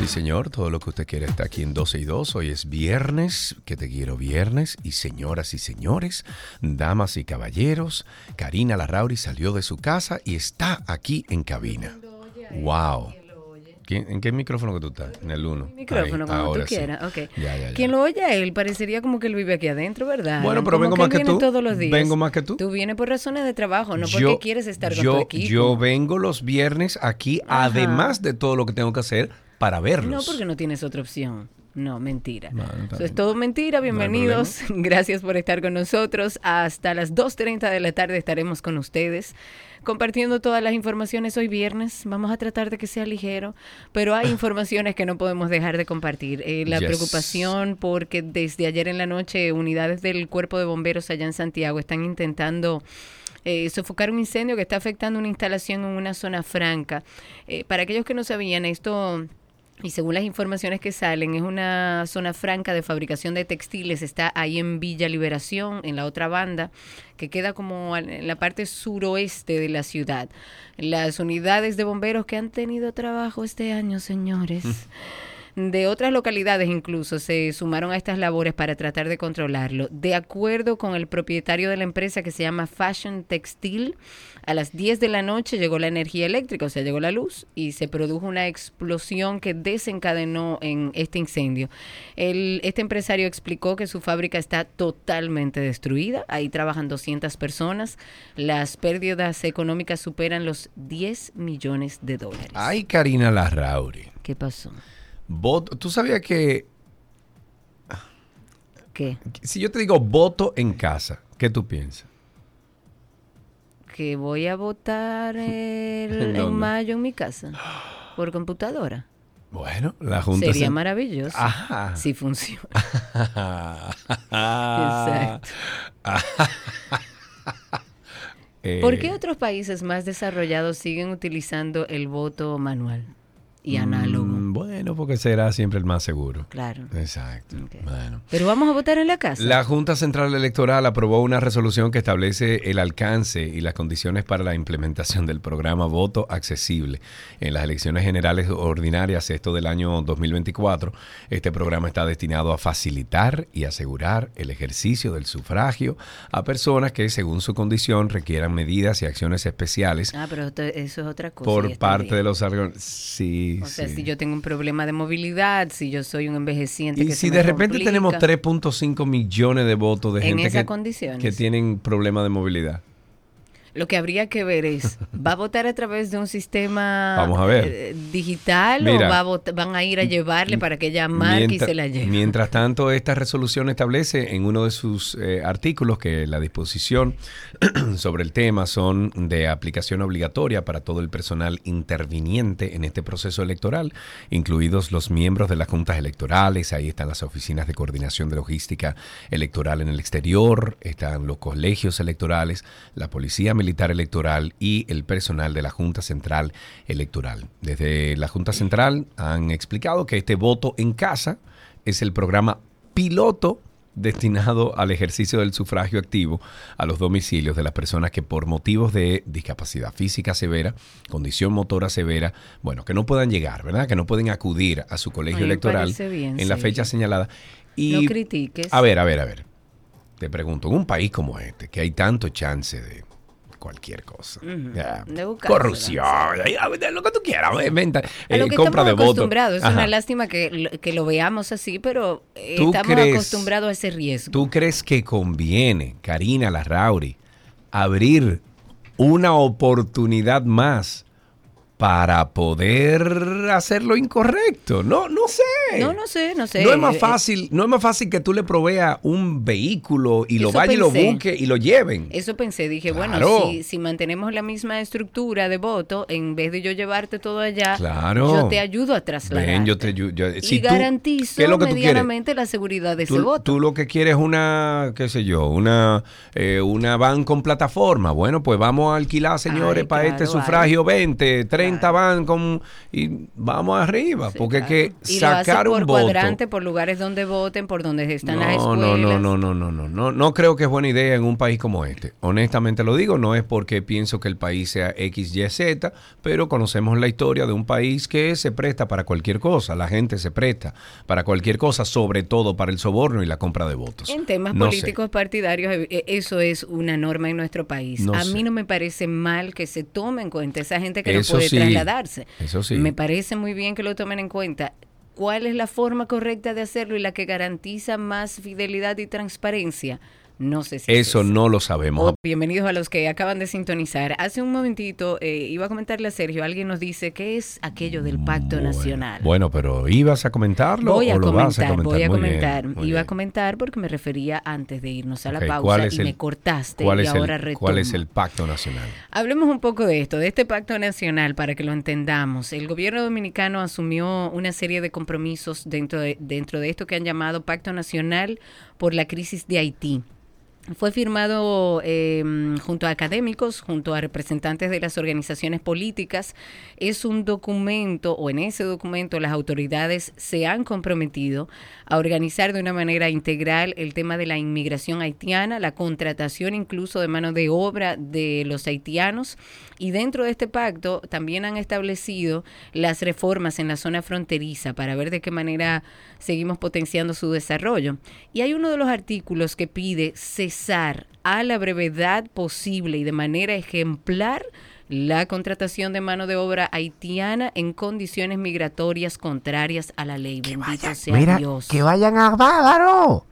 Sí, señor, todo lo que usted quiere está aquí en 12 y 2. Hoy es viernes, que te quiero viernes. Y señoras y señores, damas y caballeros, Karina Larrauri salió de su casa y está aquí en cabina. ¡Wow! ¿Quién- ¿En qué micrófono que tú estás? En el 1. Micrófono, como ahora tú sí. quieras. ok. Ya, ya, ya. Quien lo oye a él parecería como que él vive aquí adentro, ¿verdad? Bueno, pero Como vengo que más que tú. todos los días. Vengo más que tú. Tú vienes por razones de trabajo, no porque quieres estar con yo, tu equipo. Yo vengo los viernes aquí, Ajá. además de todo lo que tengo que hacer para verlos. No, porque no tienes otra opción. No, mentira. No, Eso es todo mentira. Bienvenidos. Gracias por estar con nosotros. Hasta las 2.30 de la tarde estaremos con ustedes compartiendo todas las informaciones hoy viernes. Vamos a tratar de que sea ligero, pero hay informaciones que no podemos dejar de compartir. Eh, la Yes. preocupación porque desde ayer en la noche unidades del Cuerpo de Bomberos allá en Santiago están intentando eh, sofocar un incendio que está afectando una instalación en una zona franca. Eh, para aquellos que no sabían, esto... Y según las informaciones que salen, es una zona franca de fabricación de textiles. Está ahí en Villa Liberación, en la otra banda, que queda como en la parte suroeste de la ciudad. Las unidades de bomberos que han tenido trabajo este año, señores. De otras localidades incluso se sumaron a estas labores para tratar de controlarlo. De acuerdo con el propietario de la empresa que se llama Fashion Textil, a las 10 de la noche llegó la energía eléctrica, o sea, llegó la luz y se produjo una explosión que desencadenó en este incendio. El, este empresario explicó que su fábrica está totalmente destruida, ahí trabajan 200 personas, las pérdidas económicas superan los 10 millones de dólares. Ay, Karina Larrauri. ¿Qué pasó? Voto- ¿Tú sabías que ¿Qué? si yo te digo voto en casa, ¿qué tú piensas? Que voy a votar el- ¿En mayo en mi casa por computadora. Bueno, la Junta Sería maravilloso Ajá. si funciona. Exacto. ¿Por qué otros países más desarrollados siguen utilizando el voto manual y análogo? Mm, Bueno, porque será siempre el más seguro. Claro. Exacto. Bueno. Pero vamos a votar en la casa. La Junta Central Electoral aprobó una resolución que establece el alcance y las condiciones para la implementación del programa Voto Accesible en las elecciones generales ordinarias, esto del año 2024. Este programa está destinado a facilitar y asegurar el ejercicio del sufragio a personas que, según su condición, requieran medidas y acciones especiales Ah, pero esto- eso es otra cosa. por parte bien. de los órganos. Sí, O sea, sí. si yo tengo un problema de movilidad, si yo soy un envejeciente Y que si se me de repente complica, tenemos 3.5 millones de votos de En gente que, que tienen problemas de movilidad. Lo que habría que ver es, ¿va a votar a través de un sistema Vamos a ver. eh, digital Mira, o va a vot- van a ir a llevarle para que ella marque y Mientras- se la lleve? Mientras tanto, esta resolución establece en uno de sus eh, artículos que la disposición sobre el tema son de aplicación obligatoria para todo el personal interviniente en este proceso electoral, incluidos los miembros de las juntas electorales, ahí están las oficinas de coordinación de logística electoral en el exterior, están los colegios electorales, la Policía Militar Electoral y el personal de la Junta Central Electoral. Desde la Junta Central han explicado que este voto en casa es el programa piloto destinado al ejercicio del sufragio activo a los domicilios de las personas que por motivos de discapacidad física severa, condición motora severa, bueno, que no puedan llegar, ¿verdad? Que no pueden acudir a su colegio Ay, electoral bien, en la fecha señalada. Y, No critiques. A ver, a ver, a ver. Te pregunto, en un país como este, que hay tanto chance de cualquier cosa, corrupción, lo que tú quieras, venta, lo eh, que compra de votos. Es Ajá. una lástima que, lo- que lo veamos así, pero eh, ¿Tú estamos crees- acostumbrados a ese riesgo. ¿Tú crees que conviene, Karina Larrauri, abrir una oportunidad más para poder hacer lo incorrecto? No, no sé. No, no sé, no sé. No es más Eh, fácil, no es más fácil que tú le proveas un vehículo y lo vaya y lo busque y lo lleven. Eso pensé, dije, Claro. bueno, si, si mantenemos la misma estructura de voto, en vez de yo llevarte todo allá, Claro. yo te ayudo a trasladar. Ven, yo te yo- y si tú- garantizo ¿qué es lo que medianamente la seguridad de ese Tú, voto. tú lo que quieres es una, qué sé yo, una, eh, una van con plataforma. Bueno, pues vamos a alquilar, señores, Ay, para este sufragio 20, 30 40 van con y vamos arriba, porque claro. que y sacar lo hace un por voto. cuadrante, por lugares donde voten, por donde están las No, escuelas. no, no, no, no, no, no, no, no creo que es buena idea en un país como este. Honestamente lo digo, no es porque pienso que el país sea X, Y, Z, pero conocemos la historia de un país que se presta para cualquier cosa, la gente se presta para cualquier cosa, sobre todo para el soborno y la compra de votos. En temas No sé. políticos partidarios, eh, eh, eso es una norma en nuestro país. No a sé. mí no me parece mal que se tome en cuenta esa gente que Eso no puede sí, trasladarse. eso sí. Me parece muy bien que lo tomen en cuenta. ¿Cuál es la forma correcta de hacerlo y la que garantiza más fidelidad y transparencia? No sé si es Eso no lo sabemos. Oh, bienvenidos a los que acaban de sintonizar. Hace un momentito eh, iba a comentarle a Sergio, alguien nos dice qué es aquello del pacto Bueno, nacional. Bueno, pero ¿ibas a comentarlo Voy a o lo comentar, vas a comentar? voy a Muy comentar. Iba a comentar porque me refería antes de irnos a la pausa ¿cuál es y el- me cortaste ¿Cuál y ahora el, retomo. ¿Cuál es el pacto nacional? Hablemos un poco de esto, de este pacto nacional, para que lo entendamos. El gobierno dominicano asumió una serie de compromisos dentro de, dentro de esto que han llamado Pacto Nacional por la crisis de Haití. Fue firmado eh, junto a académicos, junto a representantes de las organizaciones políticas. Es un documento, o en ese documento las autoridades se han comprometido a organizar de una manera integral el tema de la inmigración haitiana, la contratación incluso de mano de obra de los haitianos. Y dentro de este pacto también han establecido las reformas en la zona fronteriza para ver de qué manera seguimos potenciando su desarrollo. Y hay uno de los artículos que pide cesar a la brevedad posible y de manera ejemplar la contratación de mano de obra haitiana en condiciones migratorias contrarias a la ley. Bendito sea Mira, Dios. que vayan a Bávaro.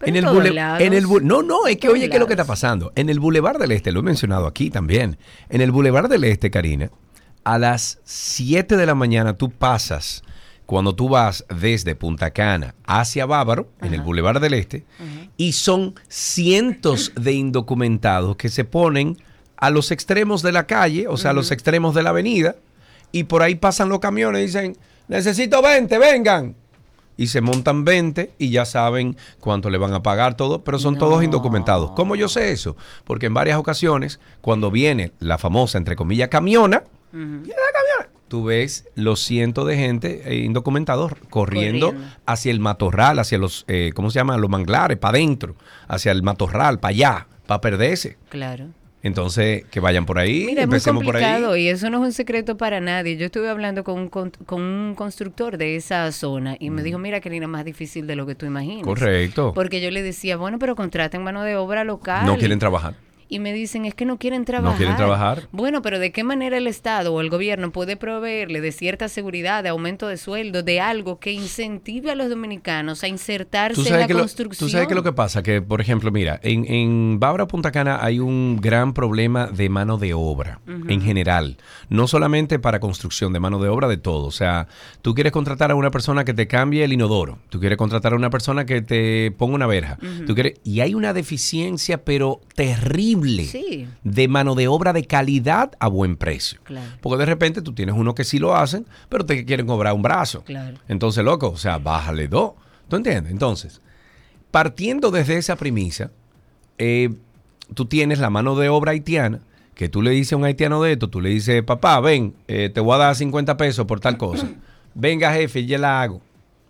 Pero en el bule- lados. en el no, no, es que oye, ¿qué es lo que está pasando? En el Boulevard del Este, lo he mencionado aquí también. En el Boulevard del Este, Karina, a las 7 de la mañana tú pasas, cuando tú vas desde Punta Cana hacia Bávaro, en el Boulevard del Este, y son cientos de indocumentados que se ponen a los extremos de la calle, o sea, a los extremos de la avenida, y por ahí pasan los camiones y dicen, necesito 20, vengan y se montan 20 y ya saben cuánto le van a pagar todo, pero son todos indocumentados. ¿Cómo yo sé eso? Porque en varias ocasiones, cuando viene la famosa, entre comillas, camiona, viene la camiona, tú ves los cientos de gente eh, indocumentados corriendo, Corriendo. hacia el matorral, hacia los, eh, ¿cómo se llama? Los manglares, para adentro, hacia el matorral, para allá, para perderse. Claro. Entonces, que vayan por ahí, Mira, es muy empecemos por complicado ahí. y eso no es un secreto para nadie. Yo estuve hablando con un, con, con un constructor de esa zona y me dijo, mira, que era más difícil de lo que tú imaginas. Mm. Correcto. Porque yo le decía, bueno, pero contraten mano de obra local. No quieren trabajar. Y me dicen, es que no quieren trabajar. quieren trabajar. Bueno, pero ¿de qué manera el Estado o el gobierno puede proveerle de cierta seguridad, de aumento de sueldo, de algo que incentive a los dominicanos a insertarse ¿Tú en la que lo, construcción? tú sabes qué es lo que pasa, que por ejemplo, mira, en, en Bávara Punta Cana hay un gran problema de mano de obra en general, no solamente para construcción, de mano de obra de todo. O sea, tú quieres contratar a una persona que te cambie el inodoro, tú quieres contratar a una persona que te ponga una verja, tú quieres, y hay una deficiencia pero terrible Sí. de mano de obra de calidad a buen precio. Claro. Porque de repente tú tienes uno que sí lo hacen, pero te quieren cobrar un brazo. Claro. Entonces, loco, o sea, bájale dos. ¿Tú entiendes? Entonces, partiendo desde esa premisa, eh, tú tienes la mano de obra haitiana, que tú le dices a un haitiano de esto, tú le dices, papá, ven, eh, te voy a dar 50 pesos por tal cosa. Venga, jefe, ya la hago.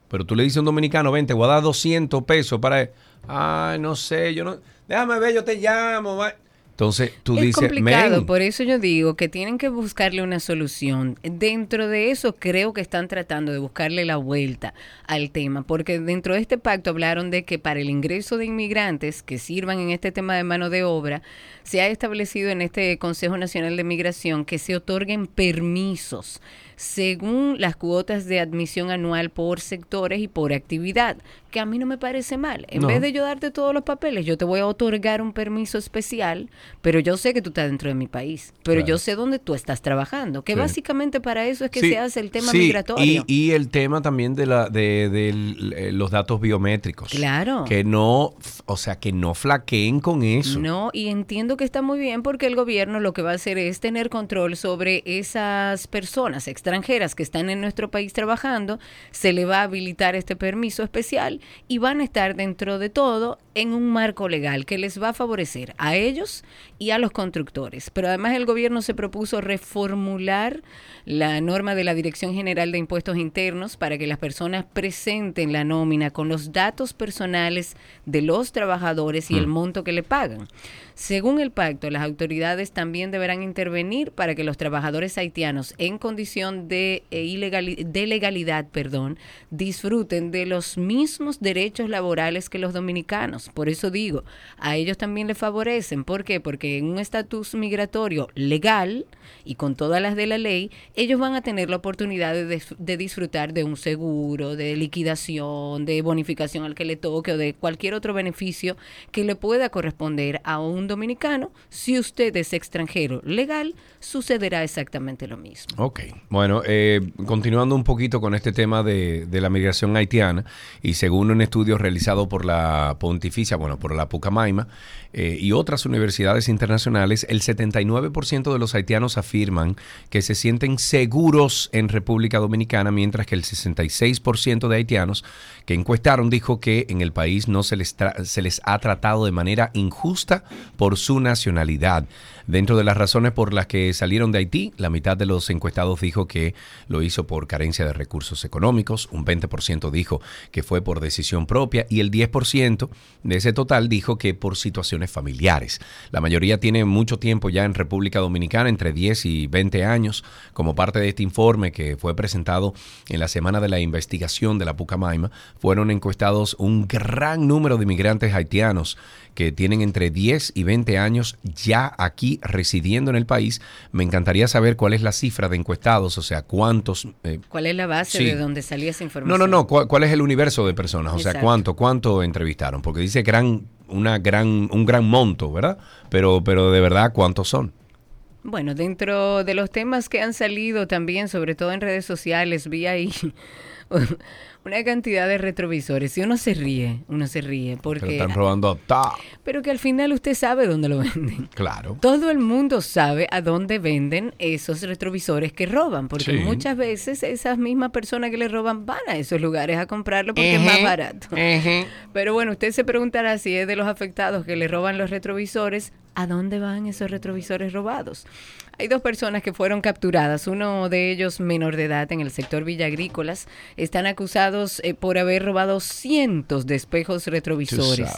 Pero tú le dices a un dominicano, ven, te voy a dar 200 pesos para... Ay, no sé, yo no... Déjame ver, yo te llamo. va". Entonces, tú es dices, complicado, men, por eso yo digo que tienen que buscarle una solución. Dentro de eso creo que están tratando de buscarle la vuelta al tema, porque dentro de este pacto hablaron de que para el ingreso de inmigrantes que sirvan en este tema de mano de obra, se ha establecido en este Consejo Nacional de Migración que se otorguen permisos según las cuotas de admisión anual por sectores y por actividad, que a mí no me parece mal. En No. vez de yo darte todos los papeles, yo te voy a otorgar un permiso especial, pero yo sé que tú estás dentro de mi país, pero Claro. yo sé dónde tú estás trabajando, que Sí. básicamente para eso es que Sí, se hace el tema sí, migratorio. Y, y el tema también de, la, de, eh, los datos biométricos. Claro. Que no, o sea, que no flaqueen con eso. No, y entiendo que está muy bien porque el gobierno lo que va a hacer es tener control sobre esas personas extranjeras que están en nuestro país trabajando, se le va a habilitar este permiso especial y van a estar dentro de todo en un marco legal que les va a favorecer a ellos y a los constructores. Pero además el gobierno se propuso reformular la norma de la Dirección General de Impuestos Internos para que las personas presenten la nómina con los datos personales de los trabajadores y el monto que le pagan. Según el pacto, las autoridades también deberán intervenir para que los trabajadores haitianos en condición de, eh, de legalidad perdón, disfruten de los mismos derechos laborales que los dominicanos. Por eso digo, a ellos también les favorecen. ¿Por qué? Porque en un estatus migratorio legal y con todas las de la ley, ellos van a tener la oportunidad de, de disfrutar de un seguro, de liquidación, de bonificación al que le toque o de cualquier otro beneficio que le pueda corresponder a un dominicano, si usted es extranjero legal, sucederá exactamente lo mismo. Ok, bueno, eh, continuando un poquito con este tema de, la migración haitiana, y según un estudio realizado por la Pontificia, bueno, por la Pucamaima eh, y otras universidades internacionales, el 79% de los haitianos afirman que se sienten seguros en República Dominicana, mientras que el 66% de haitianos que encuestaron dijo que en el país no se les, se les ha tratado de manera injusta por su nacionalidad. Dentro de las razones por las que salieron de Haití, la mitad de los encuestados dijo que lo hizo por carencia de recursos económicos, un 20% dijo que fue por decisión propia y el 10% de ese total dijo que por situaciones familiares. La mayoría tiene mucho tiempo ya en República Dominicana, entre 10 y 20 años, como parte de este informe que fue presentado en la semana de la investigación de la Pucamaima, fueron encuestados un gran número de inmigrantes haitianos que tienen entre 10 y 20 años ya aquí residiendo en el país. Me encantaría saber cuál es la cifra de encuestados, o sea, cuántos... Eh, ¿Cuál es la base de donde salía esa información? No, no, no, ¿cuál, es el universo de personas? O sea, ¿cuánto, cuánto entrevistaron? Porque dice gran, una gran, un gran monto, ¿verdad? Pero, pero de verdad, ¿cuántos son? Bueno, dentro de los temas que han salido también, sobre todo en redes sociales, vi ahí una cantidad de retrovisores y uno se ríe, uno se ríe porque... están robando Pero que al final usted sabe dónde lo venden. Claro. Todo el mundo sabe a dónde venden esos retrovisores que roban, porque muchas veces esas mismas personas que le roban van a esos lugares a comprarlo porque es más barato. Pero bueno, usted se preguntará si es de los afectados que le roban los retrovisores, ¿a dónde van esos retrovisores robados? Hay dos personas que fueron capturadas, uno de ellos menor de edad en el sector Villa Agrícolas. Están acusados eh, por haber robado cientos de espejos retrovisores.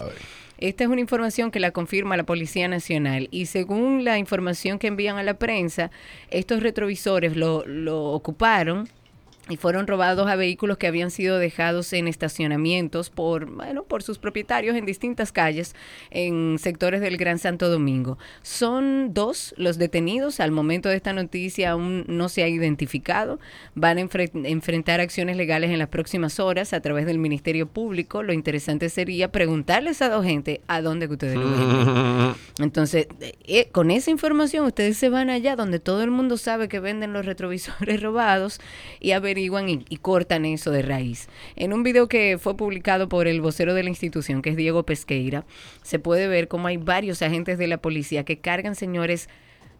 Esta es una información que la confirma la Policía Nacional y según la información que envían a la prensa, estos retrovisores lo, lo ocuparon y fueron robados a vehículos que habían sido dejados en estacionamientos por, bueno, por sus propietarios en distintas calles en sectores del Gran Santo Domingo. Son dos los detenidos. Al momento de esta noticia aún no se ha identificado. Van a enfrentar acciones legales en las próximas horas a través del Ministerio Público. Lo interesante sería preguntarles a dos gente a dónde ustedes lo venden. Entonces, eh, con esa información ustedes se van allá donde todo el mundo sabe que venden los retrovisores robados y a ver y, cortan eso de raíz. En un video que fue publicado por el vocero de la institución, que es Diego Pesqueira, se puede ver cómo hay varios agentes de la policía que cargan, señores,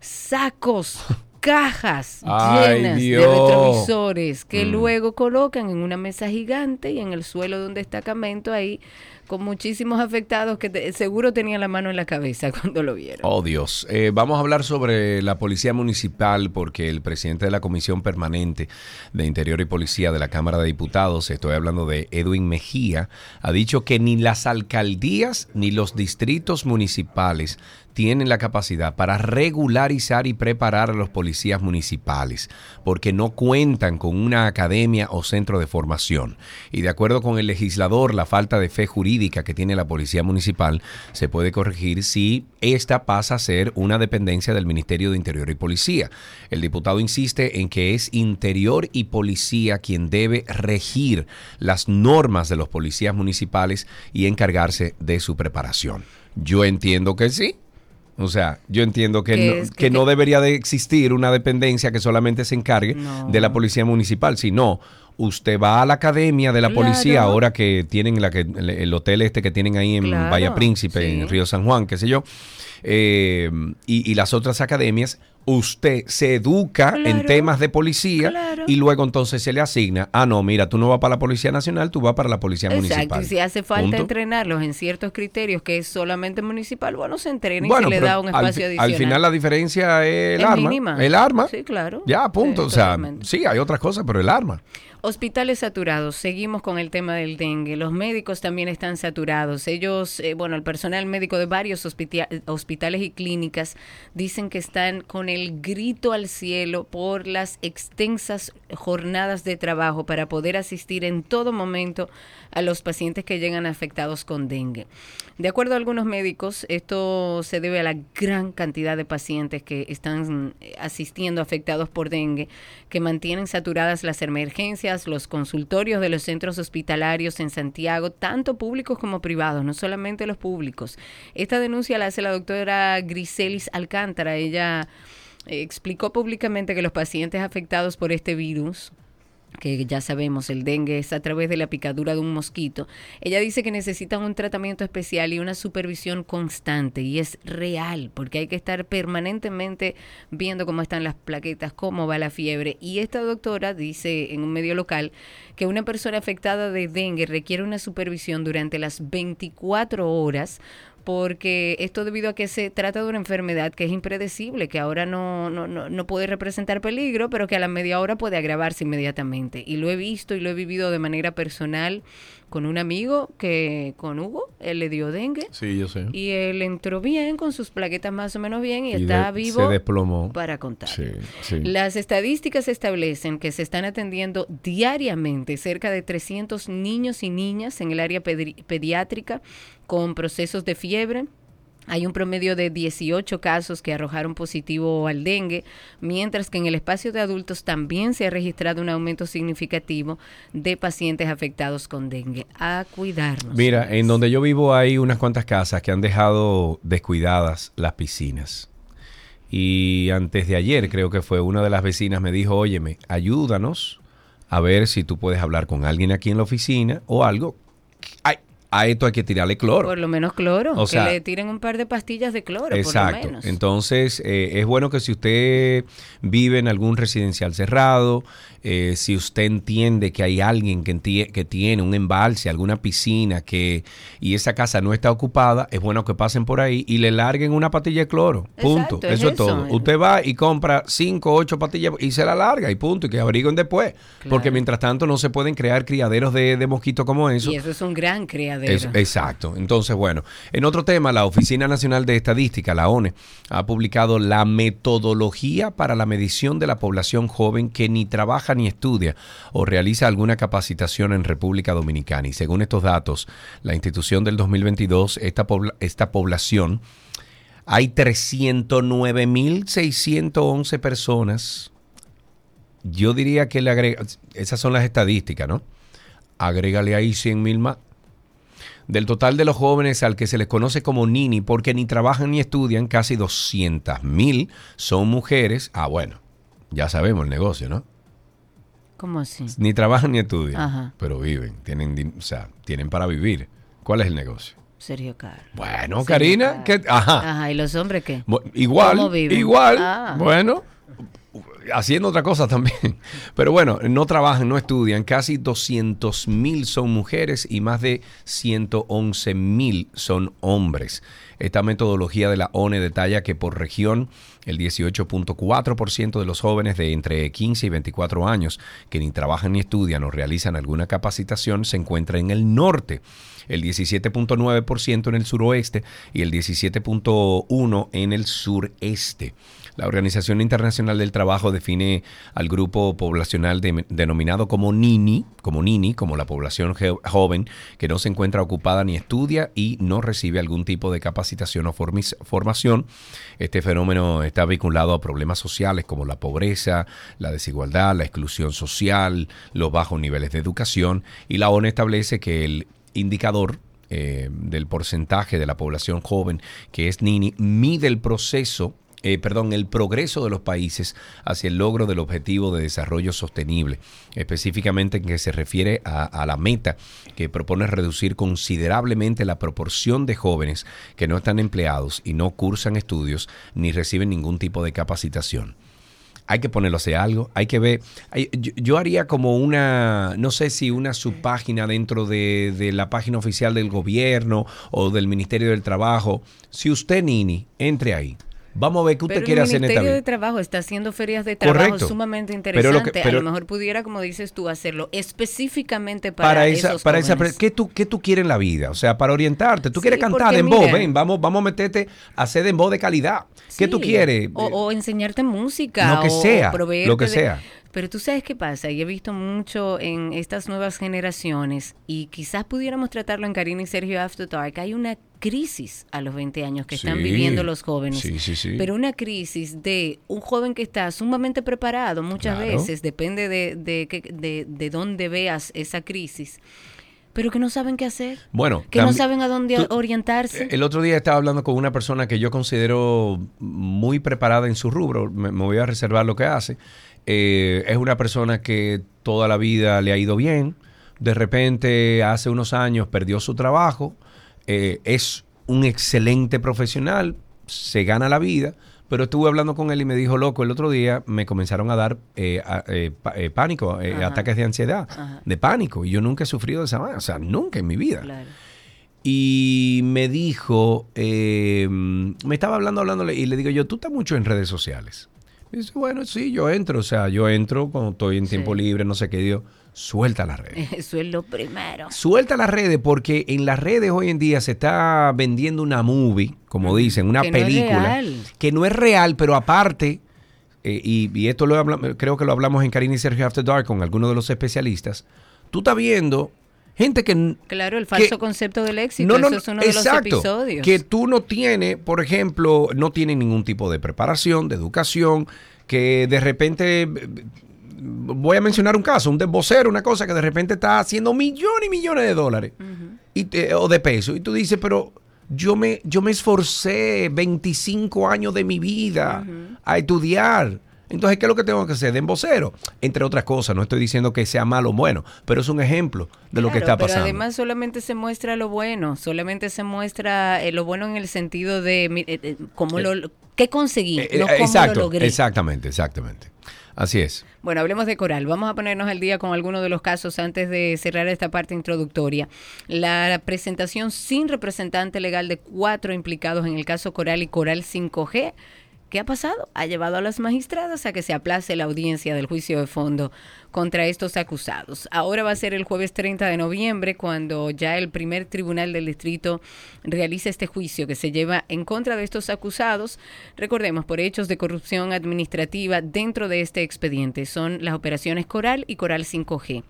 sacos cajas llenas de retrovisores que mm. luego colocan en una mesa gigante y en el suelo de un destacamento ahí con muchísimos afectados que seguro tenían la mano en la cabeza cuando lo vieron. Oh Dios, eh, vamos a hablar sobre la policía municipal porque el presidente de la Comisión Permanente de Interior y Policía de la Cámara de Diputados, estoy hablando de Edwin Mejía, ha dicho que ni las alcaldías ni los distritos municipales tienen la capacidad para regularizar y preparar a los policías municipales, porque no cuentan con una academia o centro de formación. Y de acuerdo con el legislador, la falta de fe jurídica que tiene la policía municipal se puede corregir si esta pasa a ser una dependencia del Ministerio de Interior y Policía. El diputado insiste en que es Interior y Policía quien debe regir las normas de los policías municipales y encargarse de su preparación. Yo entiendo que sí, o sea, yo entiendo que, no, que, no debería de existir una dependencia que solamente se encargue de la policía municipal, sino usted va a la academia de la policía ahora que tienen la que, el hotel este que tienen ahí en Valle Príncipe, en Río San Juan, qué sé yo eh, y, y las otras academias, usted se educa en temas de policía Claro. y luego entonces se le asigna, ah, no, mira, tú no vas para la Policía Nacional, tú vas para la Policía Exacto, Municipal. y si hace falta Punto. entrenarlos en ciertos criterios que es solamente municipal, bueno, se entrena y Bueno, se le da un al espacio fi- adicional. Al final la diferencia es el Es arma. mínima. El arma. Sí, claro. Ya, punto. Sí, o sea, sí, hay otras cosas, pero el arma. Hospitales saturados. Seguimos con el tema del dengue. Los médicos también están saturados. Ellos, eh, bueno, el personal médico de varios hospita- hospitales y clínicas dicen que están con el grito al cielo por las extensas jornadas de trabajo para poder asistir en todo momento a los pacientes que llegan afectados con dengue. De acuerdo a algunos médicos, esto se debe a la gran cantidad de pacientes que están eh, asistiendo afectados por dengue, que mantienen saturadas las emergencias, los consultorios de los centros hospitalarios en Santiago, tanto públicos como privados, no solamente los públicos. Esta denuncia la hace la doctora Griselis Alcántara. Ella eh, explicó públicamente que los pacientes afectados por este virus que ya sabemos, el dengue es a través de la picadura de un mosquito. Ella dice que necesitan un tratamiento especial y una supervisión constante y es real porque hay que estar permanentemente viendo cómo están las plaquetas, cómo va la fiebre. Y esta doctora dice en un medio local que una persona afectada de dengue requiere una supervisión durante las 24 horas porque esto debido a que se trata de una enfermedad que es impredecible, que ahora no, no, no, no puede representar peligro, pero que a la media hora puede agravarse inmediatamente. Y lo he visto y lo he vivido de manera personal con un amigo que, con Hugo, él le dio dengue Sí, yo sé. y él entró bien, con sus plaquetas más o menos bien y, Y está de- vivo Se desplomó. para contar. Sí, sí. Las estadísticas establecen que se están atendiendo diariamente cerca de 300 niños y niñas en el área pediátrica con procesos de fiebre. Hay un promedio de 18 casos que arrojaron positivo al dengue, mientras que en el espacio de adultos también se ha registrado un aumento significativo de pacientes afectados con dengue. A cuidarnos. Mira, en donde yo vivo hay unas cuantas casas que han dejado descuidadas las piscinas. Y antes de ayer, creo que fue una de las vecinas me dijo, óyeme, ayúdanos a ver si tú puedes hablar con alguien aquí en la oficina o algo. A esto hay que tirarle cloro. Por lo menos cloro, O que le tiren un par de pastillas de cloro, por lo Exacto. menos. Entonces, eh, es bueno que si usted vive en algún residencial cerrado, eh, si usted entiende que hay alguien que, entie- que tiene un embalse, alguna piscina, que y esa casa no está ocupada, es bueno que pasen por ahí y le larguen una patilla de cloro. Punto. Exacto, eso es eso. todo. Usted va y compra cinco, ocho patillas y se la larga y punto. Y que abriguen después. Porque mientras tanto no se pueden crear criaderos de, de mosquitos como eso. Y eso es un gran criadero. Es- exacto. Entonces, bueno, en otro tema, la Oficina Nacional de Estadística, la ONE, ha publicado la metodología para la medición de la población joven que ni trabaja ni estudia o realiza alguna capacitación en República Dominicana. Y según estos datos, la institución del 2022, esta, esta población, hay 309.611 personas. Yo diría que le agrega, esas son las estadísticas, ¿no? Agrégale ahí 100 mil más. Del total de los jóvenes al que se les conoce como Nini, porque ni trabajan ni estudian, casi 200 mil son mujeres. Ah, bueno, ya sabemos el negocio, ¿no? ¿Cómo así? Ni trabajan ni estudian, Ajá. pero viven, tienen, o sea, tienen para vivir. ¿Cuál es el negocio? Sergio Caro. Bueno, Sergio Karina. ¿qué? Ajá. Ajá, ¿y los hombres qué? Igual, ¿Cómo viven? igual. Ah. Bueno, haciendo otra cosa también. Pero bueno, no trabajan, no estudian. Casi 200 mil son mujeres y más de 111 mil son hombres. Esta metodología de la ONE detalla que por región el 18.4% de los jóvenes de entre 15 y 24 años que ni trabajan ni estudian o realizan alguna capacitación se encuentra en el norte, el 17.9% en el suroeste y el 17.1% en el sureste. La Organización Internacional del Trabajo define al grupo poblacional de- denominado como NINI, como NINI, como la población joven que no se encuentra ocupada ni estudia y no recibe algún tipo de capacitación o formación. Este fenómeno está vinculado a problemas sociales como la pobreza, la desigualdad, la exclusión social, los bajos niveles de educación y la ONU establece que el indicador eh, del porcentaje de la población joven que es NINI mide el proceso eh, perdón, el progreso de los países hacia el logro del objetivo de desarrollo sostenible, específicamente en que se refiere a, la meta que propone reducir considerablemente la proporción de jóvenes que no están empleados y no cursan estudios ni reciben ningún tipo de capacitación hay que ponerlo hacer algo, hay que ver. yo, yo, haría como una, no sé si una subpágina dentro de, de, la página oficial del gobierno o del Ministerio del Trabajo. Si usted, Nini, entre ahí. Vamos a ver qué usted pero quiere hacer en esta El Ministerio de Trabajo está haciendo ferias de trabajo Correcto. sumamente Pero interesantes. lo que- pero- a lo mejor pudiera, como dices tú, hacerlo específicamente para, Para esa, esos para esa. ¿qué tú, ¿qué tú quieres en la vida? O sea, para orientarte. Tú Sí, quieres cantar dembow, mira- ven, vamos, vamos a meterte a hacer dembow de calidad. ¿Qué tú quieres? O, o enseñarte música. Lo que o- sea, o lo que de- sea. Pero tú sabes qué pasa, y he visto mucho en estas nuevas generaciones, y quizás pudiéramos tratarlo en Karina y Sergio After Dark, hay una crisis a los 20 años que están Sí. viviendo los jóvenes. Sí, sí, sí. Pero una crisis de un joven que está sumamente preparado muchas Claro. veces, depende de, de, de, de dónde veas esa crisis, pero que no saben qué hacer, Bueno, que no saben a dónde tú- orientarse. El otro día estaba hablando con una persona que yo considero muy preparada en su rubro, me, me voy a reservar lo que hace. Eh, es una persona que toda la vida le ha ido bien, de repente hace unos años perdió su trabajo, eh, es un excelente profesional, se gana la vida, pero estuve hablando con él y me dijo, loco, el otro día me comenzaron a dar eh, a- eh, pa- eh, pánico, ataques de ansiedad, Ajá. de pánico, y yo nunca he sufrido de esa manera, o sea, nunca en mi vida. Claro. Y me dijo, me estaba hablando, hablándole, y le digo yo, tú estás mucho en redes sociales. Y dice, bueno, sí, yo entro, o sea, yo entro cuando estoy en tiempo libre, no sé qué, digo, suelta las redes. Eso es lo primero. Suelta las redes porque en las redes hoy en día se está vendiendo una movie, como dicen, una Que no película, real. que no es real, pero aparte, eh, y, y esto lo creo que lo hablamos en Karina y Sergio After Dark con algunos de los especialistas, tú estás viendo gente que Claro, el falso que- concepto del éxito. no, no, Eso es uno de los episodios. Que tú no tienes, por ejemplo, no tienes ningún tipo de preparación, de educación, que de repente, eh, voy a mencionar un caso, un desbocero, una cosa que de repente está haciendo millones y millones de dólares y o de pesos. Y tú dices, pero yo me, yo me esforcé 25 años de mi vida a estudiar. Entonces, ¿qué es lo que tengo que hacer? De embocero. Entre otras cosas, no estoy diciendo que sea malo o bueno, pero es un ejemplo de lo que está pasando. Pero además solamente se muestra lo bueno, solamente se muestra eh, lo bueno en el sentido de mi- eh, eh, cómo lo, qué conseguí, Eh, no eh, cómo exacto, lo logré. exactamente, exactamente. Así es. Bueno, hablemos de Coral. Vamos a ponernos al día con algunos de los casos antes de cerrar esta parte introductoria. La presentación sin representante legal de cuatro implicados en el caso Coral y Coral 5G. ¿Qué ha pasado? Ha llevado a las magistradas a que se aplace la audiencia del juicio de fondo contra estos acusados. Ahora va a ser el jueves 30 de noviembre cuando ya el primer tribunal del distrito realice este juicio que se lleva en contra de estos acusados, recordemos, por hechos de corrupción administrativa dentro de este expediente. Son las operaciones Coral y Coral 5G.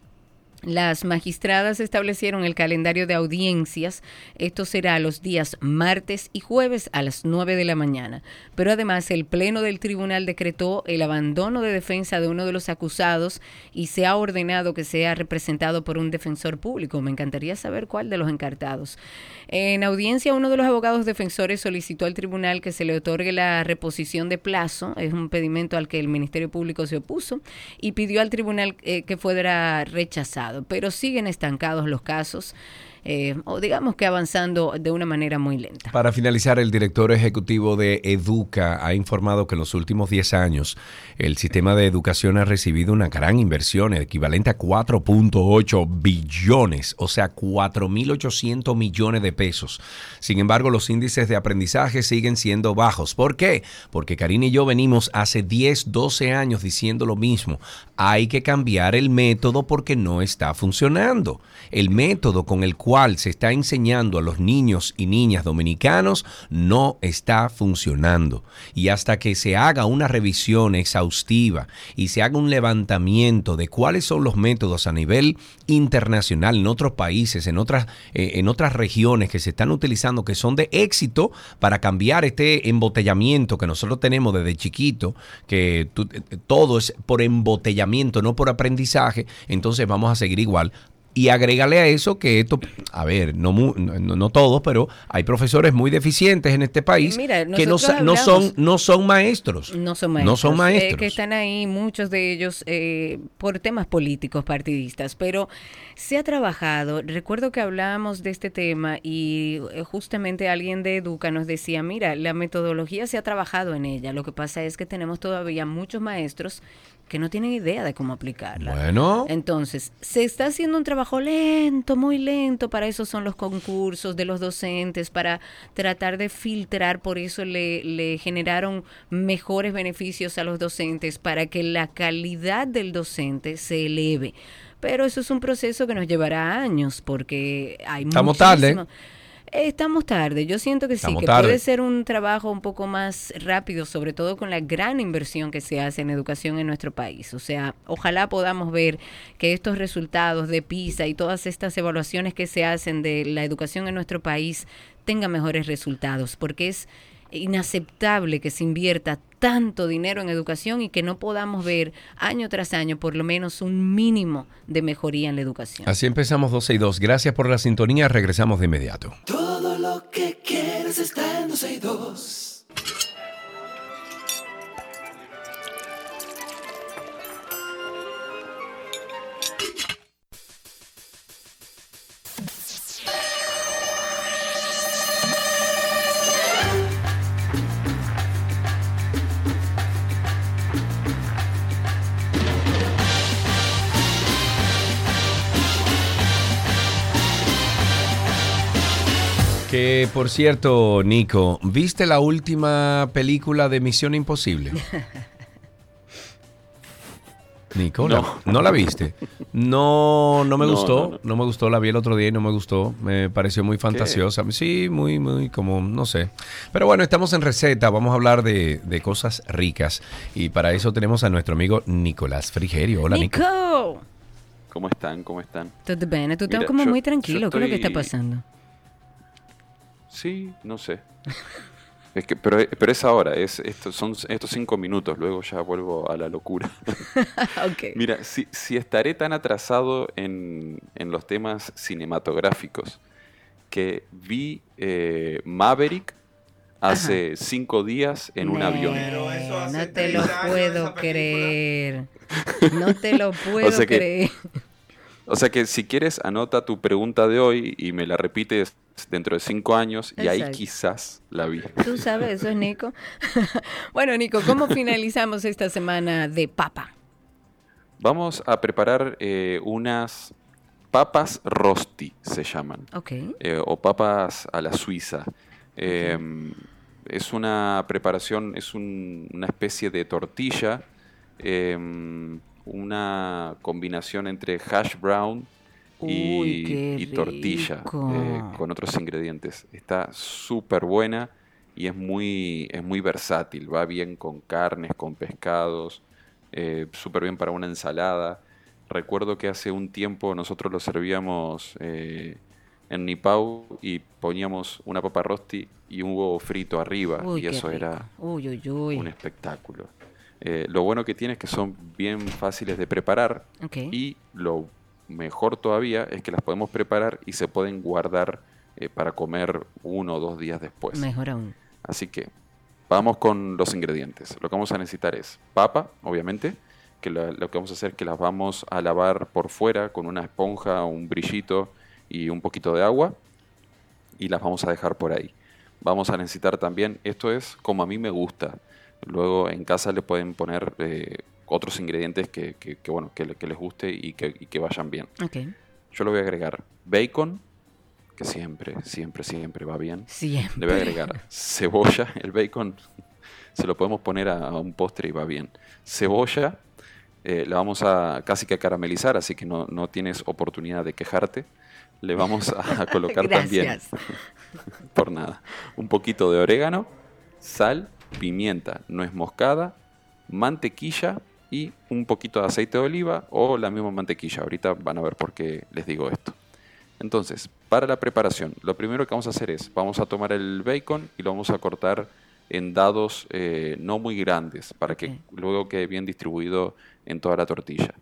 Las magistradas establecieron el calendario de audiencias. Esto será los días martes y jueves a las 9 de la mañana. Pero además el Pleno del Tribunal decretó el abandono de defensa de uno de los acusados y se ha ordenado que sea representado por un defensor público. Me encantaría saber cuál de los encartados. En audiencia, uno de los abogados defensores solicitó al tribunal que se le otorgue la reposición de plazo. Es un pedimento al que el Ministerio Público se opuso y pidió al tribunal eh, que fuera rechazado pero siguen estancados los casos, eh, o digamos que avanzando de una manera muy lenta. Para finalizar, el director ejecutivo de Educa ha informado que en los últimos 10 años el sistema de educación ha recibido una gran inversión equivalente a 4.8 billones, o sea, 4.800 millones de pesos. Sin embargo, los índices de aprendizaje siguen siendo bajos. ¿Por qué? Porque Karina y yo venimos hace 10, 12 años diciendo lo mismo. Hay que cambiar el método porque no está funcionando. El método con el cual se está enseñando a los niños y niñas dominicanos no está funcionando. Y hasta que se haga una revisión exhaustiva y se haga un levantamiento de cuáles son los métodos a nivel internacional en otros países, en otras, eh, en otras regiones que se están utilizando, que son de éxito para cambiar este embotellamiento que nosotros tenemos desde chiquito, que tú- todo es por embotellamiento, no por aprendizaje, entonces vamos a seguir igual Y agrégale a eso que esto, a ver, no, no, no todos, pero hay profesores muy deficientes en este país Mira, que no, no son, no son maestros. No son maestros. No son eh, maestros. que están ahí, muchos de ellos, eh, por temas políticos, partidistas. Pero se ha trabajado. Recuerdo que hablábamos de este tema y eh, justamente alguien de Educa nos decía, mira, la metodología se ha trabajado en ella. Lo que pasa es que tenemos todavía muchos maestros que no tienen idea de cómo aplicarla. Bueno, Entonces, se está haciendo un trabajo lento, muy lento, para eso son los concursos de los docentes, para tratar de filtrar, por eso le, le generaron mejores beneficios a los docentes, para que la calidad del docente se eleve. Pero eso es un proceso que nos llevará años, porque hay Estamos tarde. muchísimo- Eh, Estamos tarde. Yo siento que sí, que tarde. puede ser un trabajo un poco más rápido, sobre todo con la gran inversión que se hace en educación en nuestro país. O sea, ojalá podamos ver que estos resultados de PISA y todas estas evaluaciones que se hacen de la educación en nuestro país tengan mejores resultados, porque es inaceptable que se invierta tanto dinero en educación y que no podamos ver año tras año por lo menos un mínimo de mejoría en la educación. así empezamos 12 y 2. Gracias por la sintonía. Regresamos de inmediato. Todo lo que quieres está en 12 y 2. Que por cierto, Nico, ¿viste la última película de Misión Imposible? Nico, No. ¿la- ¿no la viste? No, no me No, gustó, no, no, no. me gustó, la vi el otro día y no me gustó, me pareció muy fantasiosa, sí, muy, muy, como, no sé. Pero bueno, estamos en receta, vamos a hablar de, de cosas ricas y para eso tenemos a nuestro amigo Nicolás Frigerio. Hola, Nico. Nico, ¿Cómo están? ¿Cómo están? ¿todo bien? Tú estás Mira, como yo- muy tranquilo, ¿qué es lo que está pasando? Sí, no sé. Es que, pero, pero es ahora, es, estos son estos cinco minutos, luego ya vuelvo a la locura. ok. Mira, si, si estaré tan atrasado en, en los temas cinematográficos que vi eh, Maverick hace cinco días en un avión. No te lo puedo creer. No te lo puedo sea que- creer. O sea que si quieres, anota tu pregunta de hoy y me la repites dentro de cinco años y ahí quizás la vi. Tú sabes, eso es Nico. bueno, Nico, ¿cómo finalizamos esta semana de papa? Vamos a preparar eh, unas papas rosti, se llaman, Ok. eh, o papas a la suiza. Eh, es una preparación, es un- una especie de tortilla, eh, una combinación entre hash brown y, Uy, qué y tortilla eh, con otros ingredientes. Está súper buena y es muy, es muy versátil. Va bien con carnes, con pescados, eh, súper bien para una ensalada. Recuerdo que hace un tiempo nosotros lo servíamos eh, en Nipau y poníamos una papa rosti y un huevo frito arriba Uy, y eso rico. era uy. un espectáculo. Eh, lo bueno que tiene es que son bien fáciles de preparar y lo mejor todavía es que las podemos preparar y se pueden guardar eh, para comer uno o dos días después. Mejor aún. Así que vamos con los ingredientes. Lo que vamos a necesitar es papa, obviamente, que lo, lo que vamos a hacer es que las vamos a lavar por fuera con una esponja, un brillito y un poquito de agua y las vamos a dejar por ahí. Vamos a necesitar también, esto es como a mí me gusta. Luego en casa le pueden poner eh, otros ingredientes que, que- que, bueno, que, que les guste y que, y vayan bien. Ok. Yo le voy a agregar bacon, que siempre, siempre, siempre va bien. Siempre. Le voy a agregar cebolla, el bacon se lo podemos poner a, a un postre y va bien. Cebolla, eh, la vamos a casi que a caramelizar, así que no, no tienes oportunidad de quejarte. Le vamos a colocar también, por nada, un poquito de orégano, sal, pimienta, nuez moscada, mantequilla y un poquito de aceite de oliva o la misma mantequilla. Ahorita van a ver por qué les digo esto. Entonces, para la preparación, lo primero que vamos a hacer es, vamos a tomar el bacon y lo vamos a cortar en dados eh, no muy grandes para que luego quede bien distribuido en toda la tortilla.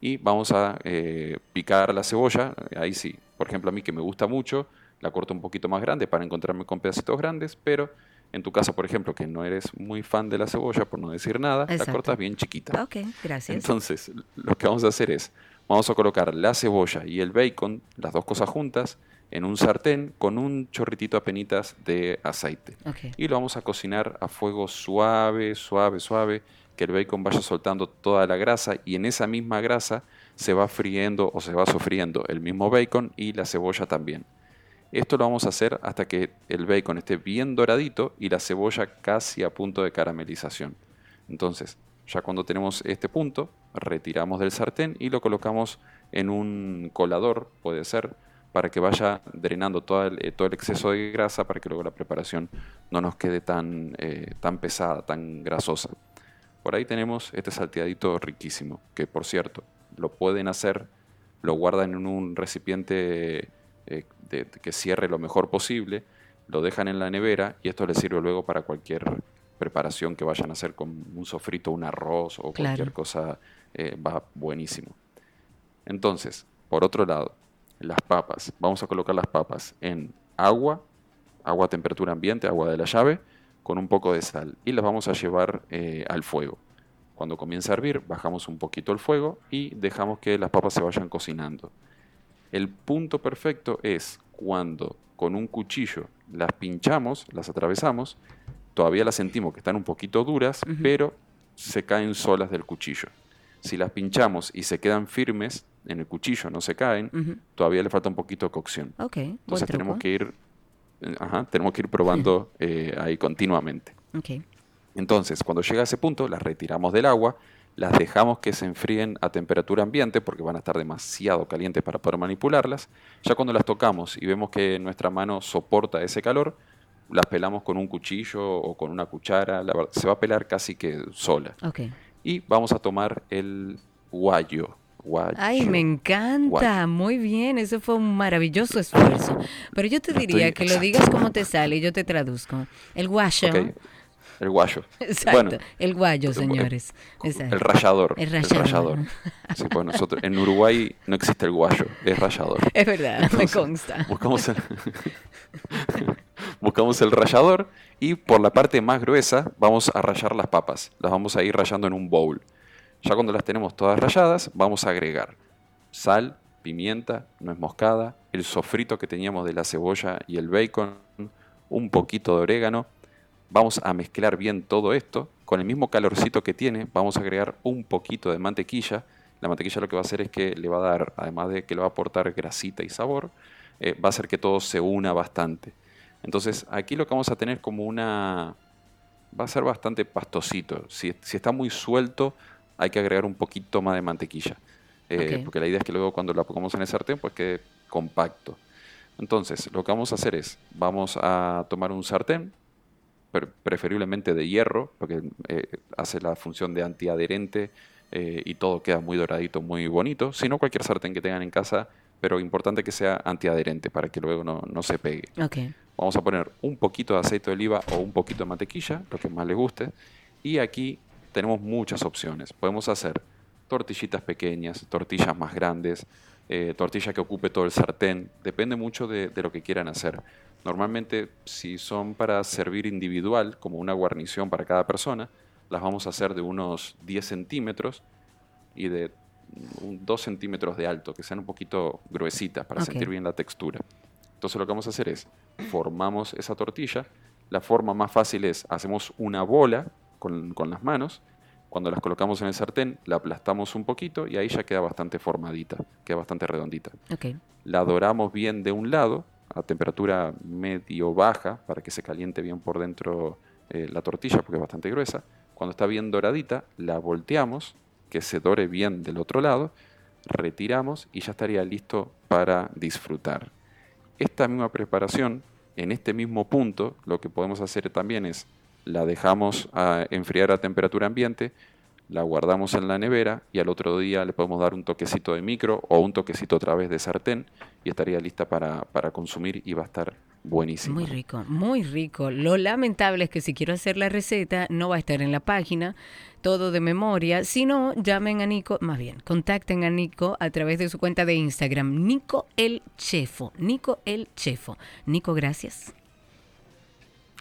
Y vamos a eh, picar la cebolla, ahí sí, por ejemplo a mí que me gusta mucho, la corto un poquito más grande para encontrarme con pedacitos grandes, pero en tu caso, por ejemplo, que no eres muy fan de la cebolla, por no decir nada, la cortas bien chiquita. Ok, gracias. Entonces, lo que vamos a hacer es, vamos a colocar la cebolla y el bacon, las dos cosas juntas, en un sartén con un chorritito apenitas de aceite. Y lo vamos a cocinar a fuego suave, suave, suave, que el bacon vaya soltando toda la grasa y en esa misma grasa se va friendo o se va sofriendo el mismo bacon y la cebolla también. Esto lo vamos a hacer hasta que el bacon esté bien doradito y la cebolla casi a punto de caramelización. Entonces, ya cuando tenemos este punto, retiramos del sartén y lo colocamos en un colador, puede ser, para que vaya drenando todo el, eh, todo el exceso de grasa para que luego la preparación no nos quede tan, eh, tan pesada, tan grasosa. Por ahí tenemos este salteadito riquísimo, que por cierto, lo pueden hacer, lo guardan en un recipiente eh, de- de que cierre lo mejor posible, lo dejan en la nevera y esto les sirve luego para cualquier preparación que vayan a hacer con un sofrito, un arroz o cualquier cosa, eh, va buenísimo. Entonces, por otro lado, las papas. Vamos a colocar las papas en agua, agua a temperatura ambiente, agua de la llave, con un poco de sal. Y las vamos a llevar eh, al fuego. Cuando comience a hervir, bajamos un poquito el fuego y dejamos que las papas se vayan cocinando. El punto perfecto es cuando con un cuchillo las pinchamos, las atravesamos, todavía las sentimos que están un poquito duras, pero se caen solas del cuchillo. Si las pinchamos y se quedan firmes en el cuchillo, no se caen, todavía le falta un poquito de cocción. Entonces tenemos que ir, eh, ajá, tenemos que ir probando eh, ahí continuamente. Entonces, cuando llega a ese punto, las retiramos del agua, las dejamos que se enfríen a temperatura ambiente porque van a estar demasiado calientes para poder manipularlas. Ya cuando las tocamos y vemos que nuestra mano soporta ese calor, las pelamos con un cuchillo o con una cuchara, la se va a pelar casi que sola. Ok. Y vamos a tomar el guayo. guayo. Ay, me encanta. Guayo. Muy bien. Eso fue un maravilloso esfuerzo. Pero yo te Estoy- diría que lo exacto. digas como te sale y yo te traduzco. El guayo. Ok, El guayo. Exacto. Bueno, el guayo, señores. Exacto. El rallador. El rallador. Sí, pues nosotros, en Uruguay no existe el guayo, es rallador. Es verdad, me consta. Buscamos el, buscamos el rallador y por la parte más gruesa vamos a rallar las papas. Las vamos a ir rallando en un bowl. Ya cuando las tenemos todas ralladas, vamos a agregar sal, pimienta, nuez moscada, el sofrito que teníamos de la cebolla y el bacon, un poquito de orégano. Vamos a mezclar bien todo esto. Con el mismo calorcito que tiene, vamos a agregar un poquito de mantequilla. La mantequilla lo que va a hacer es que le va a dar, además de que le va a aportar grasita y sabor, eh, va a hacer que todo se una bastante. Entonces, aquí lo que vamos a tener como una... Va a ser bastante pastosito. Si, si está muy suelto, hay que agregar un poquito más de mantequilla. Eh. Porque la idea es que luego cuando la pongamos en el sartén, pues quede compacto. Entonces, lo que vamos a hacer es, vamos a tomar un sartén, preferiblemente de hierro, porque eh, hace la función de antiadherente eh, y todo queda muy doradito, muy bonito. Si no, cualquier sartén que tengan en casa, pero importante que sea antiadherente para que luego no, no se pegue. Ok. Vamos a poner un poquito de aceite de oliva o un poquito de mantequilla, lo que más les guste. Y aquí tenemos muchas opciones. Podemos hacer tortillitas pequeñas, tortillas más grandes, eh, tortilla que ocupe todo el sartén. Depende mucho de, de lo que quieran hacer. Normalmente, si son para servir individual, como una guarnición para cada persona, las vamos a hacer de unos 10 centímetros y de 2 centímetros de alto, que sean un poquito gruesitas para sentir bien la textura. Entonces lo que vamos a hacer es, formamos esa tortilla. La forma más fácil es, hacemos una bola con, con las manos. Cuando las colocamos en el sartén, la aplastamos un poquito y ahí ya queda bastante formadita, queda bastante redondita. La doramos bien de un lado, a temperatura medio baja, para que se caliente bien por dentro eh, la tortilla, porque es bastante gruesa. Cuando está bien doradita, la volteamos, que se dore bien del otro lado, retiramos y ya estaría listo para disfrutar. Esta misma preparación, en este mismo punto, lo que podemos hacer también es la dejamos a enfriar a temperatura ambiente, la guardamos en la nevera y al otro día le podemos dar un toquecito de micro o un toquecito otra vez de sartén y estaría lista para, para consumir y va a estar buenísimo. Muy rico, muy rico. Lo lamentable es que si quiero hacer la receta no va a estar en la página, todo de memoria. Si no, llamen a Nico, más bien, contacten a Nico a través de su cuenta de Instagram, Nico el Chefo. Nico el Chefo. Nico, gracias.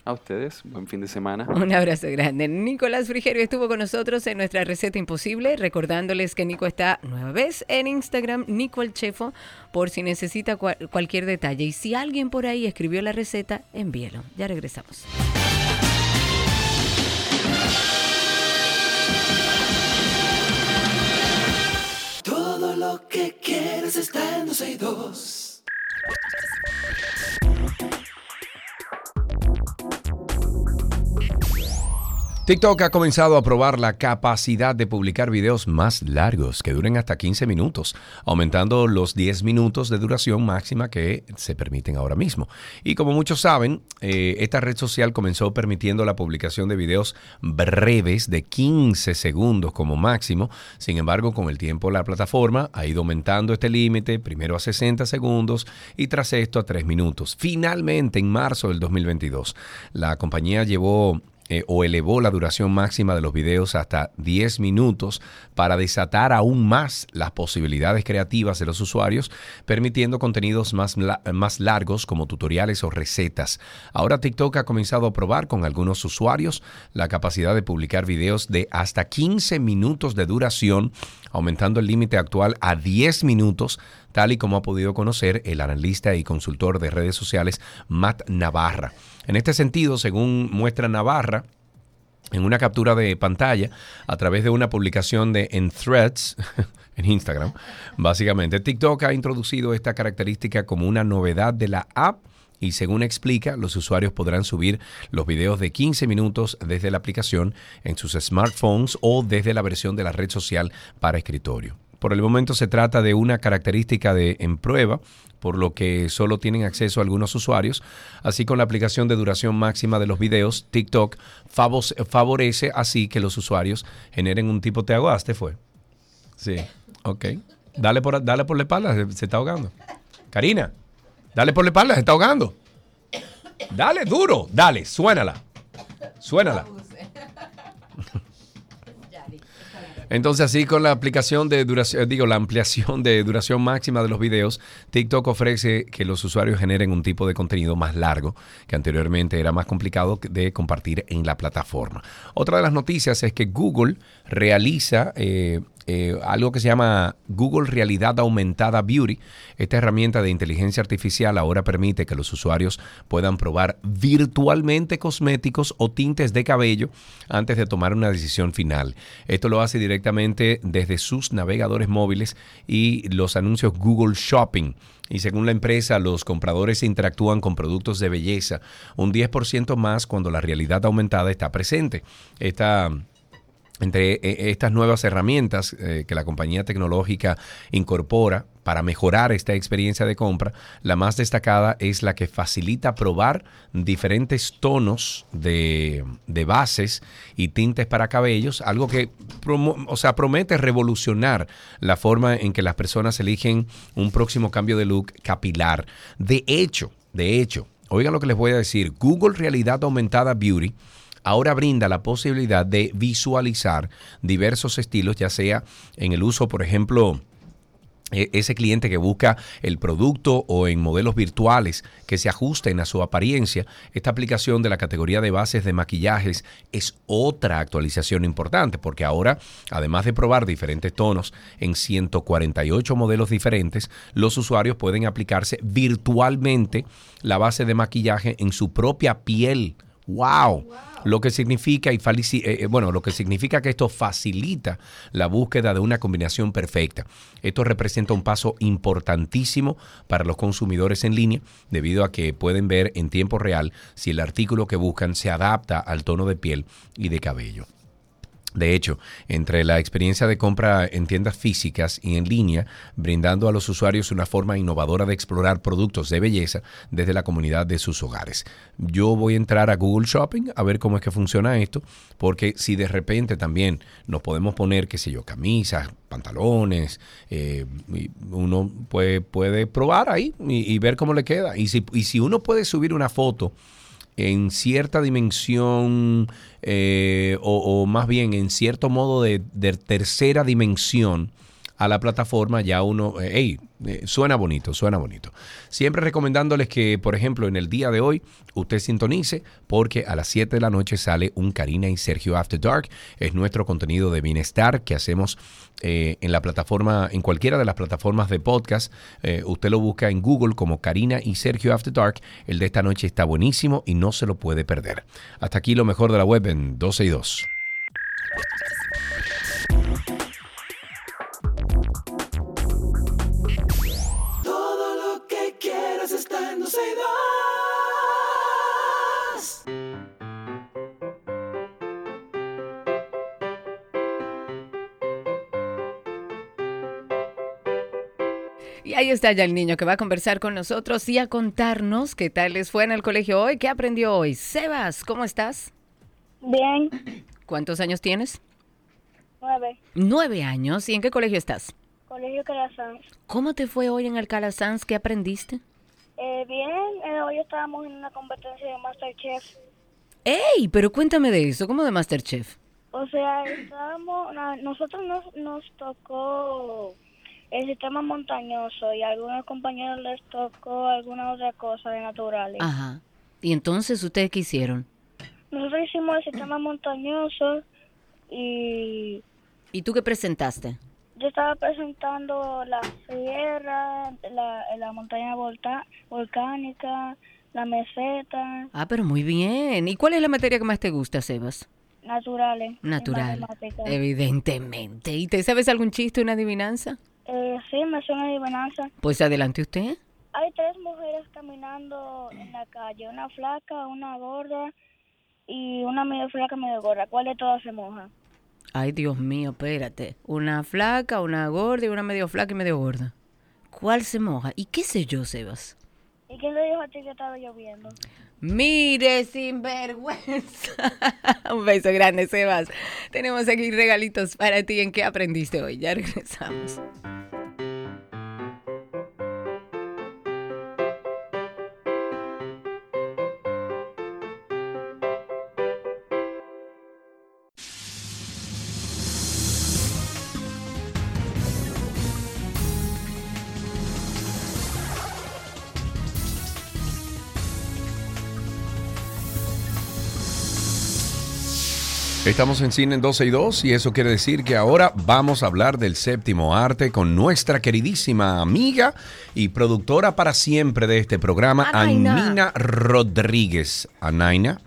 A ustedes, buen fin de semana. Un abrazo grande. Nicolás Frigerio estuvo con nosotros en nuestra receta imposible, recordándoles que Nico está nueva vez en Instagram, Nico el Chefo, por si necesita cual- cualquier detalle. Y si alguien por ahí escribió la receta, envíelo. Ya regresamos. Todo lo que quieres está en 12 y 2. TikTok ha comenzado a probar la capacidad de publicar videos más largos que duren hasta 15 minutos, aumentando los 10 minutos de duración máxima que se permiten ahora mismo. Y como muchos saben, eh, esta red social comenzó permitiendo la publicación de videos breves de 15 segundos como máximo. Sin embargo, con el tiempo la plataforma ha ido aumentando este límite, primero a 60 segundos y tras esto a 3 minutos. Finalmente, en marzo del 2022, la compañía llevó eh, o elevó la duración máxima de los videos hasta 10 minutos para desatar aún más las posibilidades creativas de los usuarios, permitiendo contenidos más, más largos como tutoriales o recetas. Ahora TikTok ha comenzado a probar con algunos usuarios la capacidad de publicar videos de hasta 15 minutos de duración, aumentando el límite actual a 10 minutos tal y como ha podido conocer el analista y consultor de redes sociales Matt Navarra. En este sentido, según muestra Navarra, en una captura de pantalla a través de una publicación de en Threads en Instagram, básicamente TikTok ha introducido esta característica como una novedad de la app y según explica, los usuarios podrán subir los videos de 15 minutos desde la aplicación en sus smartphones o desde la versión de la red social para escritorio. Por el momento se trata de una característica de en prueba, por lo que solo tienen acceso algunos usuarios. Así con la aplicación de duración máxima de los videos, TikTok favorece así que los usuarios generen un tipo te ahogaste, fue. Sí, ok. Dale por, dale por la espalda, se, se está ahogando. Karina, dale por la espalda, se está ahogando. Dale duro, dale, suénala. Suénala. Entonces, así con la aplicación de duración, digo, la ampliación de duración máxima de los videos, TikTok ofrece que los usuarios generen un tipo de contenido más largo, que anteriormente era más complicado de compartir en la plataforma. Otra de las noticias es que Google realiza eh, eh, algo que se llama Google Realidad Aumentada Beauty. Esta herramienta de inteligencia artificial ahora permite que los usuarios puedan probar virtualmente cosméticos o tintes de cabello antes de tomar una decisión final. Esto lo hace directamente desde sus navegadores móviles y los anuncios Google Shopping. Y según la empresa, los compradores interactúan con productos de belleza un 10% más cuando la realidad aumentada está presente. Esta entre eh, estas nuevas herramientas eh, que la compañía tecnológica incorpora para mejorar esta experiencia de compra, la más destacada es la que facilita probar diferentes tonos de, bases y tintes para cabellos, algo que o promete revolucionar la forma en que las personas eligen un próximo cambio de look capilar. De hecho, de hecho, oigan lo que les voy a decir, Google Realidad Aumentada Beauty ahora brinda la posibilidad de visualizar diversos estilos, ya sea en el uso, por ejemplo, e- ese cliente que busca el producto o en modelos virtuales que se ajusten a su apariencia, esta aplicación de la categoría de bases de maquillajes es otra actualización importante porque ahora, además de probar diferentes tonos en 148 modelos diferentes, los usuarios pueden aplicarse virtualmente la base de maquillaje en su propia piel. ¡Wow! Lo que significa y eh, eh, bueno, lo que significa que esto facilita la búsqueda de una combinación perfecta. Esto representa un paso importantísimo para los consumidores en línea, debido a que pueden ver en tiempo real si el artículo que buscan se adapta al tono de piel y de cabello. De hecho, entre la experiencia de compra en tiendas físicas y en línea, brindando a los usuarios una forma innovadora de explorar productos de belleza desde la comunidad de sus hogares. Yo voy a entrar a Google Shopping a ver cómo es que funciona esto, porque si de repente también nos podemos poner, qué sé yo, camisas, pantalones, eh, uno puede, puede probar ahí y, y ver cómo le queda. Y si, y si uno puede subir una foto en cierta dimensión eh, o, o más bien en cierto modo de, de tercera dimensión a la plataforma, ya uno, eh, hey, eh, suena bonito, suena bonito. Siempre recomendándoles que, por ejemplo, en el día de hoy usted sintonice porque a las 7 de la noche sale un Karina y Sergio After Dark. Es nuestro contenido de bienestar que hacemos eh, en la plataforma, en cualquiera de las plataformas de podcast. Eh, usted lo busca en Google como Karina y Sergio After Dark. El de esta noche está buenísimo y no se lo puede perder. Hasta aquí lo mejor de la web en 12 y 2. Ahí está ya el niño que va a conversar con nosotros y a contarnos qué tal les fue en el colegio hoy, qué aprendió hoy. Sebas, ¿cómo estás? Bien, ¿Cuántos años tienes? nueve. Nueve años. ¿Y en qué colegio estás? Colegio Calazán. ¿Cómo te fue hoy en el Calasanz? ¿Qué aprendiste? Eh, bien, eh, hoy estábamos en una competencia de Masterchef. ¡Ey! Pero cuéntame de eso, ¿cómo de Masterchef? O sea, estábamos, nosotros nos, nos tocó el sistema montañoso y a algunos compañeros les tocó alguna otra cosa de naturales. Ajá. ¿Y entonces ustedes qué hicieron? Nosotros hicimos el sistema montañoso y ¿Y tú qué presentaste? yo estaba presentando la sierra, la, la montaña volta- volcánica, la meseta, Ah, pero muy bien. ¿Y cuál es la materia que más te gusta, Sebas? naturales. Natural. Evidentemente. ¿Y te sabes algún chiste, una adivinanza? Eh, sí, me suena adivinanza. Pues adelante usted. Hay tres mujeres caminando en la calle, una flaca, una gorda y una medio flaca, medio gorda. ¿Cuál de todas se moja? Ay, Dios mío, espérate. Una flaca, una gorda y una medio flaca y medio gorda. ¿Cuál se moja? ¿Y qué sé yo, Sebas? ¿Y quién le dijo a ti que estaba lloviendo? Mire, sinvergüenza. Un beso grande, Sebas. Tenemos aquí regalitos para ti. ¿En qué aprendiste hoy? Ya regresamos. Estamos en Cine en 12 y 2 y eso quiere decir que ahora vamos a hablar del séptimo arte con nuestra queridísima amiga y productora para siempre de este programa, Anaina. Anina Rodríguez. Anaina,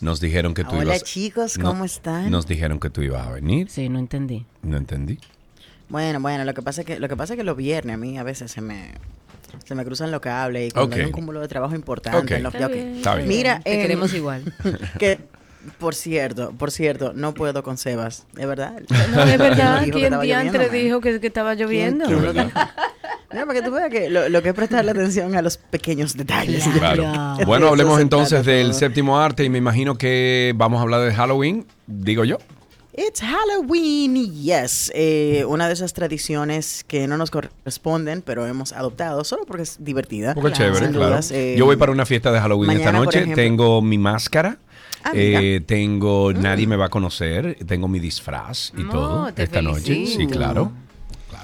nos dijeron que tú Hola, ibas... chicos, no- ¿cómo están? Nos dijeron que tú ibas a venir. Sí, no entendí. No entendí. Bueno, bueno, lo que pasa es que lo que pasa es que los viernes a mí a veces se me se me cruzan los cables y cuando hay un cúmulo de trabajo importante, en los- Está bien, Está bien. Mira, Te em, queremos igual. que por cierto, por cierto, no puedo con Sebas, ¿es verdad? No, es verdad. Que ¿Quién diantre dijo que, que estaba lloviendo? ¿Quién- quién? Mira, para que tú veas que lo, lo que es prestarle atención a los pequeños detalles. Claro. Claro. Bueno, hablemos entonces del séptimo arte y me imagino que vamos a hablar de Halloween, digo yo. It's Halloween, yes. Eh, una de esas tradiciones que no nos corresponden, pero hemos adoptado solo porque es divertida. Un poco chévere, Sin claro. dudas, eh, Yo voy para una fiesta de Halloween esta mañana, por noche. ejemplo- Tengo mi máscara. Ah. Mm. eh, tengo, nadie me va a conocer. Tengo mi disfraz y No, todo esta noche. Sí, claro.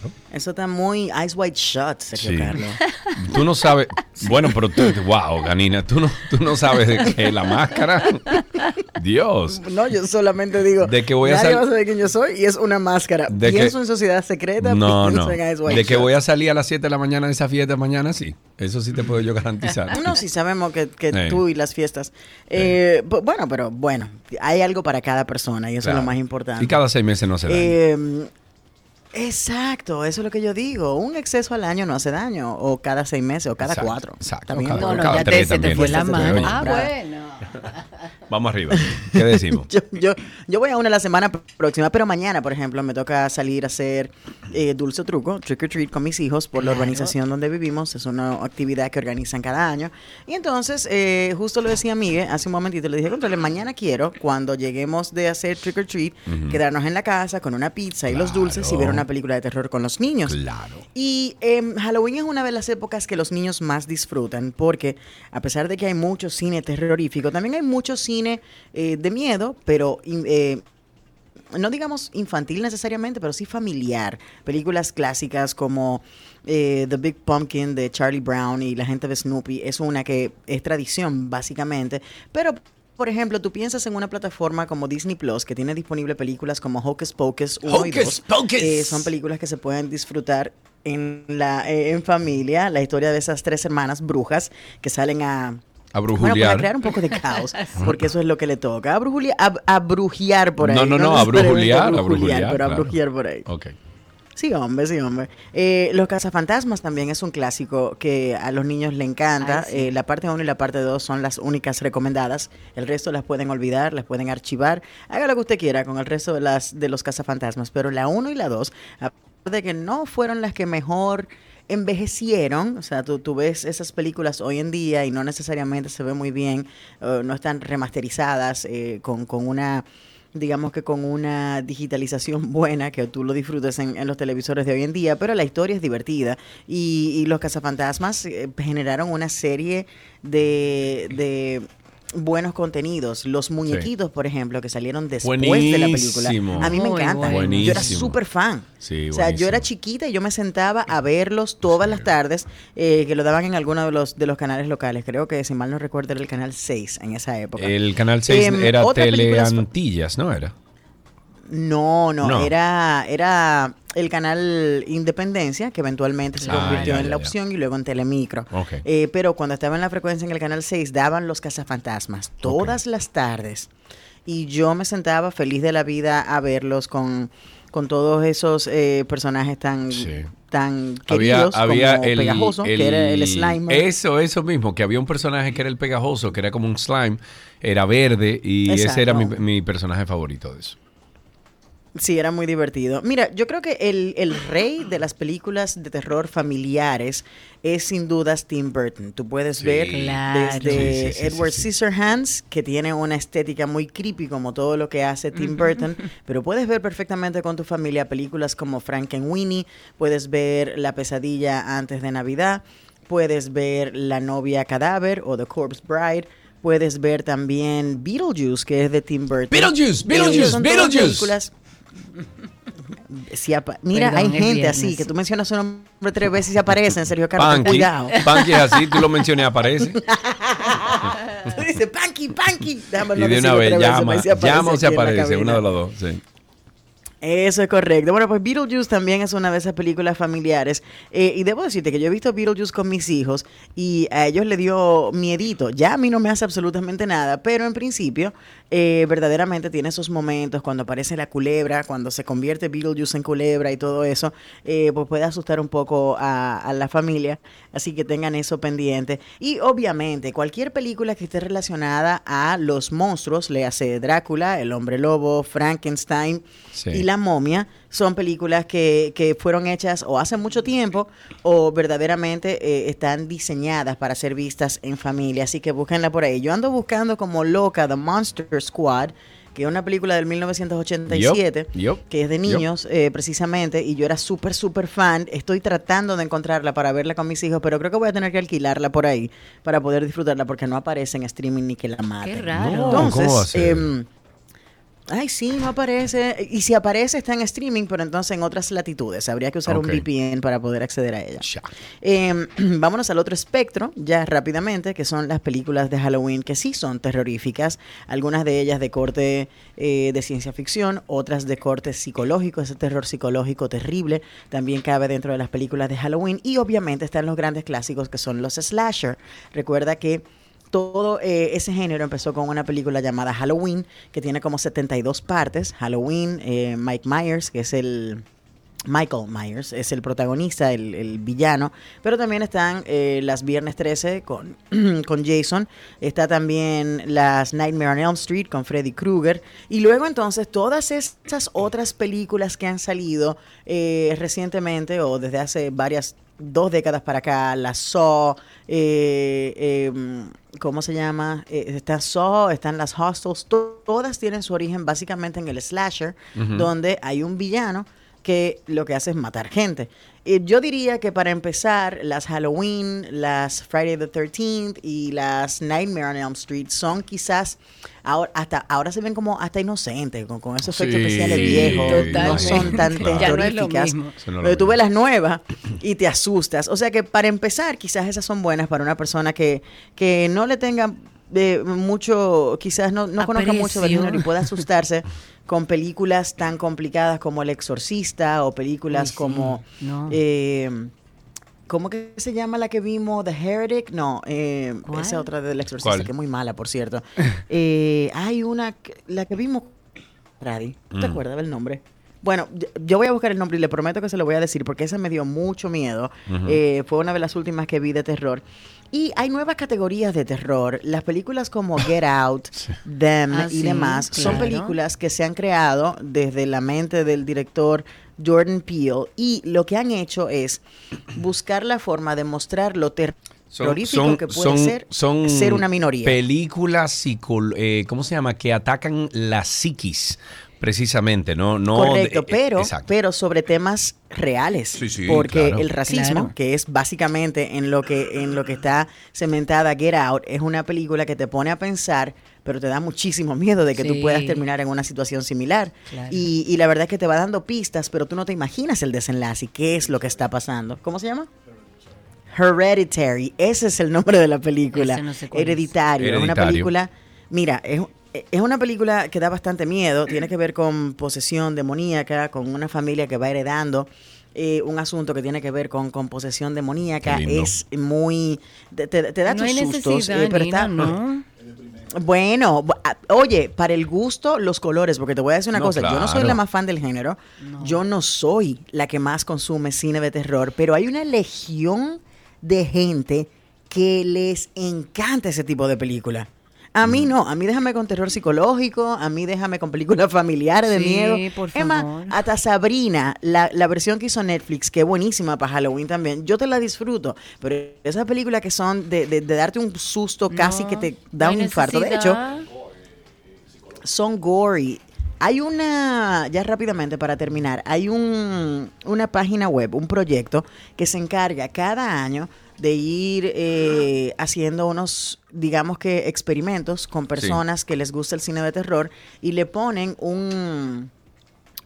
Claro. Eso está muy Ice White Shot, Sergio Sí. Carlos. Tú no sabes. Bueno, pero tú, wow, Ganina, tú no, tú no sabes de qué la máscara. Dios. No, yo solamente digo. De que voy a nadie va a saber quién yo soy y es una máscara. De que- Pienso en sociedad secreta. No, pienso no. en Ice White De que Shot. voy a salir a las 7 de la mañana de esa fiesta mañana, sí. Eso sí te puedo yo garantizar. No, sí sabemos que, que Sí. tú y las fiestas. Eh, bu- bueno, pero bueno, hay algo para cada persona y eso es Claro. lo más importante. Y cada seis meses no se da. Eh, Exacto, eso es lo que yo digo. Un exceso al año no hace daño, o cada seis meses, o cada Exacto, cuatro. exacto, cada- No, no, cada ya te, tres se te fue la mano. Ah, bueno. Vamos arriba. ¿Qué decimos? Yo, yo, yo voy a una la semana pr- próxima, pero mañana, por ejemplo, me toca salir a hacer eh, dulce o truco, trick or treat con mis hijos por la urbanización donde vivimos. Es una actividad que organizan cada año. Y entonces, eh, justo lo decía Miguel hace un momentito, le dije, controle, mañana quiero, cuando lleguemos de hacer trick or treat, quedarnos en la casa con una pizza y los dulces y ver Claro. Una película de terror con los niños. Claro. Y em, Halloween es una de las épocas que los niños más disfrutan porque a pesar de que hay mucho cine terrorífico, también hay mucho cine eh, de miedo, pero eh, no digamos infantil necesariamente, pero sí familiar. Películas clásicas como eh, The Big Pumpkin de Charlie Brown y La gente de Snoopy es una que es tradición básicamente, pero por ejemplo, tú piensas en una plataforma como Disney Plus que tiene disponible películas como Hocus Pocus 1 y Hocus 2. Pocus. Eh, son películas que se pueden disfrutar en la eh, en familia, la historia de esas tres hermanas brujas que salen a A bueno, brujulear. para crear un poco de caos, porque eso es lo que le toca. A, brujulia- a, a brujear por ahí. No, no, no, a brujulear, a brujulear, Pero a claro. por ahí. Ok. Sí, hombre, sí, hombre. Eh, Los cazafantasmas también es un clásico que a los niños le encanta. Ay, sí. Eh, la parte 1 y la parte 2 son las únicas recomendadas. El resto las pueden olvidar, las pueden archivar. Haga lo que usted quiera con el resto de, las, de los cazafantasmas. Pero la 1 y la 2, a pesar de que no fueron las que mejor envejecieron, o sea, tú, tú ves esas películas hoy en día y no necesariamente se ve muy bien, eh, no están remasterizadas eh, con, con una digamos que con una digitalización buena, que tú lo disfrutes en, en los televisores de hoy en día, pero la historia es divertida. Y, y los cazafantasmas eh, generaron una serie de, de buenos contenidos. Los muñequitos, por ejemplo, que salieron después de la película. A mí me encantan. Yo era súper fan. Sí, o sea, yo era chiquita y yo me sentaba a verlos todas las tardes, eh, que lo daban en alguno de los, de los canales locales. Creo que, si mal no recuerdo, era el canal 6 en esa época. El canal 6 Em, era Teleantillas, ¿no era? No, no, No. Era, era el canal Independencia, que eventualmente se Ah, convirtió ya, en ya, la ya. opción y luego en Telemicro. Ok. Eh, pero cuando estaba en la frecuencia en el canal 6, daban los cazafantasmas todas las tardes. Y yo me sentaba feliz de la vida a verlos con, con todos esos eh, personajes tan, Sí. tan Había, queridos había como el, Pegajoso, que era el slime. Eso, eso mismo, que había un personaje que era el pegajoso, que era como un slime, era verde y ese era mi, mi personaje favorito de eso. Sí, era muy divertido. Mira, yo creo que el, el rey de las películas de terror familiares es sin dudas Tim Burton. Tú puedes Sí. ver Claro. desde Sí, sí, Edward. Scissorhands, que tiene una estética muy creepy como todo lo que hace Tim Burton, pero puedes ver perfectamente con tu familia películas como Frankenweenie, puedes ver La pesadilla antes de Navidad, puedes ver La novia cadáver o The Corpse Bride. Puedes ver también Beetlejuice, que es de Tim Burton. Beetlejuice, Eh, Beetlejuice, Beetlejuice. películas si Mira, Perdón, hay es gente viernes. así, que tú mencionas su nombre tres veces y se aparece, en serio, Carlos, Panky. cuidado. Panky es así, tú lo mencioné, aparece. Tú dices, Panky, Panky. Déjame Y de una decirlo vez tres veces, llama, llama o se aparece, uno de los dos. Sí. Eso es correcto. Bueno, pues Beetlejuice también es una de esas películas familiares. Eh, y debo decirte que yo he visto Beetlejuice con mis hijos y a ellos le dio miedito. Ya a mí no me hace absolutamente nada, pero en principio eh, verdaderamente tiene esos momentos cuando aparece la culebra, cuando se convierte Beetlejuice en culebra y todo eso, eh, pues puede asustar un poco a, a la familia. Así que tengan eso pendiente. Y obviamente cualquier película que esté relacionada a los monstruos, le hace Drácula, El Hombre Lobo, Frankenstein Sí. y La Momia, son películas que, que fueron hechas o hace mucho tiempo o verdaderamente eh, están diseñadas para ser vistas en familia. Así que búsquenla por ahí. Yo ando buscando como loca The Monster Squad, que es una película del 1987, Yup, yup, que es de niños eh, precisamente, y yo era súper, súper fan. Estoy tratando de encontrarla para verla con mis hijos, pero creo que voy a tener que alquilarla por ahí para poder disfrutarla porque no aparece en streaming ni que la maten. Qué raro. No, Entonces, ¿cómo va a ser? em, ay, sí, no aparece. Y si aparece, está en streaming, pero entonces en otras latitudes. Habría que usar un VPN para poder acceder a ella. Em, vámonos al otro espectro, ya rápidamente, que son las películas de Halloween que sí son terroríficas. Algunas de ellas de corte eh, de ciencia ficción, otras de corte psicológico, ese terror psicológico terrible también cabe dentro de las películas de Halloween. Y obviamente están los grandes clásicos que son los slasher. Recuerda que todo eh, ese género empezó con una película llamada Halloween, que tiene como 72 partes. Halloween, eh, Mike Myers, que es el, Michael Myers es el protagonista, el, el villano, pero también están eh, las Viernes 13 con, con Jason, está también las Nightmare on Elm Street con Freddy Krueger, y luego entonces todas estas otras películas que han salido eh, recientemente o desde hace varias, dos décadas para acá, la Saw, eh, eh, ¿cómo se llama? Eh, está Saw, están las Hostels, to- todas tienen su origen básicamente en el slasher, donde hay un villano que lo que hace es matar gente. Eh, yo diría que para empezar, las Halloween, las Friday the 13th y las Nightmare on Elm Street son quizás, ahora, hasta, ahora se ven como hasta inocentes, con, con esos efectos Sí, especiales viejos, no son tan Claro. No terroríficas. no lo Pero tú ves las nuevas y te asustas. O sea que para empezar, quizás esas son buenas para una persona que, que no le tenga eh, mucho, quizás no, no conozca mucho género y pueda asustarse con películas tan complicadas como El Exorcista o películas sí, como... no. eh, ¿Cómo que se llama la que vimos? ¿The Heretic? No, eh, esa otra del Exorcista, ¿Cuál? que es muy mala, por cierto. Eh, hay una, que- la que vimos, Brady, ¿tú ¿te Mm. acuerdas del nombre? Bueno, yo- voy a buscar el nombre y le prometo que se lo voy a decir porque esa me dio mucho miedo. Eh, fue una de las últimas que vi de terror. Y hay nuevas categorías de terror. Las películas como Get Out, Them Ah, y sí, demás son claro. películas que se han creado desde la mente del director Jordan Peele y lo que han hecho es buscar la forma de mostrar lo ter- terrorífico que puede ser son ser una minoría. Películas eh, ¿cómo se llama? Que atacan la psiquis, precisamente, no, no. Correcto, de- eh, pero, exacto. pero sobre temas reales. Sí, sí, porque claro. el racismo, Claro. que es básicamente en lo que, en lo que está cementada Get Out, es una película que te pone a pensar, pero te da muchísimo miedo de que tú puedas terminar en una situación similar. Claro. Y, y la verdad es que te va dando pistas, pero tú no te imaginas el desenlace y qué es lo que está pasando. ¿Cómo se llama? Hereditary, ese es el nombre de la película. No sé es. Hereditario, es una Hereditario. película, mira, es, es una película que da bastante miedo, tiene que ver con posesión demoníaca, con una familia que va heredando. eh, un asunto que tiene que ver con, con posesión demoníaca es muy te, te- te da no hay tus sustos eh, pero Nina, está ¿no? bueno, bu- ah, oye, para el gusto, los colores, porque te voy a decir una No, cosa, yo no soy la más fan del género, yo no soy la que más consume cine de terror, pero hay una legión de gente que les encanta ese tipo de película. A mí no, a mí déjame con terror psicológico, a mí déjame con películas familiares de Sí, miedo. por favor. hasta Sabrina, la, la versión que hizo Netflix, que es buenísima para Halloween también, yo te la disfruto, pero esas películas que son de, de- de darte un susto casi No, que te da no un infarto. De hecho, son gory. Hay una, ya rápidamente para terminar, hay un, una página web, un proyecto que se encarga cada año de ir eh, haciendo unos, digamos que, experimentos con personas que les gusta el cine de terror y le ponen un,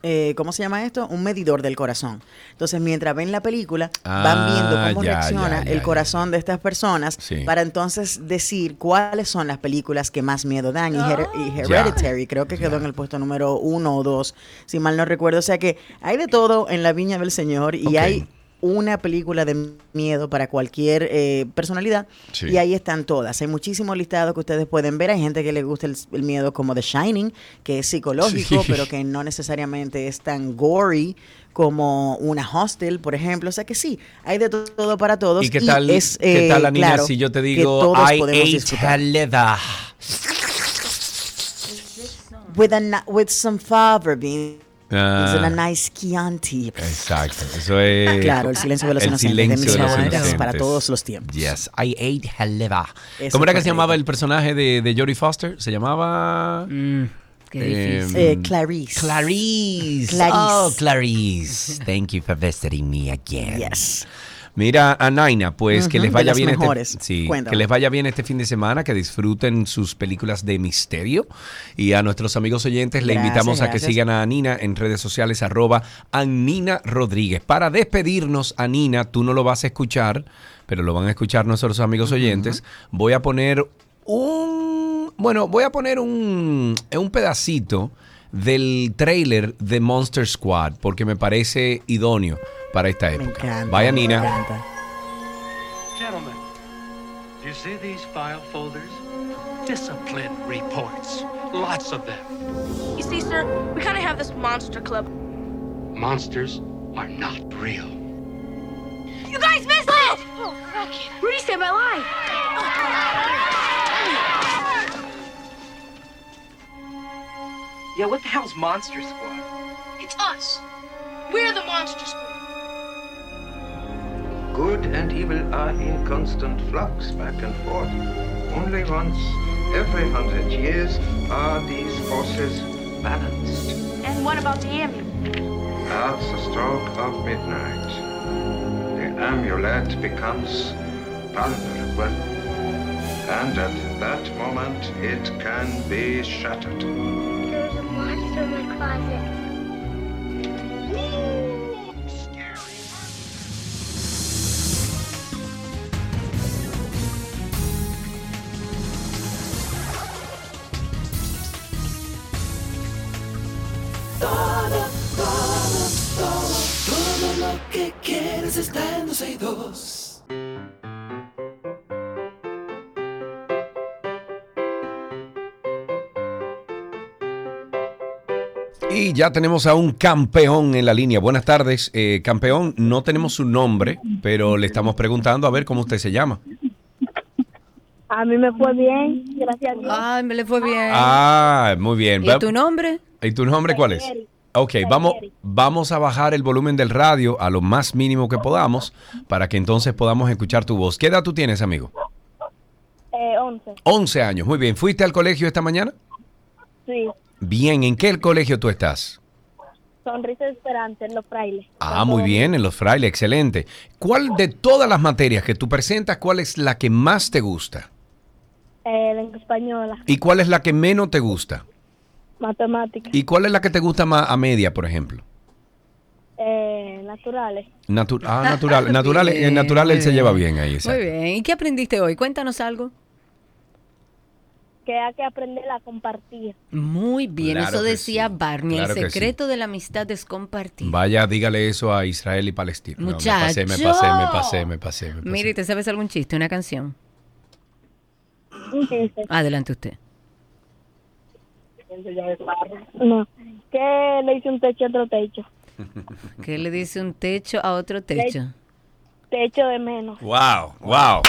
eh, ¿cómo se llama esto? Un medidor del corazón. Entonces, mientras ven la película, van viendo Ah, cómo ya, reacciona ya, ya, el corazón de estas personas Sí. para entonces decir cuáles son las películas que más miedo dan. Y, Her- y Ya. Hereditary creo que quedó en el puesto número uno o dos, si mal no recuerdo. O sea que hay de todo en la viña del Señor y hay una película de miedo para cualquier eh, personalidad Sí. y ahí están todas. Hay muchísimos listados que ustedes pueden ver. Hay gente que le gusta el, el miedo como The Shining, que es psicológico, Sí. pero que no necesariamente es tan gory como una hostel, por ejemplo. O sea que sí, hay de to- todo para todos. ¿Y qué tal, es, qué eh, tal Anina, claro, si yo te digo I ate leather? With, a, with some fava beans Ah. and a nice Chianti. Exacto, eso es. Claro, el silencio de los el inocentes, de silencio mis de los inocentes. para todos los tiempos. Yes, I ate. Eso ¿Cómo era es que se llamaba el personaje de, de Jodie Foster? Se llamaba. Mm, qué Eh. Eh, Clarice. Clarice. Clarice. Oh, Clarice. Thank you for visiting me again. Yes. Mira, a Naina, pues que Ujú, les vaya bien mejores. este, sí, Cuéntame. que les vaya bien este fin de semana, que disfruten sus películas de misterio y a nuestros amigos oyentes le Gracias, invitamos a que sigan a Anina en redes sociales arroba Anina Rodríguez. Para despedirnos, Anina, tú no lo vas a escuchar, pero lo van a escuchar nuestros amigos oyentes. Voy a poner un, bueno, voy a poner un, un pedacito del trailer de Monster Squad porque me parece idóneo para esta Me encanta. Vaya me Nina. encanta. Gentlemen, do you see these file folders? Discipline reports. Lots of them. You see, sir, we kind of have this monster club. Monsters are not real. You guys missed it! Oh, oh Rocky. Rudy saved my life. Yeah, what the hell's Monster Squad? It's us. We're the Monster Squad. Good and evil are in constant flux back and forth. Only once every hundred years are these forces balanced. And what about the amulet? At the stroke of midnight, the amulet becomes vulnerable. And at that moment, it can be shattered. There's a monster in my closet. Todo, todo, todo, todo lo que quieres está en 12 y 2. Y ya tenemos a un campeón en la línea. Buenas tardes, eh, campeón. No tenemos su nombre, pero le estamos preguntando a ver cómo usted se llama. A mí me fue bien, gracias a Dios. Ay, me le fue bien. Ah, muy bien. ¿Y tu nombre? ¿Y tu nombre cuál es? Ok, vamos, vamos a bajar el volumen del radio a lo más mínimo que podamos para que entonces podamos escuchar tu voz. ¿Qué edad tú tienes, amigo? Eh, 11. 11 años. Muy bien. ¿Fuiste al colegio esta mañana? Sí. Bien. ¿En qué colegio tú estás? Sonrisa Esperanza en los frailes. Ah, muy bien, en los frailes, excelente. ¿Cuál de todas las materias que tú presentas, cuál es la que más te gusta? Eh, lengua española, ¿Y cuál es la que menos te gusta? matemáticas, ¿Y cuál es la que te gusta más a media, por ejemplo? eh, naturales. Natu- ah, natural. Natural, en natural él se lleva bien ahí. exacto. Muy bien. ¿Y qué aprendiste hoy? Cuéntanos algo. Que hay que aprender a compartir. Muy bien, Claro eso decía sí, Barney. claro el que sí. secreto de la amistad es compartir. Vaya, dígale eso a Israel y Palestina. No, Muchacho. me pasé, me pasé, me pasé, me pasé. me pasé. Mire, ¿te sabes algún chiste, una canción? Adelante usted. No. ¿Qué le hizo un techo a otro techo? ¿Qué le dice un techo a otro techo? Techo de menos. Wow, wow.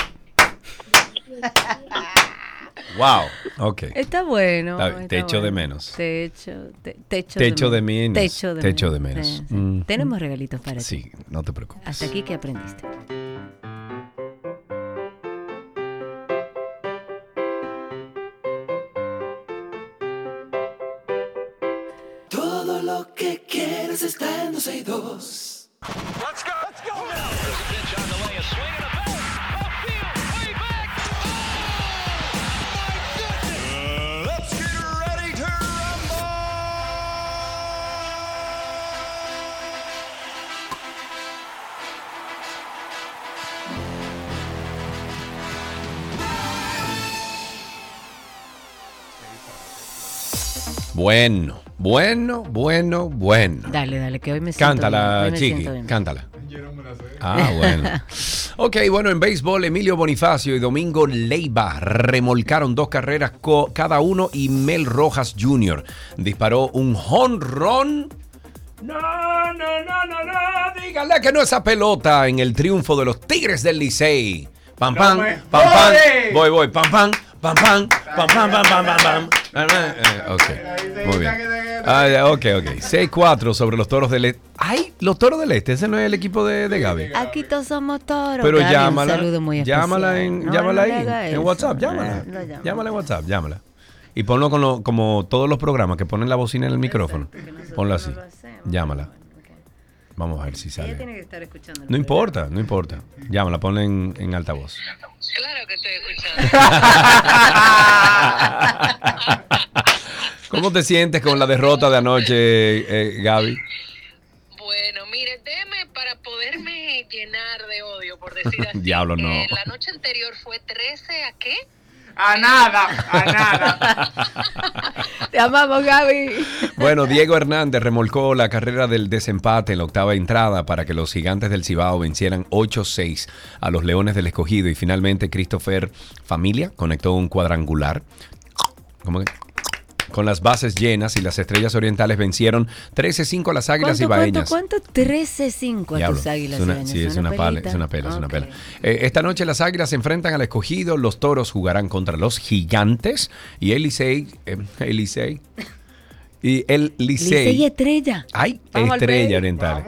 wow, ok. Está bueno. Está bien, está techo de menos. Techo, te- techo, Techo de menos. Techo de Techo menos. de menos. Sí, sí. Mm. Tenemos regalitos para ti. Sí, no te preocupes. Hasta aquí, ¿qué aprendiste? Let's go. Let's go now. There's a pitch on the way, a swing and a way back. Oh, my goodness. Uh, let's get ready to rumble. Bueno. Bueno, bueno, bueno. Dale, dale, que hoy me siento Cántala, bien, hoy me Chiqui, siento bien. cántala. Ah, bueno. Ok, bueno, en béisbol, Emilio Bonifacio y Domingo Leiva remolcaron dos carreras cada uno y Mel Rojas Jr. disparó un jonrón. No, no, no, no, no, dígale que no esa pelota en el triunfo de los Tigres del Licey. Pam, pam, pam, pam. Voy, voy, pam, pam, pam, pam, pam, pam, pam, pam, pam, pam. Ok, muy bien. Ah, ya, ok, ok. 6-4 sobre los toros del este. ¡Ay! Los toros del este. Ese no es el equipo de, de Gaby. Aquí todos somos toros. Pero Gaby, llámala. Un saludo muy especial. llámala en, No, llámala no ahí. En. WhatsApp, llámala. Eh, lo llamo. Llámala en WhatsApp, llámala. Y ponlo con lo- como todos los programas que ponen la bocina en el micrófono. Ponlo así. Llámala. Vamos a ver si Ella sale. tiene que estar escuchando. No importa, no importa. Llámala, ponla en, en altavoz. Claro que estoy escuchando. ¿Cómo te sientes con la derrota de anoche, eh, Gaby? Bueno, mire, déme para poderme llenar de odio, por decir así. Diablo, no. Eh, la noche anterior fue 13 a qué? A nada, a nada. Te amamos, Gaby. Bueno, Diego Hernández remolcó la carrera del desempate en la octava entrada para que los gigantes del Cibao vencieran 8-6 a los Leones del Escogido y finalmente Christopher Familia conectó un cuadrangular. ¿Cómo que? Con las bases llenas y las estrellas orientales vencieron 13-5 a las águilas ¿Cuánto, cuánto, ibaeñas. cuánto? 13-5 a tus águilas una- ibaeñas. sí, es una, pala, pelita. es una pela, es una pela. Eh, esta noche las águilas se enfrentan al escogido, los toros jugarán contra los gigantes y el Licey, eh, el Licey, y el Licey Licey. Estrella. Ay, Vamos estrella oriental.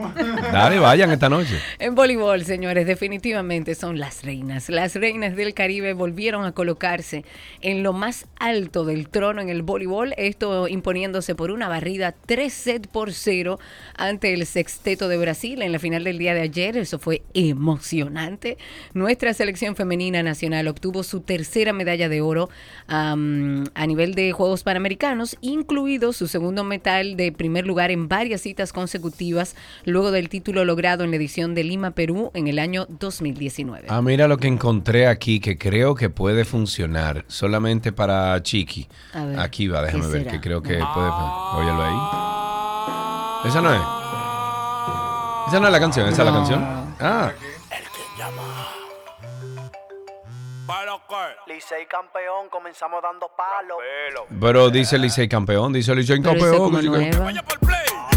Dale, vayan esta noche. En voleibol, señores, definitivamente son las reinas. Las reinas del Caribe volvieron a colocarse en lo más alto del trono en el voleibol, esto imponiéndose por una barrida 3 set por 0 ante el sexteto de Brasil en la final del día de ayer. Eso fue emocionante. Nuestra selección femenina nacional obtuvo su tercera medalla de oro am, a nivel de Juegos Panamericanos, incluido su segundo metal de primer lugar en varias citas consecutivas, luego del título logrado en la edición de Lima, Perú, en el año 2019. Ah, mira lo que encontré aquí que creo que puede funcionar solamente para Chiqui. A ver, aquí va, déjame ¿qué ver, será? que creo que puede. Óyelo ahí. Esa no es. Esa no es la canción, esa es la canción. Ah, Licey campeón, comenzamos dando palos. pero dice Licey campeón, dice Licey campeón. como Licey- nueva.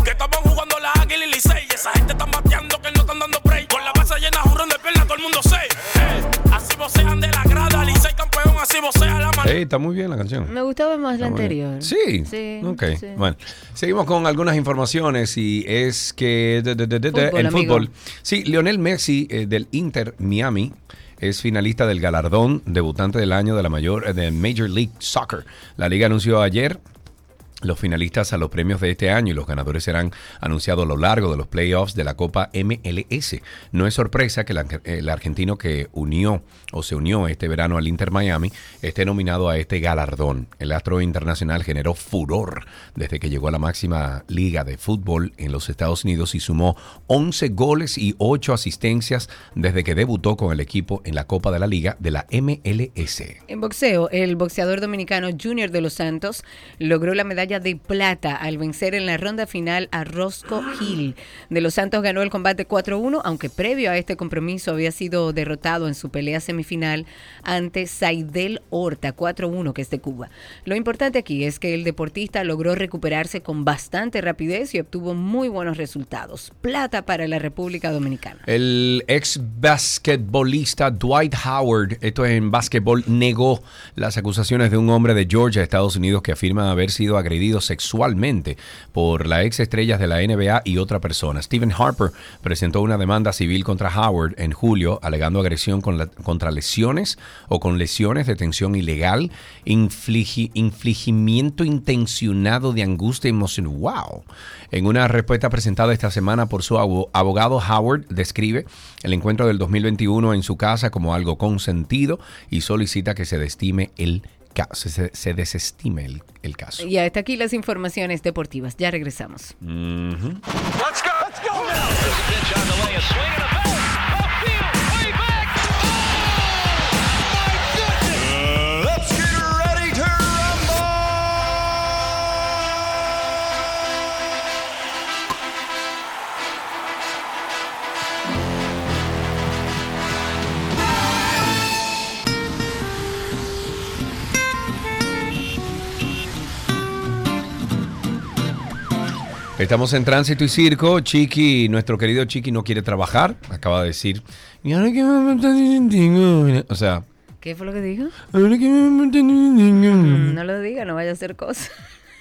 Que estaban jugando la águila y Licey. Esa gente está bateando que no están dando break. Con la base llena, jurón de pierna, todo el mundo sé. Eh, así vocean de la grada. Licey campeón, así vocea la mano. Ey, está muy bien la canción. Me gustaba más la anterior. Sí. Sí. Ok. sí. Bueno, seguimos con algunas informaciones y es que de- de- de- de- de- Fútbol, el amigo. fútbol. Sí, Lionel Messi eh, del Inter Miami es finalista del galardón debutante del año de la mayor eh, de Major League Soccer. La liga anunció ayer los finalistas a los premios de este año y los ganadores serán anunciados a lo largo de los playoffs de la Copa MLS. No es sorpresa que el ar- el argentino que unió o se unió este verano al Inter Miami esté nominado a este galardón. El astro internacional generó furor desde que llegó a la máxima liga de fútbol en los Estados Unidos y sumó 11 goles y 8 asistencias desde que debutó con el equipo en la Copa de la Liga de la MLS. En boxeo, el boxeador dominicano Junior de los Santos logró la medalla de plata al vencer en la ronda final a Roscoe Hill. De los Santos ganó el combate 4-1, aunque previo a este compromiso había sido derrotado en su pelea semifinal ante Saidel Horta 4-1, que es de Cuba. Lo importante aquí es que el deportista logró recuperarse con bastante rapidez y obtuvo muy buenos resultados. Plata para la República Dominicana. El ex basquetbolista Dwight Howard, esto es en básquetbol, negó las acusaciones de un hombre de Georgia, Estados Unidos, que afirma haber sido agredido sexualmente por la ex estrellas de la NBA y otra persona. Stephen Harper presentó una demanda civil contra Howard en julio, alegando agresión contra lesiones o con lesiones, detención ilegal, infligi- infligimiento intencionado de angustia emocional. ¡Wow! En una respuesta presentada esta semana por su abo- abogado, Howard describe el encuentro del 2021 en su casa como algo consentido y solicita que se destime el caso, se, se desestime el, el caso. Y hasta aquí las informaciones deportivas. Ya regresamos. Ujú. Let's Estamos en tránsito y circo. Chiqui, nuestro querido Chiqui no quiere trabajar. Acaba de decir. "Y ahora que me está diciendo", O sea, ¿Qué fue lo que dijo? ahora que me está diciendo". Mm, No lo diga, no vaya a hacer cosas.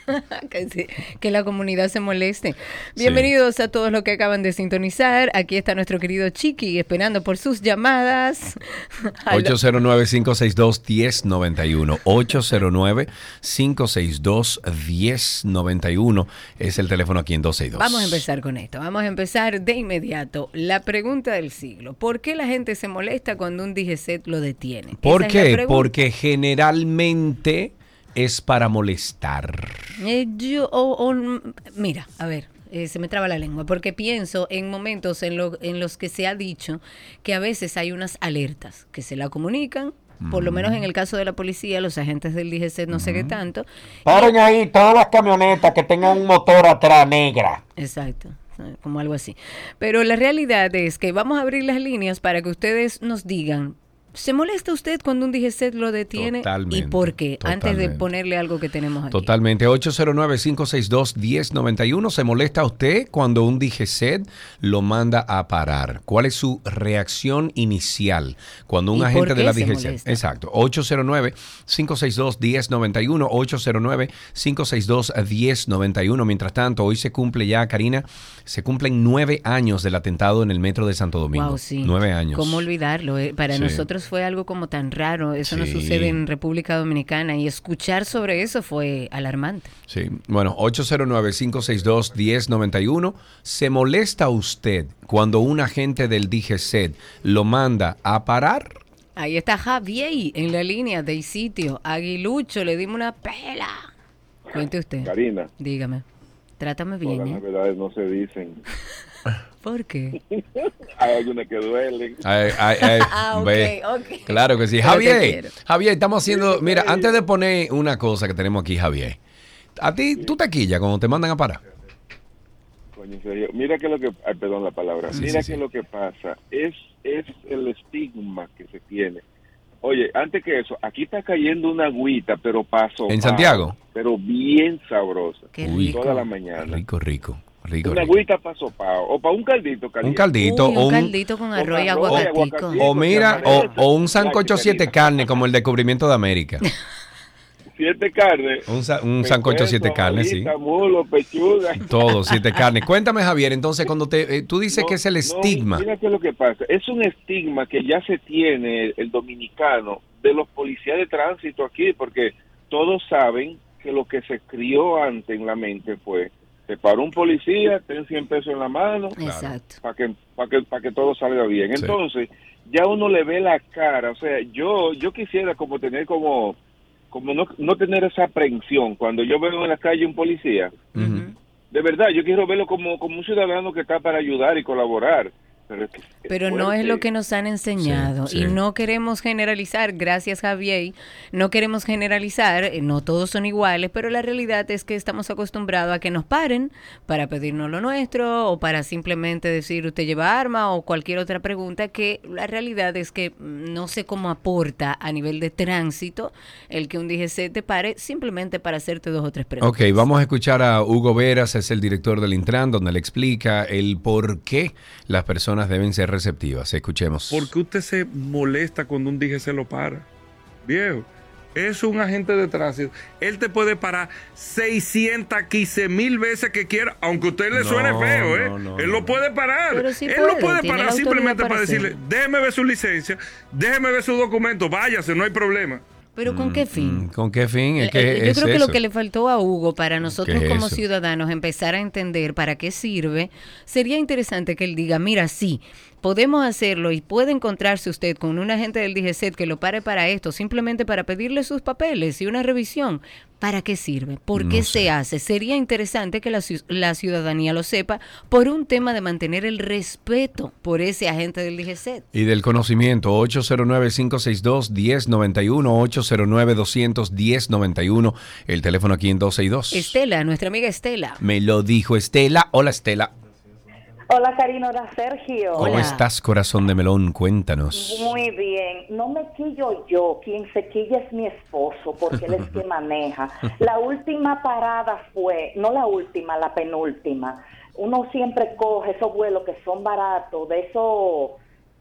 que, sí, que la comunidad se moleste. Bienvenidos a todos los que acaban de sintonizar. Aquí está nuestro querido Chiqui esperando por sus llamadas. Aló. 809-562-1091. 809-562-1091 es el teléfono aquí en 262. Vamos a empezar con esto. Vamos a empezar de inmediato. La pregunta del siglo. ¿Por qué la gente se molesta cuando un DGCET lo detiene? ¿Por Esa qué? Porque generalmente es para molestar. Eh, yo, o- o, mm, mira, a ver, eh, se me traba la lengua, porque pienso en momentos en, lo- en los que se ha dicho que a veces hay unas alertas que se la comunican, por lo menos en el caso de la policía, los agentes del DGC no sé qué tanto. Paren ahí todas las camionetas que tengan un motor atrás negra. Exacto. eh, Como algo así. Pero la realidad es que vamos a abrir las líneas para que ustedes nos digan ¿Se molesta usted cuando un DGCET lo detiene? ¿Y Totalmente, por qué? Antes de ponerle algo que tenemos aquí. Totalmente. 809-562-1091. ¿Se molesta usted cuando un DGCET lo manda a parar? ¿Cuál es su reacción inicial cuando un ¿Y agente de la DGCET? Exacto. 809-562-1091. 809-562-1091. Mientras tanto, hoy se cumple ya, Karina, se cumplen nueve años del atentado en el metro de Santo Domingo. Wow, sí. Nueve años. ¿Cómo olvidarlo? eh? Para Sí. nosotros fue algo como tan raro. Eso no sucede en República Dominicana. Y escuchar sobre eso fue alarmante. Sí, bueno, 809-562-1091. ¿Se molesta usted cuando un agente del DGCET lo manda a parar? Ahí está Javier en la línea del sitio. Aguilucho, le dimos una pela. Cuente usted. Karina, Dígame. Trátame todas bien, las ¿eh? verdades no se dicen. ¿Por qué? Hay algunas que duelen. Ay, ay, ay, Ah, ok, ve. ok. Claro que sí. Pero Javier. Javier, estamos haciendo... Mira, antes de poner una cosa que tenemos aquí, Javier. ¿A ti tú te quillas cuando te mandan a parar? Coño, en serio. Mira que lo que, ay, perdón la palabra. Sí, Mira sí, que sí. lo que pasa es es el estigma que se tiene. Oye, antes que eso, aquí está cayendo una agüita, pero paso. ¿En Santiago? Pero bien sabrosa. Uy. Toda la mañana. Rico, rico. Rico, Una rico. agüita paso pao. O para un caldito caliente. Un caldito Uy, o un un... caldito con arroz y arroz y aguacatico. aguacatico. O mira, o, o un sancocho siete carnes como el descubrimiento de América. Siete carnes. Un, sa- un sancocho siete carnes, sí. mulo, pechuga. Todo, siete carnes. Cuéntame, Javier, entonces cuando te, eh, tú dices que es el No, estigma. mira qué es lo que pasa. Es un estigma que ya se tiene el dominicano de los policías de tránsito aquí, porque todos saben que lo que se crió antes en la mente fue, te paró un policía, ten 100 pesos en la mano, Exacto. para que, para que, para que todo salga bien. Sí. Entonces, ya uno le ve la cara, o sea, yo, yo quisiera como tener como, como no, no tener esa aprensión cuando yo veo en la calle un policía, de verdad, yo quiero verlo como, como un ciudadano que está para ayudar y colaborar. Pero, es que es Pero no es lo que nos han enseñado. Sí, y no queremos generalizar, gracias Javier, no queremos generalizar, eh, no todos son iguales, pero la realidad es que estamos acostumbrados a que nos paren para pedirnos lo nuestro o para simplemente decir usted lleva arma o cualquier otra pregunta que la realidad es que no sé cómo aporta a nivel de tránsito el que un DGC te pare simplemente para hacerte dos o tres preguntas. Ok, vamos a escuchar a Hugo Veras, es el director del Intran, donde le explica el por qué las personas deben ser receptivas. Escuchemos. ¿Por qué usted se molesta cuando un DGC lo para? Viejo, es un agente de tránsito. Él te puede parar 615 mil veces que quiera, aunque a usted le No, suene feo, ¿eh? no, no, Él lo puede parar. Pero sí Él puede, lo puede parar simplemente para, para decirle, déjeme ver su licencia, déjeme ver su documento, váyase, no hay problema. Pero ¿con qué fin? Mm, ¿Con qué fin? Es Eh, que eh, Yo es creo que eso. lo que le faltó a Hugo para nosotros ¿Qué es como eso? ciudadanos empezar a entender para qué sirve, sería interesante que él diga, mira, sí, podemos hacerlo y puede encontrarse usted con un agente del DGCET que lo pare para esto, simplemente para pedirle sus papeles y una revisión. ¿Para qué sirve? ¿Por qué No se hace? Sería interesante que la ciudadanía lo sepa por un tema de mantener el respeto por ese agente del DGCET. Y del conocimiento, 809-562-1091, 809-200-1091, el teléfono aquí en 262. Estela, nuestra amiga Estela. Me lo dijo Estela. Hola Estela. Hola Karina, hola Sergio. ¿Cómo estás, corazón de melón? Cuéntanos. Muy bien. No me quillo yo, quien se quilla es mi esposo, porque él es que maneja. La última parada fue, no la última, la penúltima. Uno siempre coge esos vuelos que son baratos, de esos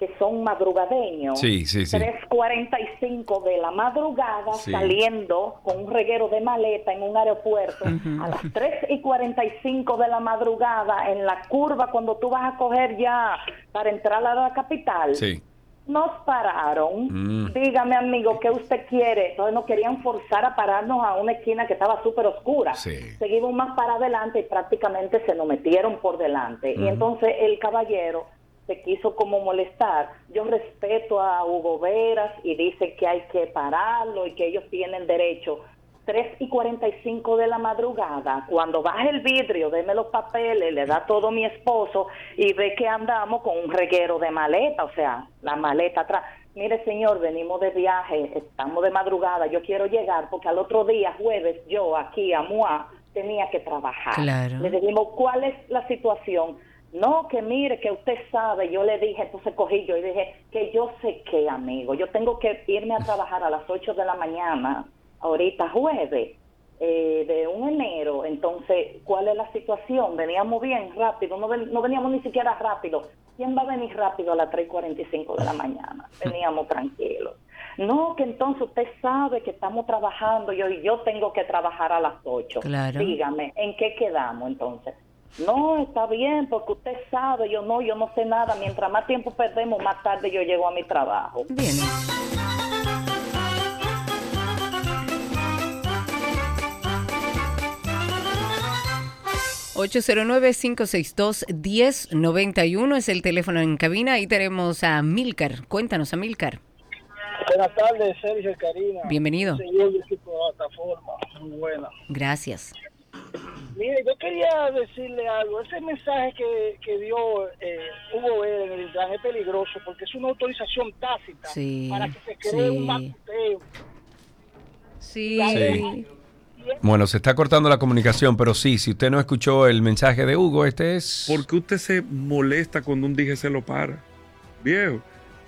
que son madrugadeños. Sí, sí, sí. 3.45 de la madrugada Sí. saliendo con un reguero de maleta en un aeropuerto a las 3 y 45 de la madrugada en la curva cuando tú vas a coger ya para entrar a la capital. Sí. Nos pararon. Mm. Dígame, amigo, ¿qué usted quiere? Entonces nos querían forzar a pararnos a una esquina que estaba súper oscura. Sí. Seguimos más para adelante y prácticamente se nos metieron por delante. Y entonces el caballero se quiso como molestar. Yo respeto a Hugo Veras y dice que hay que pararlo y que ellos tienen derecho. 3 y 45 de la madrugada, cuando baja el vidrio, deme los papeles, le da todo mi esposo y ve que andamos con un reguero de maleta, o sea, la maleta atrás. Mire, señor, venimos de viaje, estamos de madrugada, yo quiero llegar porque al otro día, jueves, yo aquí a MUA tenía que trabajar. Claro. Le dijimos, ¿cuál es la situación? No, que mire, que usted sabe, yo le dije, entonces cogí yo y dije, que yo sé qué, amigo, yo tengo que irme a trabajar a las 8 de la mañana, ahorita jueves, eh, de un enero, entonces, ¿cuál es la situación? Veníamos bien rápido, no, ven- no veníamos ni siquiera rápido. ¿Quién va a venir rápido a las 3.45 de la mañana? Veníamos tranquilos. No, que entonces usted sabe que estamos trabajando yo y yo tengo que trabajar a las 8. Claro. Dígame, ¿en qué quedamos entonces? No, está bien, porque usted sabe, yo no, yo no sé nada. Mientras más tiempo perdemos, más tarde yo llego a mi trabajo. Bien. 809-562-1091 es el teléfono en cabina. Ahí tenemos a Milcar. Cuéntanos, a Milcar. Buenas tardes, Sergio y Karina. Bienvenido. Señor de plataforma, muy buena. Gracias. Mire, yo quería decirle algo. Ese mensaje que, que dio eh, Hugo Vera en el Intran es peligroso porque es una autorización tácita Sí, para que se cree sí. un macuteo. Sí. Sí. Bueno, se está cortando la comunicación, pero sí, si usted no escuchó el mensaje de Hugo, este es... ¿Por qué usted se molesta cuando un dije se lo para? Viejo,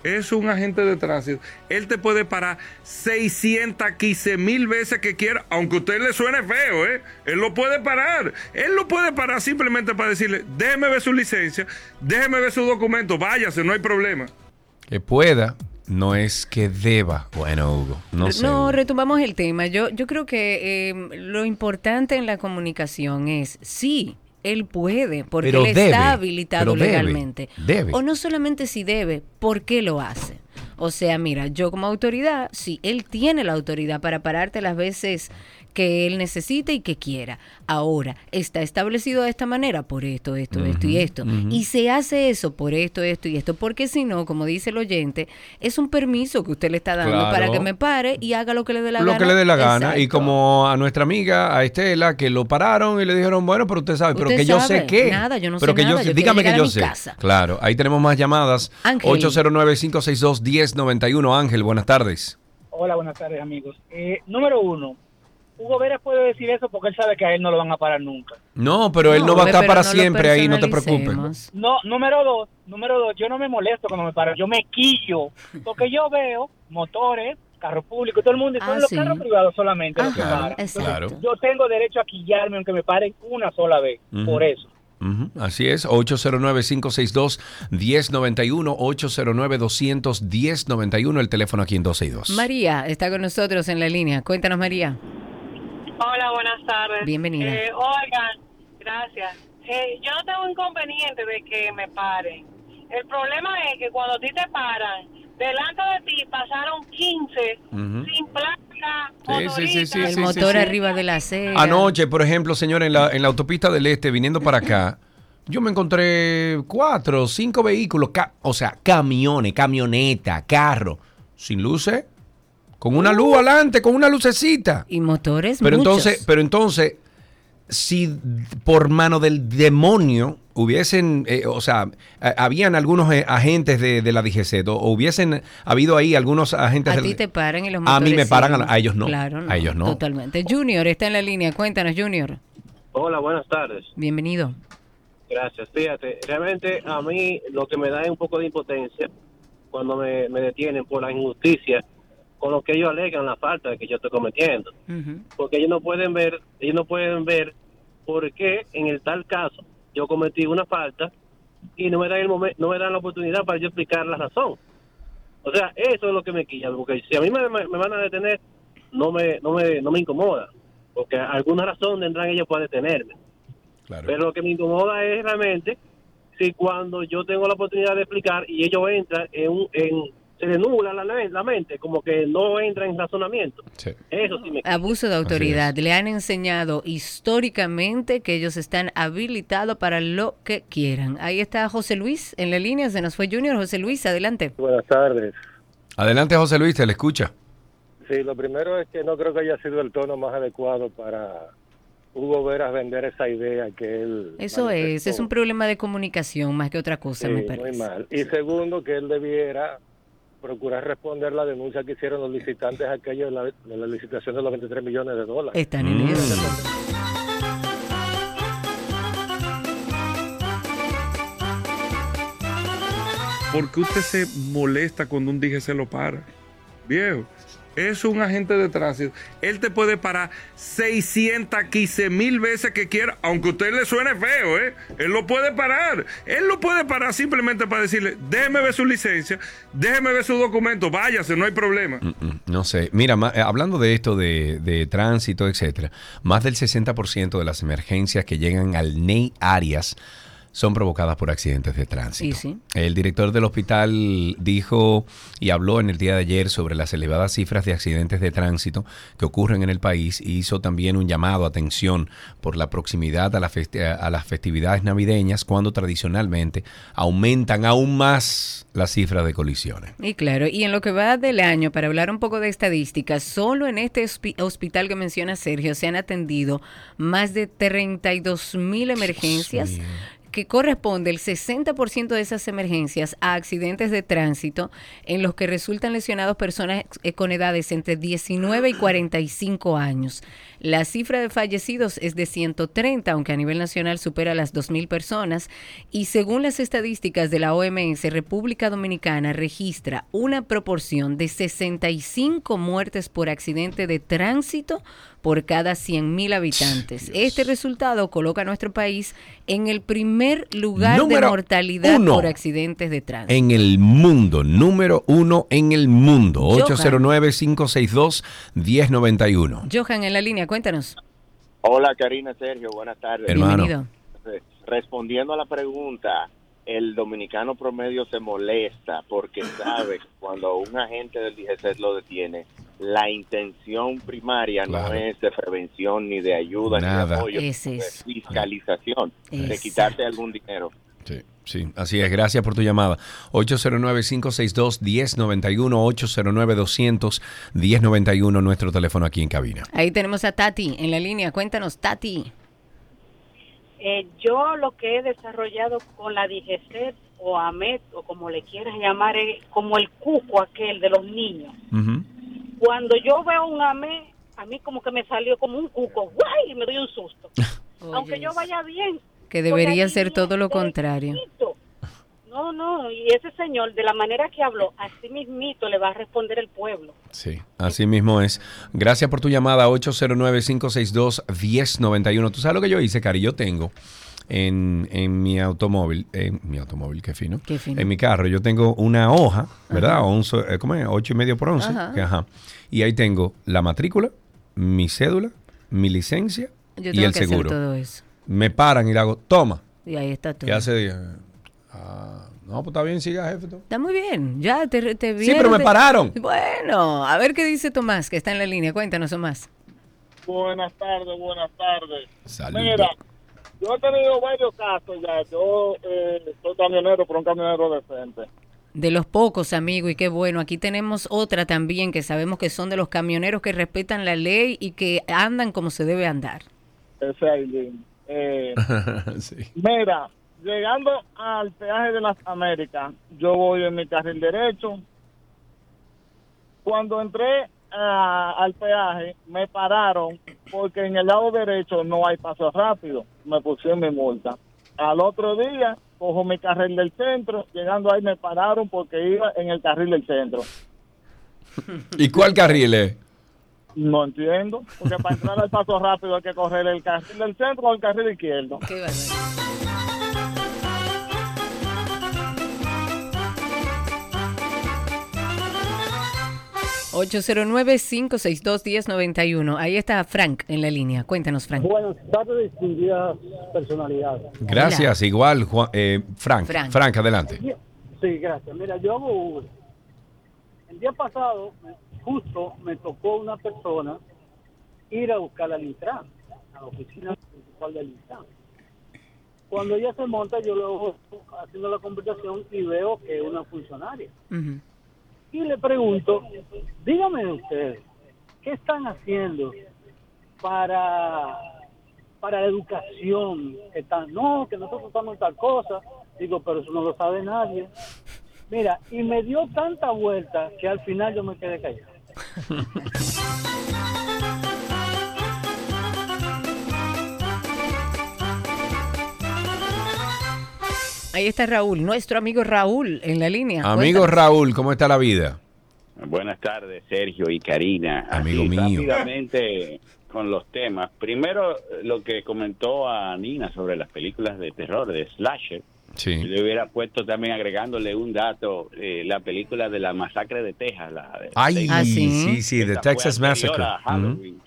es un agente de tránsito. Él te puede parar 615 mil veces que quiera, aunque a usted le suene feo, ¿eh? Él lo puede parar. Él lo puede parar simplemente para decirle, déjeme ver su licencia, déjeme ver su documento, váyase, no hay problema. Que pueda, no es que deba. Bueno, Hugo, no sé. retomamos el tema. Yo, yo creo que eh, lo importante en la comunicación es, sí, él puede, porque Pero él debe, está habilitado debe, legalmente. debe. O no solamente si debe, ¿por qué lo hace? O sea, mira, yo como autoridad, sí, él tiene la autoridad para pararte las veces que él necesite y que quiera. Ahora, está establecido de esta manera por esto, esto, esto y esto. Y se hace eso por esto, esto y esto. Porque si no, como dice el oyente, es un permiso que usted le está dando Claro. para que me pare y haga lo que le dé la lo gana. que le dé la gana. Y como a nuestra amiga, a Estela, que lo pararon y le dijeron, bueno, pero usted sabe, pero Usted que yo sé qué. Nada, yo no pero sé que yo nada, yo dígame que yo mi sé. casa. Claro, ahí tenemos más llamadas. Ángel. 809-562-1091. Ángel, buenas tardes. Hola, buenas tardes, amigos. Eh, número uno, Hugo Vera puede decir eso porque él sabe que a él no lo van a parar nunca. No, pero él no va a estar para siempre ahí, no te preocupes. No, número dos, número dos, yo no me molesto cuando me paran, yo me quillo, porque yo veo motores, carros públicos, todo el mundo, y son Ah, los sí. carros privados solamente los que Claro, paran. Entonces, exacto. Yo tengo derecho a quillarme aunque me paren una sola vez, Ujú. por eso. Ujú, Así es, 809-562-1091, 809-200-1091, el teléfono aquí en 262. María está con nosotros en la línea. Cuéntanos, María. Buenas tardes. Bienvenida. Eh, oigan, gracias. Eh, yo no tengo inconveniente de que me paren. El problema es que cuando a ti te paran, delante de ti pasaron 15 Ujú. sin placa, Sí, sí, sí, sí, el sí, motor sí, sí. arriba de la acera. Anoche, por ejemplo, señor, en la, en la autopista del Este, viniendo para acá, yo me encontré cuatro, cinco vehículos, o sea, camiones, camioneta, carro, sin luces, con una luz adelante, con una lucecita. Y motores Pero muchos. entonces, pero entonces, si por mano del demonio hubiesen, eh, o sea, a- habían algunos eh, agentes de, de la DGC o, o hubiesen habido ahí algunos agentes a ti te paran y los A mí motores me paran, a, a ellos no. Claro, A ellos no. Totalmente. Junior está en la línea. Cuéntanos, Junior. Hola, buenas tardes. Bienvenido. Gracias. Fíjate, realmente a mí lo que me da es un poco de impotencia cuando me, me detienen por la injusticia con lo que ellos alegan la falta que yo estoy cometiendo. Porque ellos no pueden ver, ellos no pueden ver por qué en el tal caso yo cometí una falta y no me dan el momen- no me dan la oportunidad para yo explicar la razón. O sea, eso es lo que me quilla, porque si a mí me, me- me van a detener, no me, no me, no me incomoda, porque alguna razón tendrán ellos para detenerme. Pero lo que me incomoda es realmente si cuando yo tengo la oportunidad de explicar y ellos entran en un, en, se nubla la, la mente, como que no entran en razonamiento. Eso sí me Abuso de autoridad. Le han enseñado históricamente que ellos están habilitados para lo que quieran. Ahí está José Luis en la línea. Se nos fue Junior. José Luis, adelante. Buenas tardes. Adelante, José Luis, te le escucha. Sí, lo primero es que no creo que haya sido el tono más adecuado para Hugo Veras vender esa idea que él... Eso es. Es un problema de comunicación más que otra cosa, Sí, me muy parece. mal. Y segundo, que él debiera procurar responder la denuncia que hicieron los licitantes aquellos de la, licitación de los 23 millones de dólares. Están en mm. eso. ¿Por qué usted se molesta cuando un dije se lo para? Viejo, es un agente de tránsito. Él te puede parar 615 mil veces que quiera, aunque a usted le suene feo, ¿eh? Él lo puede parar. Él lo puede parar simplemente para decirle, déjeme ver su licencia, déjeme ver su documento, váyase, no hay problema. Mm, No sé, mira, eh, hablando de esto de, de tránsito, etcétera, más del 60% de las emergencias que llegan al NEI Arias son provocadas por accidentes de tránsito. Sí, sí. El director del hospital dijo y habló en el día de ayer sobre las elevadas cifras de accidentes de tránsito que ocurren en el país y hizo también un llamado a atención por la proximidad a, la festi- a las festividades navideñas cuando tradicionalmente aumentan aún más las cifras de colisiones. Y claro, y en lo que va del año, para hablar un poco de estadísticas, solo en este hospi- hospital que menciona Sergio se han atendido más de 32 mil emergencias que corresponde el 60% de esas emergencias a accidentes de tránsito en los que resultan lesionados personas eh, con edades entre 19 y 45 años. La cifra de fallecidos es de 130, aunque a nivel nacional supera las 2.000 personas. Y según las estadísticas de la OMS, República Dominicana registra una proporción de 65 muertes por accidente de tránsito por cada 100.000 habitantes. Este resultado coloca a nuestro país en el primer lugar de Número mortalidad uno. por accidentes de tránsito. En el mundo, número uno en el mundo. Johan. 809-562-1091. Johan, en la línea, cuéntanos. Hola Karina, Sergio, buenas tardes. Hermano. Bienvenido. Respondiendo a la pregunta, el dominicano promedio se molesta porque sabe que cuando un agente del DGC lo detiene, la intención primaria Claro. no es de prevención ni de ayuda ni de apoyo, Es de fiscalización, de quitarte algún dinero. Sí, sí, así es. Gracias por tu llamada. 809-562-1091, 809-200-1091, nuestro teléfono aquí en cabina. Ahí tenemos a Tati en la línea. Cuéntanos, Tati. Eh, yo lo que he desarrollado con la DGC o AMET o como le quieras llamar es como el cuco aquel de los niños. Cuando yo veo un AMET, a mí como que me salió como un cuco, ¡guay! Y me doy un susto. Aunque yo vaya bien. Que debería ser todo lo contrario. No, no, y ese señor, de la manera que habló, así mismito le va a responder el pueblo. Sí, así mismo es. Gracias por tu llamada, 809-562-1091. ¿Tú sabes lo que yo hice, Cari? Yo tengo en, en mi automóvil, en mi automóvil, qué fino, Qué fino. en mi carro, yo tengo una hoja, ¿verdad? Un, so- eh, ¿Cómo es? Ocho y medio por once. Ajá. que ajá. Y ahí tengo la matrícula, mi cédula, mi licencia Yo y el que hacer seguro. todo eso. Me paran y le hago, toma. Y ahí está todo. ¿Qué hace? Ah, no, pues está bien, siga, jefe. tú. Está muy bien. Ya te, te Sí, vieron, pero me te- pararon. Bueno, a ver qué dice Tomás, que está en la línea. Cuéntanos, Tomás. Buenas tardes, buenas tardes. Saludos. Mira, yo he tenido varios casos ya. Yo eh, soy camionero, pero un camionero decente. De los pocos, amigo, y qué bueno. Aquí tenemos otra también que sabemos que son de los camioneros que respetan la ley y que andan como se debe andar. Ese Aileen. Eh, sí. mira, llegando al peaje de las Américas, yo voy en mi carril derecho. Cuando entré a- al peaje, me pararon porque en el lado derecho no hay paso rápido. Me pusieron mi multa. Al otro día, cojo mi carril del centro. Llegando ahí, me pararon porque iba en el carril del centro. ¿Y cuál carril es? No entiendo, porque para entrar al paso rápido hay que correr el carril del centro o el carril izquierdo. Qué 809-562-1091. Ahí está Frank en la línea. Cuéntanos, Frank. Buenas tardes, distinguidas personalidades. Gracias, igual, Juan- eh, Frank. Frank. Frank. adelante. Sí, gracias. Mira, yo hago Uber. El día pasado, justo me tocó una persona ir a buscar al Intran, a la oficina principal del Intran. Cuando ella se monta, yo luego haciendo la conversación y veo que es una funcionaria. Y le pregunto, dígame ustedes, ¿qué están haciendo para, para la educación? Están, no, que nosotros estamos en tal cosa. Digo, pero eso no lo sabe nadie. Mira, y me dio tanta vuelta que al final yo me quedé callado. Ahí está Raúl, nuestro amigo Raúl en la línea. Amigo Cuéntanos. Raúl, ¿cómo está la vida? Buenas tardes, Sergio y Karina. Amigo Así, mío. Rápidamente con los temas. Primero, lo que comentó a Nina sobre las películas de terror, de slasher. Sí. Yo le hubiera puesto también agregándole un dato, eh, la película de la masacre de Texas. La de- Ay, de- sí, sí, The Texas Massacre.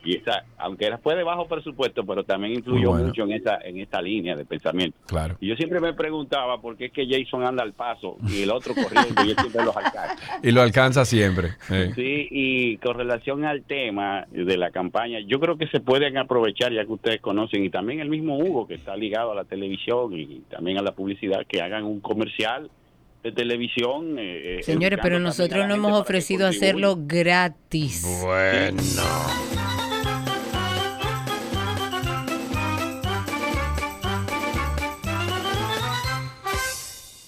Y esa, aunque era- fue de bajo presupuesto, pero también influyó bueno. mucho en esa en esta línea de pensamiento. Claro. Y yo siempre me preguntaba por qué es que Jason anda al paso y el otro corriendo y él siempre los alcanza. Y lo alcanza siempre. eh. Sí, y con relación al tema de la campaña, yo creo que se pueden aprovechar, ya que ustedes conocen, y también el mismo Hugo, que está ligado a la televisión y también a la publicidad, que hagan un comercial de televisión. eh, eh, Señores, pero nosotros no hemos ofrecido hacerlo gratis. Bueno.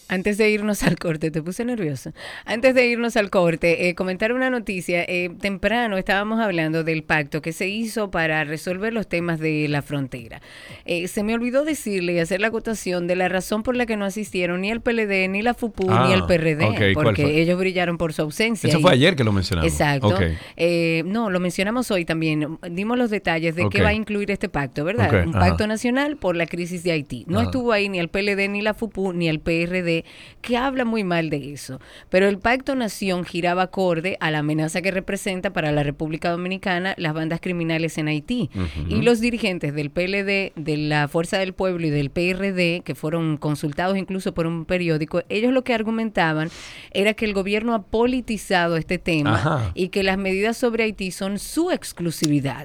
Antes de irnos al corte, te puse nervioso. Antes de irnos al corte, eh, comentar una noticia. Eh, temprano estábamos hablando del pacto que se hizo para resolver los temas de la frontera. Eh, se me olvidó decirle y hacer la acotación de la razón por la que no asistieron ni el PLD, ni la FUPU, Ah, ni el PRD, ok, ¿cuál porque ellos brillaron por su ausencia. Eso y- fue ayer que lo mencionamos. Exacto. Ok. Eh, no, lo mencionamos hoy también. Dimos los detalles de qué va a incluir este pacto, ¿verdad? Un ajá. pacto nacional por la crisis de Haití. No Ajá. estuvo ahí ni el PLD, ni la FUPU, ni el PRD, que habla muy mal de eso. Pero el pacto nación giraba acorde a la amenaza que representa para la República Dominicana las bandas criminales en Haití. Y los dirigentes del PLD, de la Fuerza del Pueblo y del PRD, que fueron consultados incluso por un periódico, ellos lo que argumentaban era que el gobierno ha politizado este tema Ajá. y que las medidas sobre Haití son su exclusividad.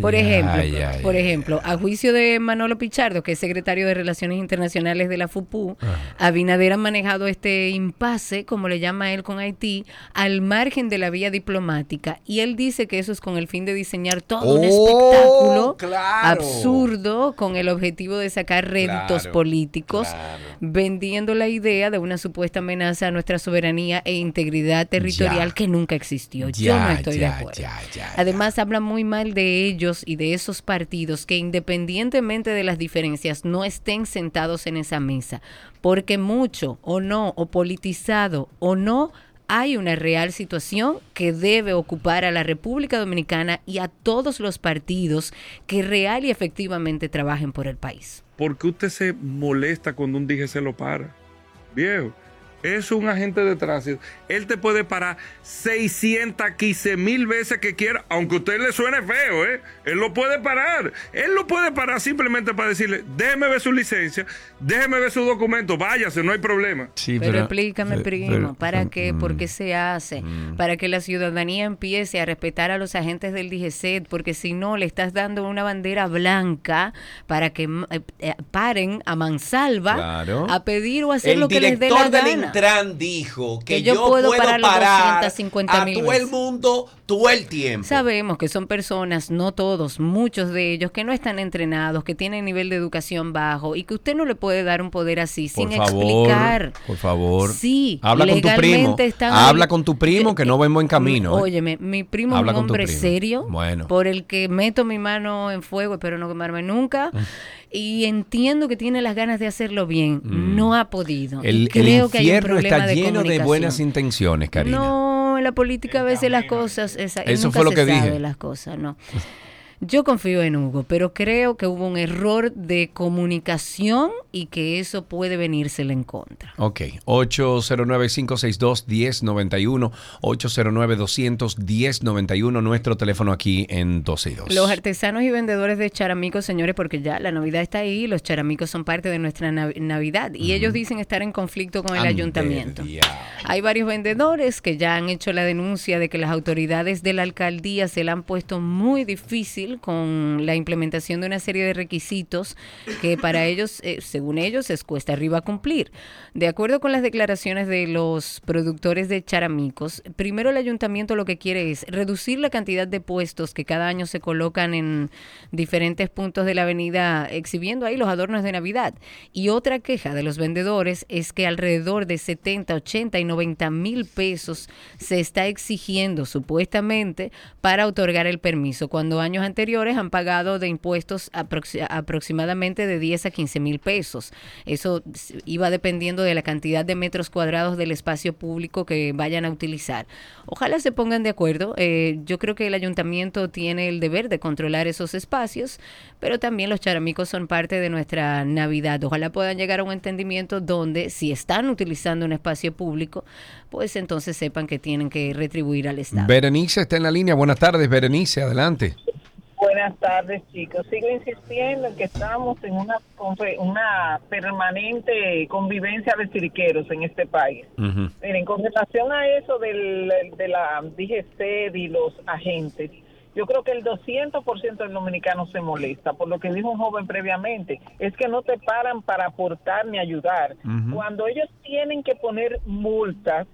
por ejemplo, por ejemplo, a juicio de Manolo Pichardo, que es secretario de Relaciones Internacionales de la FUPU, Abinader ha manejado este impasse, como le llama él con Haití, al margen de la vía diplomática y él dice que eso es con el fin de diseñar todo un Oh, espectáculo claro. absurdo con el objetivo de sacar réditos Claro, políticos, vendiendo la idea de una supuesta amenaza a nuestra soberanía e integridad territorial Ya. que nunca existió. Yo Ya, no estoy de ya, acuerdo. ya, ya, Además, habla muy mal de ellos y de esos partidos que independientemente de las diferencias no estén sentados en esa mesa, porque mucho o no, o politizado o no, hay una real situación que debe ocupar a la República Dominicana y a todos los partidos que real y efectivamente trabajen por el país. ¿Por qué usted se molesta cuando un dije se lo para? Viejo, es un agente de tránsito. Él te puede parar 615 mil veces que quiera, aunque a usted le suene feo, ¿eh? Él lo puede parar. Él lo puede parar simplemente para decirle, déjeme ver su licencia, déjeme ver su documento, váyase, no hay problema. Sí, pero, explícame, pero- primo, pero- ¿para qué? ¿Por mm, qué se hace? Para que la ciudadanía empiece a respetar a los agentes del DGCET, porque si no, le estás dando una bandera blanca para que mm, eh, eh, paren a mansalva Claro. a pedir o hacer El lo que les dé la gana. Intran dijo que, Que yo yo, puedo puedo, parar los parar 250 a todo el mundo todo el tiempo. Sabemos que son personas, no todos, muchos de ellos, que no están entrenados, que tienen nivel de educación bajo y que usted no le puede dar un poder así Por sin favor, explicar. por favor. Sí, Habla con tu primo. Habla con tu primo que no va en buen camino. ¿eh? Óyeme, mi primo Habla es un hombre serio, Bueno. por el que meto mi mano en fuego, espero no quemarme nunca, y entiendo que tiene las ganas de hacerlo bien, Mm. no ha podido. Y El, el creo que hay un problema está de lleno de comunicación. buenas intenciones, Karina. No, en la política a veces las cosas, esa, Eso nunca fue lo se que sabe dije. las cosas, no. Yo confío en Hugo, pero creo que hubo un error de comunicación y que eso puede venírsele en contra. Ok, 809-562-1091, 809-200-1091, nuestro teléfono aquí en 12 y 2. Los artesanos y vendedores de charamicos, señores, porque ya la Navidad está ahí, los charamicos son parte de nuestra nav- Navidad y ellos dicen estar en conflicto con el ayuntamiento. Hay varios vendedores que ya han hecho la denuncia de que las autoridades de la alcaldía se la han puesto muy difícil con la implementación de una serie de requisitos que para ellos, eh, según ellos, es cuesta arriba cumplir. De acuerdo con las declaraciones de los productores de charamicos, primero el ayuntamiento lo que quiere es reducir la cantidad de puestos que cada año se colocan en diferentes puntos de la avenida exhibiendo ahí los adornos de Navidad. Y otra queja de los vendedores es que alrededor de 70, 80 y 90 mil pesos se está exigiendo supuestamente para otorgar el permiso, cuando años anteriores han pagado de impuestos aproxi- aproximadamente de 10 a 15 mil pesos. Eso iba dependiendo de la cantidad de metros cuadrados del espacio público que vayan a utilizar. Ojalá se pongan de acuerdo. Eh, yo creo que el ayuntamiento tiene el deber de controlar esos espacios, pero también los charamicos son parte de nuestra Navidad. Ojalá puedan llegar a un entendimiento donde si están utilizando un espacio público, pues entonces sepan que tienen que retribuir al Estado. Berenice está en la línea. Buenas tardes, Berenice, adelante. Buenas tardes, chicos. Sigo insistiendo en que estamos en una, una permanente convivencia de cirqueros en este país. Miren, con relación a eso del, de la DGC y los agentes, yo creo que el 200% del dominicano se molesta, por lo que dijo un joven previamente, es que no te paran para aportar ni ayudar. Cuando ellos tienen que poner multas,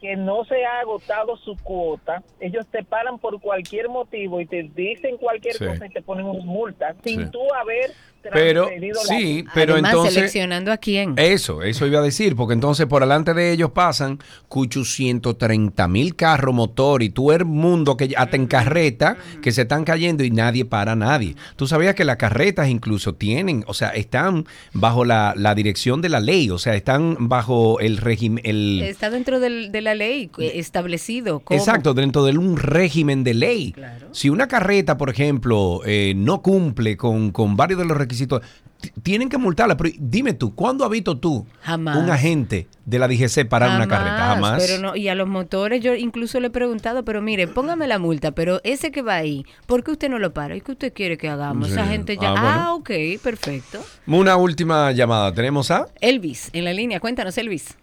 que no se ha agotado su cuota, ellos te paran por cualquier motivo y te dicen cualquier Sí. cosa y te ponen una multa sin Sí. tú haber Pero, sí, pero Además, entonces... seleccionando a quién. Eso, eso iba a decir, porque entonces por delante de ellos pasan 830 mil carros motor y tú eres mundo que hasta en carreta que se están cayendo y nadie para nadie. Tú sabías que las carretas incluso tienen, o sea, están bajo la, la dirección de la ley, o sea, están bajo el régimen, el... Está dentro del- de la ley establecido. cómo- Exacto, dentro de un régimen de ley. Si una carreta, por ejemplo, eh, no cumple con, con varios de los requisitos, t- tienen que multarla. Pero dime tú, ¿cuándo has visto tú Jamás. un agente de la DGC parar una carreta? Jamás. Pero no, y a los motores yo incluso le he preguntado, pero mire, póngame la multa, pero ese que va ahí, ¿por qué usted no lo para? ¿Y qué usted quiere que hagamos? Sí. Esa gente ya... Ah, Ah, ok, perfecto. Una última llamada. ¿Tenemos a? Elvis, en la línea, cuéntanos, Elvis.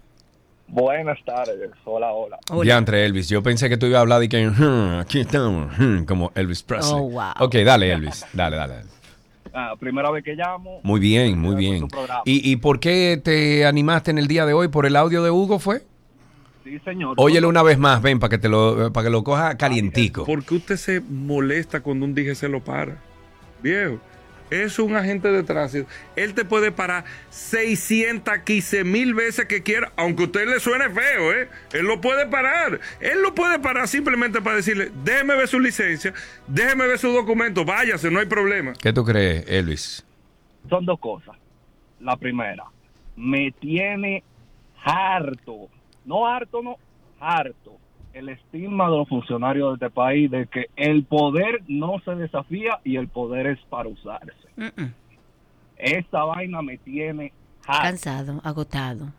Buenas tardes, hola, hola. Diantre Elvis. Yo pensé que tú ibas a hablar de que "Hmm, aquí estamos, hmm", como Elvis Presley. Oh, wow. Ok, dale Elvis. Dale, dale. Ah, primera vez que llamo. Muy bien, muy bien. ¿Y, ¿Y por qué te animaste en el día de hoy? ¿Por el audio de Hugo fue? Sí, señor. Óyelo una vez más, ven, para que te lo, para que lo coja calientico. ¿Por qué usted se molesta cuando un DGC lo para? Viejo, es un agente de tránsito. Él te puede parar 615 mil veces que quiera, aunque a usted le suene feo, ¿eh? Él lo puede parar. Él lo puede parar simplemente para decirle, déjeme ver su licencia, déjeme ver su documento, váyase, no hay problema. ¿Qué tú crees, Elvis? Son dos cosas. La primera, me tiene harto, no harto, no, harto, el estigma de los funcionarios de este país de que el poder no se desafía y el poder es para usarse. Esta vaina me tiene. Cansado, agotado.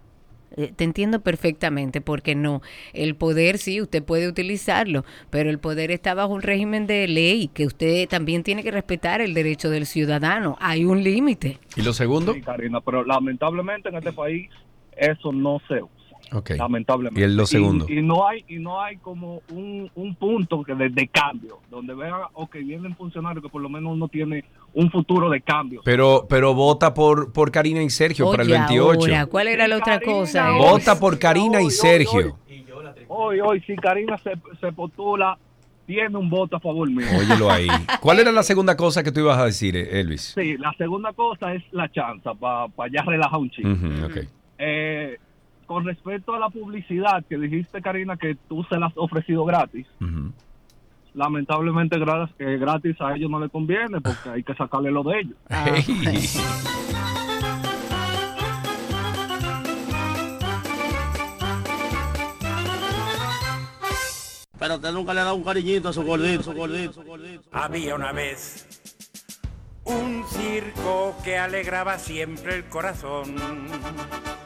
Eh, Te entiendo perfectamente, porque no. El poder sí, usted puede utilizarlo, pero el poder está bajo un régimen de ley, que usted también tiene que respetar el derecho del ciudadano. Hay un límite. ¿Y lo segundo? Sí, Karina, pero lamentablemente en este país eso no se usa. Lamentablemente. ¿Y el lo segundo? Y, y no hay y no hay como un, un punto que de, de cambio, donde vean, ok, vienen funcionarios que por lo menos uno tiene un futuro de cambio. Pero, pero vota por, por Karina y Sergio para el Oye, 28. ahora, ¿cuál era la otra cosa? eh? Vota por Karina y Sergio. Hoy, hoy, si Karina se, se postula, tiene un voto a favor mío. Óyelo ahí. ¿Cuál era la segunda cosa que tú ibas a decir, eh, Elvis? Sí, la segunda cosa es la chanza, para ya relajar un chico. Eh, con respecto a la publicidad que dijiste, Karina, que tú se las has ofrecido gratis, lamentablemente gra- eh, gratis a ellos no les conviene porque hay que sacarle lo de ellos. Pero usted nunca le ha dado un cariñito a su gordito, su gordito, su gordito. Había una vez un circo que alegraba siempre el corazón.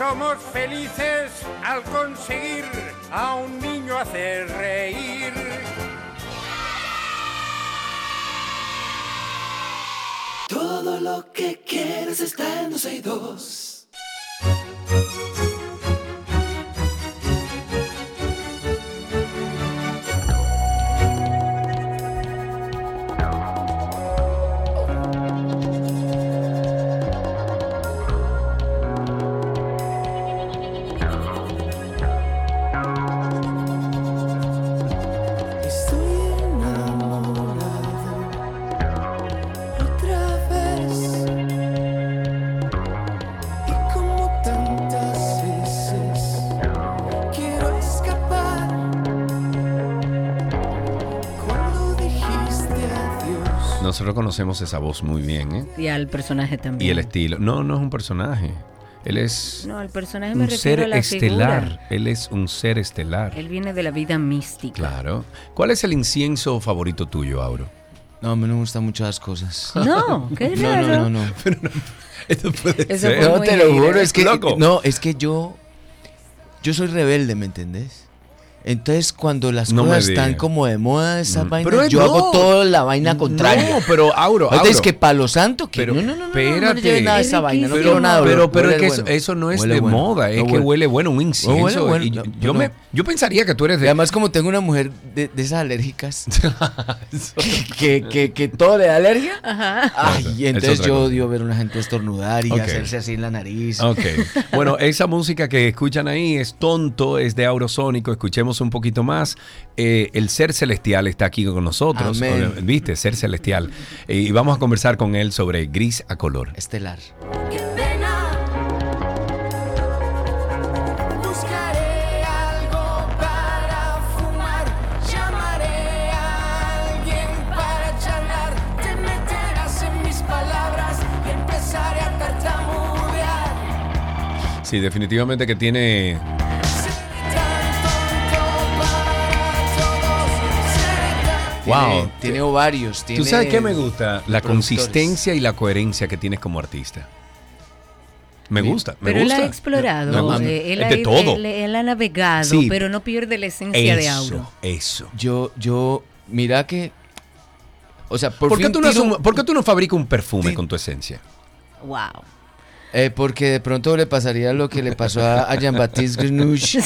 Somos felices al conseguir a un niño hacer reír. Todo lo que quieres está en 12 y 2. Nosotros conocemos esa voz muy bien, ¿eh? Y al personaje también. Y el estilo. No, no es un personaje. Él es No, al personaje me un refiero ser a la estelar. figura. Él es un ser estelar. Él viene de la vida mística. Claro. ¿Cuál es el incienso favorito tuyo, Auro? No, a mí no me gustan muchas cosas. No, qué No, raro. no, no, no. Esto puede Eso ser. No, muy te lo hater. juro, es que Loco. no, es que yo yo soy rebelde, ¿me entendés? Entonces, cuando las No cosas están como de moda, esas Mm. vainas, Pero yo no. hago toda la vaina contraria. No, pero Auro, Entonces, Auro. que palo santo, que Pero, no, no, no, no, no, espérate. no nada de esa vaina, no pero, quiero nada. pero, pero huele es que eso, bueno. eso no es Huele de bueno. moda, es No que huele- huele bueno, un No, incienso. huele bueno, y no, yo, no. me, yo pensaría que tú eres Y de... además, como tengo una mujer de, de esas alérgicas, que, que, que todo le da alergia, Ajá. ay, y Es entonces yo cosa. odio ver a una gente estornudar y hacerse así en la nariz. Ok. Bueno, esa música que escuchan ahí es tonto, es de Aurosónico. Escuchemos un poquito más. Eh, el ser celestial está aquí con nosotros. Amén. ¿Viste? Ser celestial. Eh, y vamos a conversar con él sobre gris a color. Estelar. Sí, definitivamente que tiene. Wow. Tiene, tiene ovarios. Tiene ¿Tú sabes qué me gusta? La consistencia y la coherencia que tienes como artista. Me gusta, me Pero él gusta. ha explorado, gusta. eh, él, Es ha, de todo. él- él ha navegado, Sí. pero no pierde la esencia de Auro. Eso, eso. Yo, yo, mira que. O sea, por, ¿Por, qué tú no, un- por qué tú no fabricas un perfume con tu esencia? Wow. Eh, porque de pronto le pasaría lo que le pasó a, a Jean-Baptiste Grenouche.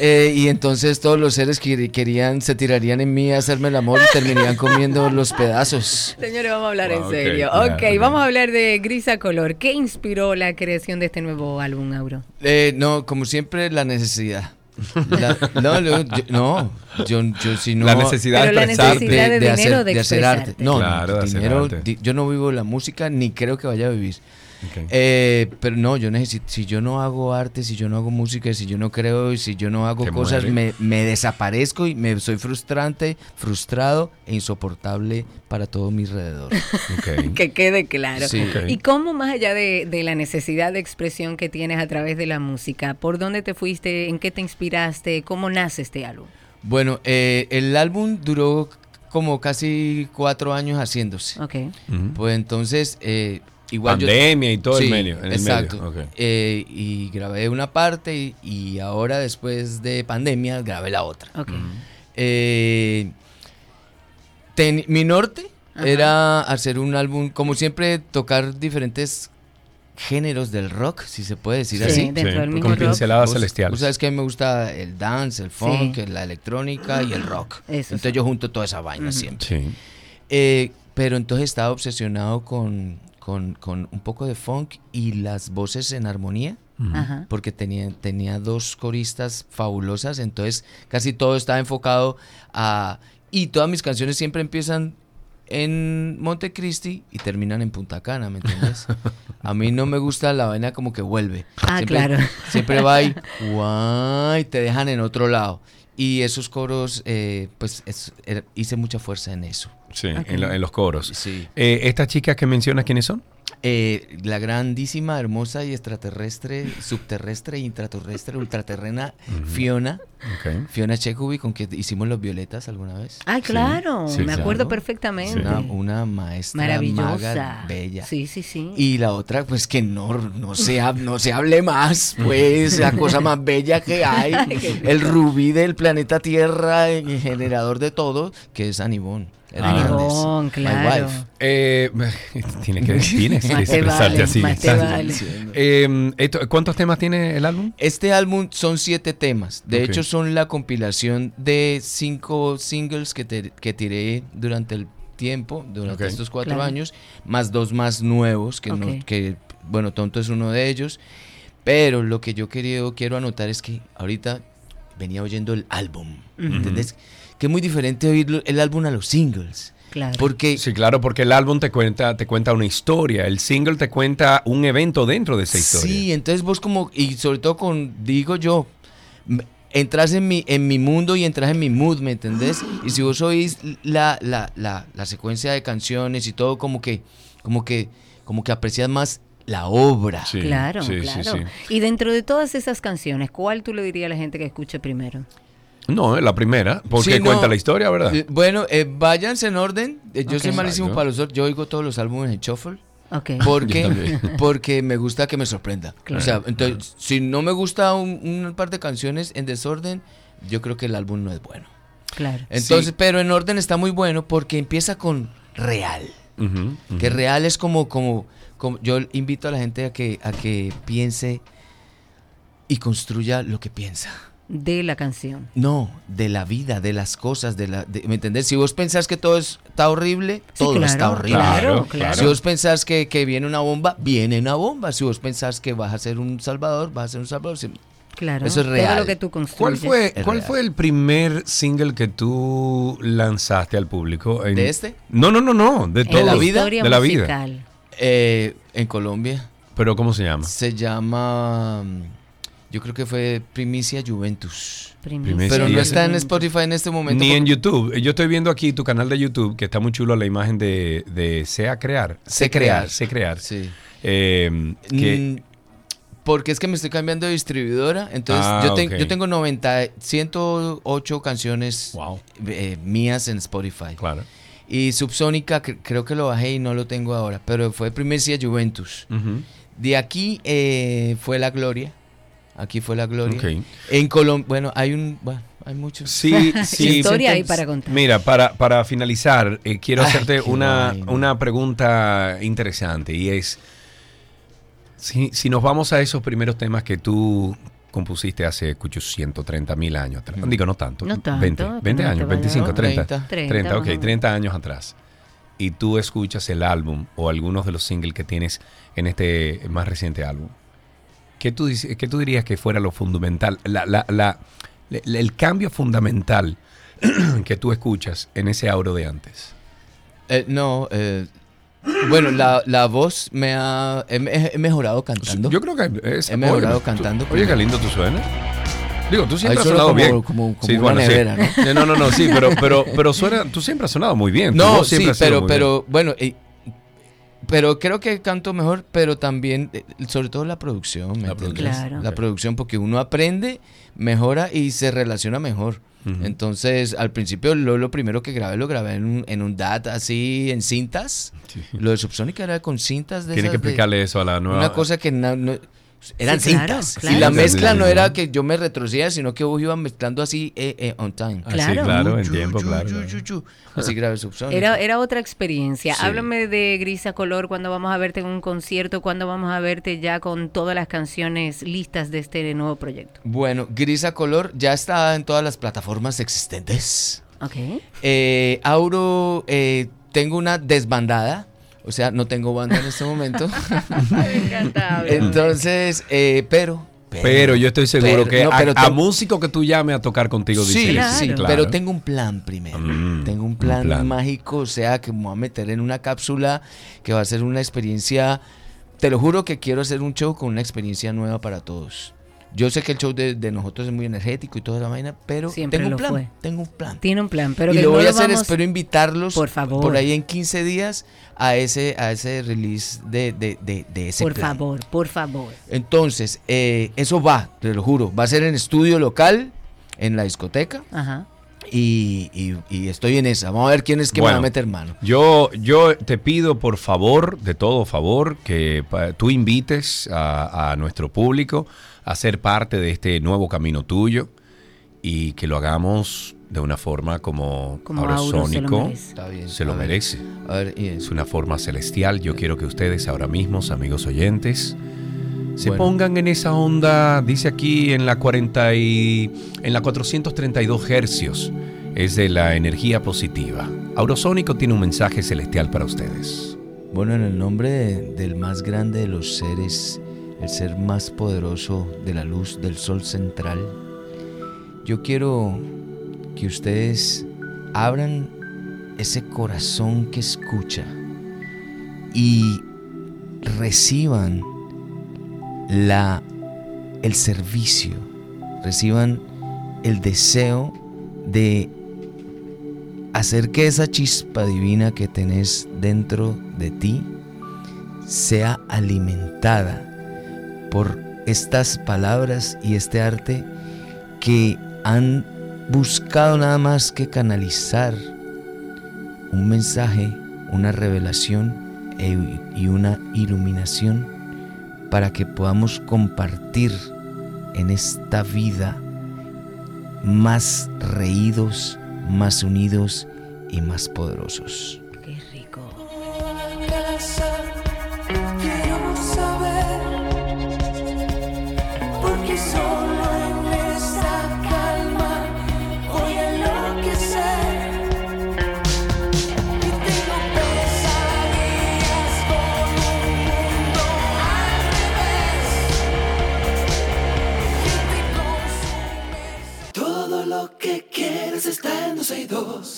eh, y entonces todos los seres que querían, se tirarían en mí a hacerme el amor y terminarían comiendo los pedazos. Señores, vamos a hablar en ok, serio. ok, vamos a hablar de Gris a Color. ¿Qué inspiró la creación de este nuevo álbum, Auro? Eh, no, como siempre, la necesidad. La- no, yo, no, yo, yo si no... La necesidad de Pero la expresarte. necesidad de dinero hacer, de hacer arte. No, Claro, de no, hacer dinero, arte. di- yo no vivo la música ni creo que vaya a vivir. Eh, pero no, yo necesito, si yo no hago arte, si yo no hago música, si yo no creo, y si yo no hago Te cosas, me, me desaparezco y me soy frustrante, frustrado e insoportable para todo mi alrededor. Que quede claro. Sí. ¿Y cómo más allá de, de la necesidad de expresión que tienes a través de la música, por dónde te fuiste, en qué te inspiraste, cómo nace este álbum? Bueno, eh, el álbum duró como casi cuatro años haciéndose. Ok. Pues entonces, eh, igual yo- Pandemia y todo el Sí, medio- en el exacto. medio. Eh, y grabé una parte y, y ahora después de pandemia grabé la otra. Eh, ten- mi norte Ajá. era hacer un álbum, como siempre, tocar diferentes géneros del rock, si se puede decir Sí, así. dentro Sí, del con pinceladas celestiales. sabes que a mí me gusta el dance, el funk, la electrónica y el rock. Eso entonces yo junto toda esa vaina siempre. Sí. Eh, pero entonces estaba obsesionado con, con- con un poco de funk y las voces en armonía. Porque tenía, tenía dos coristas fabulosas, entonces casi todo estaba enfocado a... Y todas mis canciones siempre empiezan en Montecristi y terminan en Punta Cana, ¿me entiendes? A mí no me gusta la vaina como que vuelve. Ah, siempre, claro. Siempre va y, guay, te dejan en otro lado. Y esos coros, eh, pues es- era- hice mucha fuerza en eso. Sí, en, lo- en los coros. Sí. Eh, ¿Estas chicas que mencionas quiénes son? Eh, la grandísima, hermosa y extraterrestre, subterrestre, intraterrestre, ultraterrena, Fiona. Ok. Fiona Checubi, con quien hicimos los violetas alguna vez. Ah, claro, Sí, me acuerdo perfectamente. Una, una maestra Maravillosa. maga, bella. Sí, sí, sí. Y la otra, pues que no, no, se, no se hable más, pues, la cosa más bella que hay. el rubí del planeta Tierra, el generador de todo, que es Anibón. Anibón, My claro. wife. Eh, tienes que, tienes que expresarte vale, así. más te exacto. vale. Eh, esto- ¿Cuántos temas tiene el álbum? Este álbum son siete temas. De hecho, son la compilación de cinco singles que, te- que tiré durante el tiempo, durante estos cuatro Claro. años, más dos más nuevos, que, no- Ok. que, bueno, Tonto es uno de ellos. Pero lo que yo quería, quiero anotar es que ahorita venía oyendo el álbum. Ujú. ¿Entendés? Que es muy diferente oír el álbum a los singles. Claro. Porque Sí, claro, porque el álbum te cuenta, te cuenta una historia. El single te cuenta un evento dentro de esa historia. Sí, entonces vos como, y sobre todo con, digo yo, entras en mi, en mi mundo y entras en mi mood, ¿me entendés? Y si vos oís la, la, la, la secuencia de canciones y todo, como que, como que, como que aprecias más la obra. claro, claro. Y dentro de todas esas canciones, ¿cuál tú le dirías a la gente que escuche primero? No, la primera, porque Sí, no. cuenta la historia, ¿verdad? Eh, Bueno, eh, váyanse en orden. Eh, Yo soy malísimo Exacto. para los Yo oigo todos los álbumes en shuffle. Ok. Yo Porque, porque me gusta que me sorprenda. Claro. O sea, entonces, si no me gusta un, un par de canciones en desorden, yo creo que el álbum no es bueno. Claro. Entonces, Sí. pero en orden está muy bueno porque empieza con real. Que real es como, como, como- yo invito a la gente a que, a que piense y construya lo que piensa. De la canción. No, de la vida, de las cosas, de la, de- ¿me entendés? Si vos pensás que todo es- está horrible, Sí, todo claro, está horrible. claro, claro. Si vos pensás que, que viene una bomba, viene una bomba. Si vos pensás que vas a ser un salvador, vas a ser un salvador. Si- Claro. Eso es Todo real. lo que tú ¿Cuál fue, ¿Cuál fue el primer single que tú lanzaste al público? en- ¿De este? No, no, no, no, de En todo. la vida? historia De la vida. musical. Eh, en Colombia Pero ¿cómo se llama? se llama, mm, yo creo que fue Primicia Juventus. Primicia Primicia Pero no está en. Spotify en este momento. Ni en YouTube. Yo estoy viendo aquí tu canal de YouTube, que está muy chulo la imagen de, de Sea Crear. Sé Crear. Sé Crear. Sí. Eh, que, Mm, Porque es que me estoy cambiando de distribuidora. Entonces, Ah, yo, tengo 90, 108 canciones Wow. eh, mías en Spotify. claro. Y Subsónica cre- creo que lo bajé y no lo tengo ahora. Pero fue Primicia Juventus. De aquí eh, fue La Gloria. Aquí fue La Gloria. En Colombia, bueno, hay un... Bueno, hay muchos. Sí, sí. Historia ahí para contar. Mira, para, para finalizar, eh, quiero Ay, hacerte una, vaina. una pregunta interesante y es, si, si nos vamos a esos primeros temas que tú compusiste hace 130 mil años atrás, digo no tanto, No tanto, 20, que 20 no te años, vaya- 25, 30, 30. 30, 30, ok, más o 30 años atrás, y tú escuchas el álbum o algunos de los singles que tienes en este más reciente álbum, ¿qué tú, qué tú dirías que fuera lo fundamental, la, la- la- le- el cambio fundamental que tú escuchas en ese auro de antes? Eh, no, eh, bueno, la, la voz me ha... He, mejorado cantando. Yo creo que es, He mejorado oye, tú- cantando, Oye, pero- qué lindo tú suenas. Digo, tú siempre has sonado como- bien. como- como Sí, una bueno, sí. nevera, ¿no? ¿no? no, no, sí, pero, pero, pero suena, tú siempre has sonado muy bien. No, sí, pero, pero bueno, pero creo que canto mejor, pero también, eh, sobre todo la producción, ¿me La producción. Claro. La producción, porque uno aprende, mejora y se relaciona mejor. Entonces, al principio, lo, lo primero que grabé, lo grabé en un, en un DAT así, en cintas. Lo de Subsónica era con cintas de Tiene esas que de- explicarle eso a la nueva. Una cosa que no- eran Sí, claro, cintas. claro. Y la mezcla no era que yo me retrocedía, sino que vos ibas mezclando así eh, eh, on time. Ah, Claro. claro, en tiempo, claro. Así grabé Subsónica. Era, era otra experiencia. Sí. Háblame de Grisa Color, cuando vamos a verte en un concierto, cuando vamos a verte ya con todas las canciones listas de este nuevo proyecto. Bueno, Grisa Color ya está en todas las plataformas existentes. Ok. Eh, Auro, eh, tengo una desbandada. O sea, no tengo banda en este momento. Me encanta. Entonces, eh, pero, Pero yo estoy seguro pero- que no, a, pero músico que tú llames a tocar contigo Sí, dice Claro. sí, claro. pero tengo un plan primero. Mm, tengo un un plan, plan. mágico, o sea, que me voy a meter en una cápsula que va a ser una experiencia. Te lo juro que quiero hacer un show con una experiencia nueva para todos. Yo sé que el show de, de nosotros es muy energético y toda la vaina, pero Siempre tengo un plan. fue. Tengo un plan. Tiene un plan, pero y que lo no voy a hacer, vamos- espero invitarlos Por favor. ahí en 15 días a ese, a ese release de, de, de, de ese Por plan. favor, por favor. Entonces, eh, eso va, te lo juro. Va a ser en estudio local, en la discoteca. Ajá. Y, y- y estoy en esa. Vamos a ver quién es que me va a meter mano. Yo, yo te pido por favor, de todo favor, que tú invites a, a nuestro público a ser parte de este nuevo camino tuyo y que lo hagamos de una forma como, Como se lo Aurosónico merece. Bien. se lo ver, Es una forma celestial. Yo quiero que ustedes ahora mismo, amigos oyentes, se Bueno. pongan en esa onda, dice aquí en la 40 y en la 432 hercios. Es de la energía positiva. Aurosónico tiene un mensaje celestial para ustedes. Bueno, en el nombre de- del más grande de los seres, el ser más poderoso de la luz del sol central, yo quiero que ustedes abran ese corazón que escucha y reciban la, el servicio, reciban el deseo de hacer que esa chispa divina que tenés dentro de ti sea alimentada por estas palabras y este arte que han buscado nada más que canalizar un mensaje, una revelación e- y una iluminación para que podamos compartir en esta vida más reídos, más unidos y más poderosos. Quiero saber porque solo está en 262.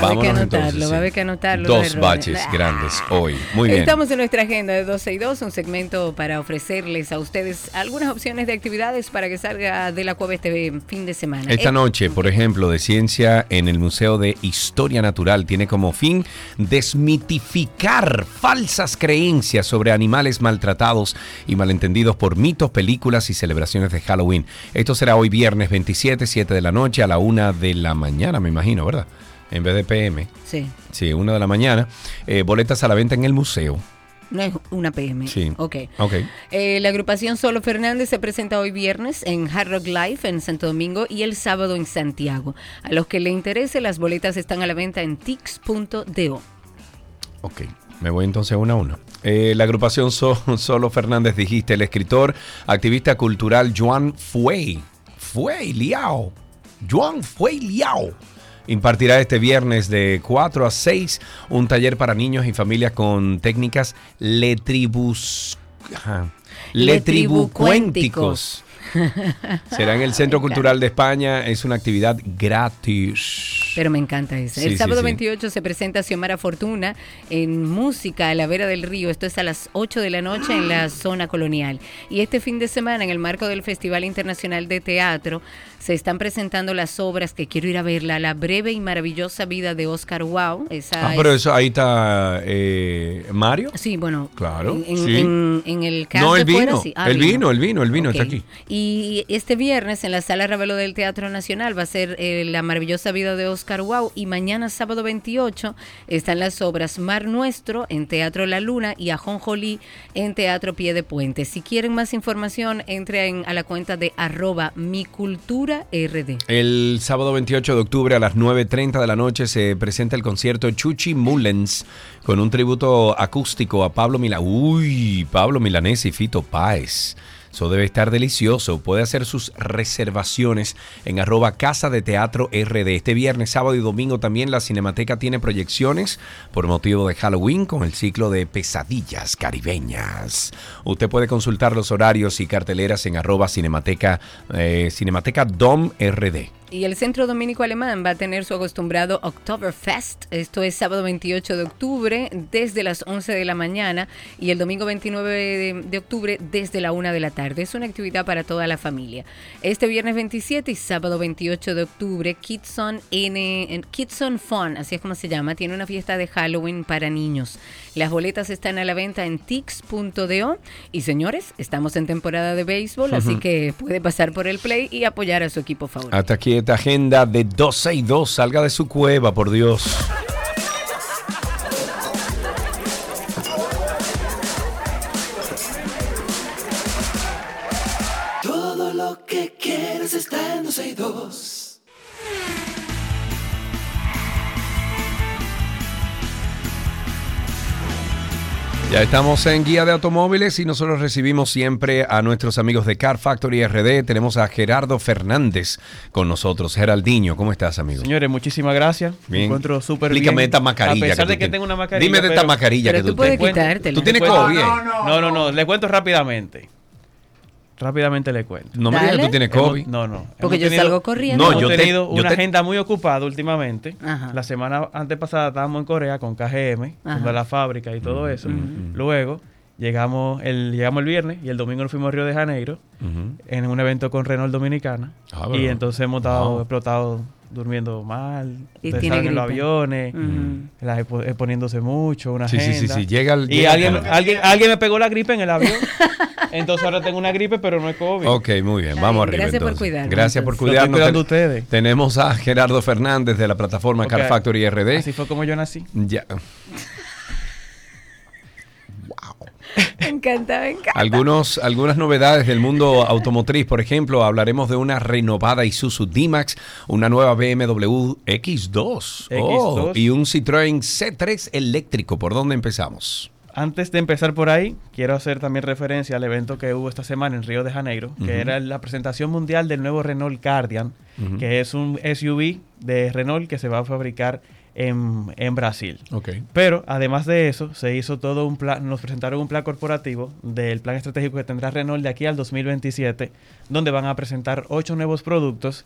Va a haber que Vámonos anotarlo, entonces, va a haber sí. que anotarlo. Dos errores. baches Ah. grandes hoy. Muy bien. Estamos en nuestra agenda de 12 y 2, un segmento para ofrecerles a ustedes algunas opciones de actividades para que salga de la cueva este fin de semana. Esta Eh, noche, por ejemplo, de ciencia en el Museo de Historia Natural tiene como fin desmitificar falsas creencias sobre animales maltratados y malentendidos por mitos, películas y celebraciones de Halloween. Esto será hoy viernes 27, 7 de la noche a la 1 de la mañana, me imagino, ¿verdad? En vez de PM. Sí, Sí, 1 de la mañana. Eh, boletas a la venta en el museo. no es una PM. Sí. Ok. Ok. Eh, la agrupación Solo Fernández se presenta hoy viernes en Hard Rock Live en Santo Domingo y el sábado en Santiago. A los que le interese, las boletas están a la venta en tix.do. Ok, me voy entonces una a una. Eh, la agrupación So- Solo Fernández, dijiste, el escritor, activista cultural Juan Fuey, Fuey Liao, Juan Fuey Liao, impartirá este viernes de 4 a 6 un taller para niños y familias con técnicas letribus... letribucuénticos. Será en el Centro Cultural de España, es una actividad gratis. Pero me encanta eso. Sí, el sí, sábado sí. 28 se presenta Xiomara Fortuna en música a la vera del río. Esto es a las 8 de la noche en la zona colonial. Y este fin de semana, en el marco del Festival Internacional de Teatro, se están presentando las obras que quiero ir a verla. La breve y maravillosa vida de Oscar Wow. Esa Ah, pero es- eso ahí está eh, Mario. Sí, bueno. Claro. En, en- sí. en- en el caso no, el fuera, vino, sí. Ah, el vino, el vino, el vino está Ok. aquí. Y este viernes en la Sala Ravelo del Teatro Nacional va a ser eh, La maravillosa vida de Oscar Y mañana sábado 28 están las obras Mar Nuestro en Teatro La Luna y Ajonjolí en Teatro Pie de Puente. Si quieren más información, entren a la cuenta de arroba mi cultura RD. El sábado 28 de octubre a las 9.30 de la noche se presenta el concierto Chuchi Mullens con un tributo acústico a Pablo Milanés. Uy, Pablo Milanés y Fito Páez. Eso debe estar delicioso. Puede hacer sus reservaciones en arroba Casa de Teatro RD. Este viernes, sábado y domingo también la Cinemateca tiene proyecciones por motivo de Halloween con el ciclo de pesadillas caribeñas. Usted puede consultar los horarios y carteleras en arroba Cinemateca, eh, Cinemateca Dom RD. Y el Centro Dominico Alemán va a tener su acostumbrado Oktoberfest. Esto es sábado 28 de octubre desde las 11 de la mañana y el domingo 29 de, de octubre desde la 1 de la tarde. Es una actividad para toda la familia. Este viernes 27 y sábado 28 de octubre, Kidson, N, Kidson Fun, así es como se llama, tiene una fiesta de Halloween para niños. Las boletas están a la venta en tix.do y señores, estamos en temporada de béisbol, así que puede pasar por el play y apoyar a su equipo favorito. Hasta aquí agenda de 12 y 2. Salga de su cueva, por Dios. Todo lo que quieres está en 262. Ya estamos en Guía de Automóviles y nosotros recibimos siempre a nuestros amigos de Car Factory RD. Tenemos a Gerardo Fernández con nosotros. Geraldinho, ¿cómo estás, amigo? Señores, muchísimas gracias. Me Bien. encuentro súper bien. Explícame esta mascarilla A pesar que de que tengo una mascarilla. Dime de esta mascarilla Pero que tú tú puedes tienes. quitártela. ¿Tú tienes No, no, No, no, no. Les cuento rápidamente. Rápidamente le cuento. No me digas que tú tienes COVID. Hemos- No, no. Porque Hemos yo salgo corriendo. No, No, yo yo te- tenido una te- agenda muy ocupada últimamente. Ajá. La semana antepasada estábamos en Corea con KGM, Ajá. viendo la fábrica y todo eso. Luego llegamos el, llegamos el viernes y el domingo nos fuimos a Río de Janeiro en un evento con Renault Dominicana. Ah, y entonces hemos estado Wow. explotado durmiendo mal, Y tiene en los aviones, expo- exponiéndose mucho, una Sí, sí, sí, sí, llega el- y llega alguien, el- alguien, alguien me pegó la gripe en el avión. entonces ahora tengo una gripe, pero no es COVID. Ok, muy bien, vamos arriba. gracias por cuidarnos, Gracias por cuidarnos. cuidando Ten- ustedes. Tenemos a Gerardo Fernández de la plataforma Ok. Car Factory RD. Así fue como yo nací. Ya. Me encanta, me encanta. Algunos, algunas novedades del mundo automotriz, por ejemplo, hablaremos de una renovada Isuzu D-Max, una nueva BMW X2, Oh, X2. y un Citroën C3 eléctrico. ¿Por dónde empezamos? Antes de empezar por ahí, quiero hacer también referencia al evento que hubo esta semana en Río de Janeiro, que era la presentación mundial del nuevo Renault Cardian, Ujú. que es un SUV de Renault que se va a fabricar en, en Brasil. Ok. Pero además de eso, se hizo todo un plan, nos presentaron un plan corporativo del plan estratégico que tendrá Renault de aquí al 2027, donde van a presentar ocho nuevos productos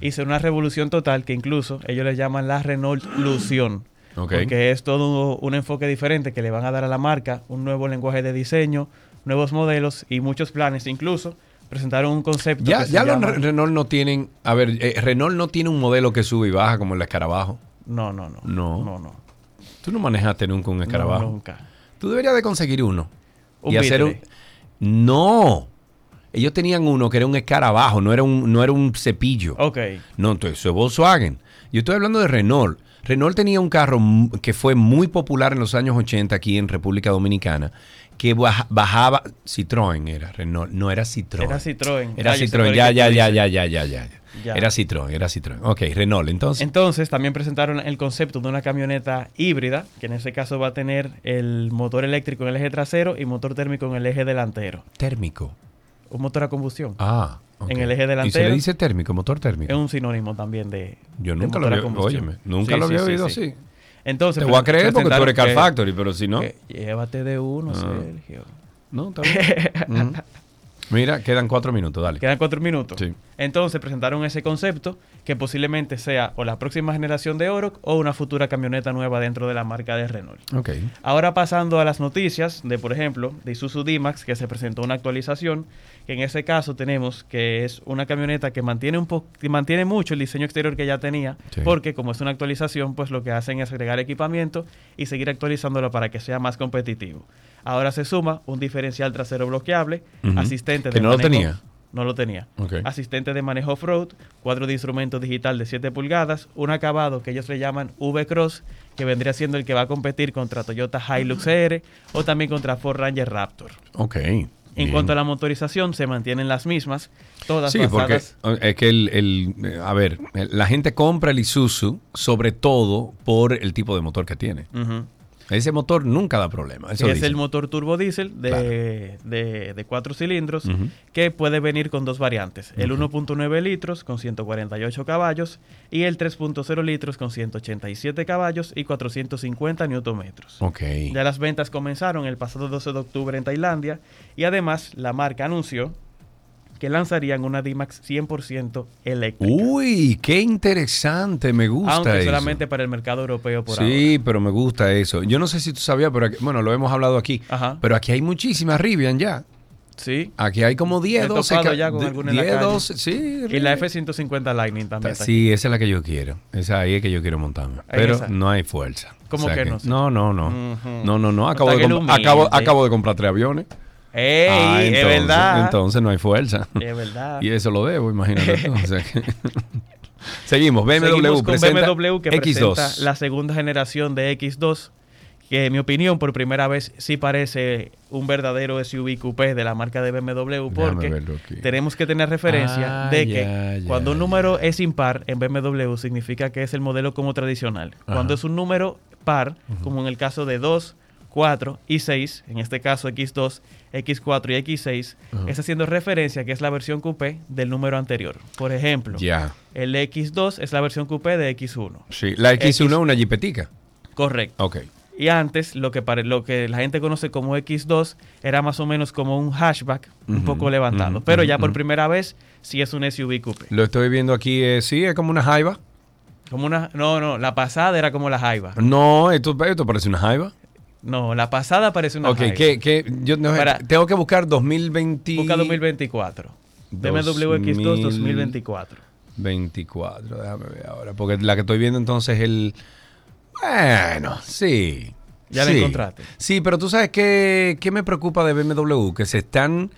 y será una revolución total que incluso ellos le llaman la Renault Lución. Ok. Porque es todo un enfoque diferente que le van a dar a la marca, un nuevo lenguaje de diseño, nuevos modelos y muchos planes. Incluso presentaron un concepto Ya, que se ya los llama- Renault no tienen, a ver, eh, Renault no tiene un modelo que sube y baja como el escarabajo. No, no, no. No. No, no. Tú no manejaste nunca un escarabajo. nunca. Tú deberías de conseguir uno. Un y hacer un... No. Ellos tenían uno que era un escarabajo, no era un, no era un cepillo. Ok. No, entonces eso es Volkswagen. Yo estoy hablando de Renault. Renault tenía un carro que fue muy popular en los años 80 aquí en República Dominicana, que baja- bajaba, Citroën era Renault, no era Citroën. Era Citroën. Era Ah, Citroën, ya, ya, ya, ya, ya, ya, ya. Ya. Era Citroën, era Citroën. Ok, Renault, entonces. Entonces también presentaron el concepto de una camioneta híbrida, que en ese caso va a tener el motor eléctrico en el eje trasero y motor térmico en el eje delantero. Térmico. Un motor a combustión. Ah, ok. En el eje Y se delantero. le dice térmico, motor térmico. Es un sinónimo también de. Yo nunca lo motor a había- óyeme, nunca lo había oído así. Entonces, Te voy a creer porque tú eres Car Factory, pero si no- Llévate de uno, Ah. Sergio. No, está bien. Mira, quedan cuatro minutos, dale. Quedan cuatro minutos. Sí. Entonces presentaron ese concepto que posiblemente sea o la próxima generación de Oroc o una futura camioneta nueva dentro de la marca de Renault. Ok. Ahora pasando a las noticias de, por ejemplo, de Isuzu D-Max, que se presentó una actualización, que en ese caso tenemos que es una camioneta que mantiene un po- que mantiene mucho el diseño exterior que ya tenía, Sí. porque como es una actualización, pues lo que hacen es agregar equipamiento y seguir actualizándolo para que sea más competitivo. Ahora se suma un diferencial trasero bloqueable, asistente Que de no lo manejo- tenía. No lo tenía. Asistente de manejo off-road, cuadro de instrumentos digital de 7 pulgadas, un acabado que ellos le llaman V-Cross, que vendría siendo el que va a competir contra Toyota Hilux R o también contra Ford Ranger Raptor. Ok. En bien. cuanto a la motorización, se mantienen las mismas, todas Sí, porque basadas... es que el, el- eh, a ver, el- la gente compra el Isuzu sobre todo por el tipo de motor que tiene. Ese motor nunca da problema. Eso es el motor turbo diésel de, de, de cuatro cilindros que puede venir con dos variantes. El Ok. 1.9 litros con 148 caballos y el 3.0 litros con 187 caballos y 450 newton metros. Ok. Ya las ventas comenzaron el pasado 12 de octubre en Tailandia y además la marca anunció que lanzarían una D-Max 100% eléctrica. Uy, qué interesante, me gusta aunque eso. solamente para el mercado europeo por ahora. Sí, pero me gusta eso. Yo no sé si tú sabías, pero aquí- bueno, lo hemos hablado aquí. Ajá. Pero aquí hay muchísimas Rivian ya. Sí. Aquí hay como 10, He 12. topado ca- ya con de- alguna en la 10, calle. 12, sí. Y la Rivian. F-150 Lightning también. está Sí, esa es la que yo quiero. Esa ahí es que yo quiero montarme. Pero esa. no hay fuerza. ¿Cómo O sea que no? No, no, no. No, no, no. No Acabo, de, acabo, acabo de comprar tres aviones. ¡Ey! Ah, es entonces- verdad. Entonces no hay fuerza. Es verdad. Y eso lo debo, imagínate. tú. O sea que- Seguimos. BMW Seguimos con BMW que X2. presenta la segunda generación de X2, que en mi opinión por primera vez sí parece un verdadero SUV coupé de la marca de BMW porque tenemos que tener referencia Ah, de que cuando un número es impar en BMW significa que es el modelo como tradicional. Ajá. Cuando es un número par, como en el caso de 2, 4 y 6, en este caso X2, X4 y X6, Ajá. es haciendo referencia que es la versión coupé del número anterior. Por ejemplo, Ya. el X2 es la versión coupé de X1. Sí, la X1 es una jipetica. Correcto. Ok. Y antes, lo que, pare- lo que la gente conoce como X2 era más o menos como un hatchback un Ujú, poco levantado. ujú, Pero ujú, ya por primera vez sí es un SUV coupe. Lo estoy viendo aquí, eh, sí, es como una jaiba. Como una, no, no, la pasada era como la Jaiba. No, esto, esto parece una jaiba. No, la pasada parece una ok, que, que yo no, Para- tengo que buscar 2020. Busca 2024. BMW X2 2024. 24, déjame ver ahora. Porque la que estoy viendo entonces es el. Bueno, sí. Ya la encontraste. Sí, pero tú sabes qué, qué me preocupa de BMW, que se están.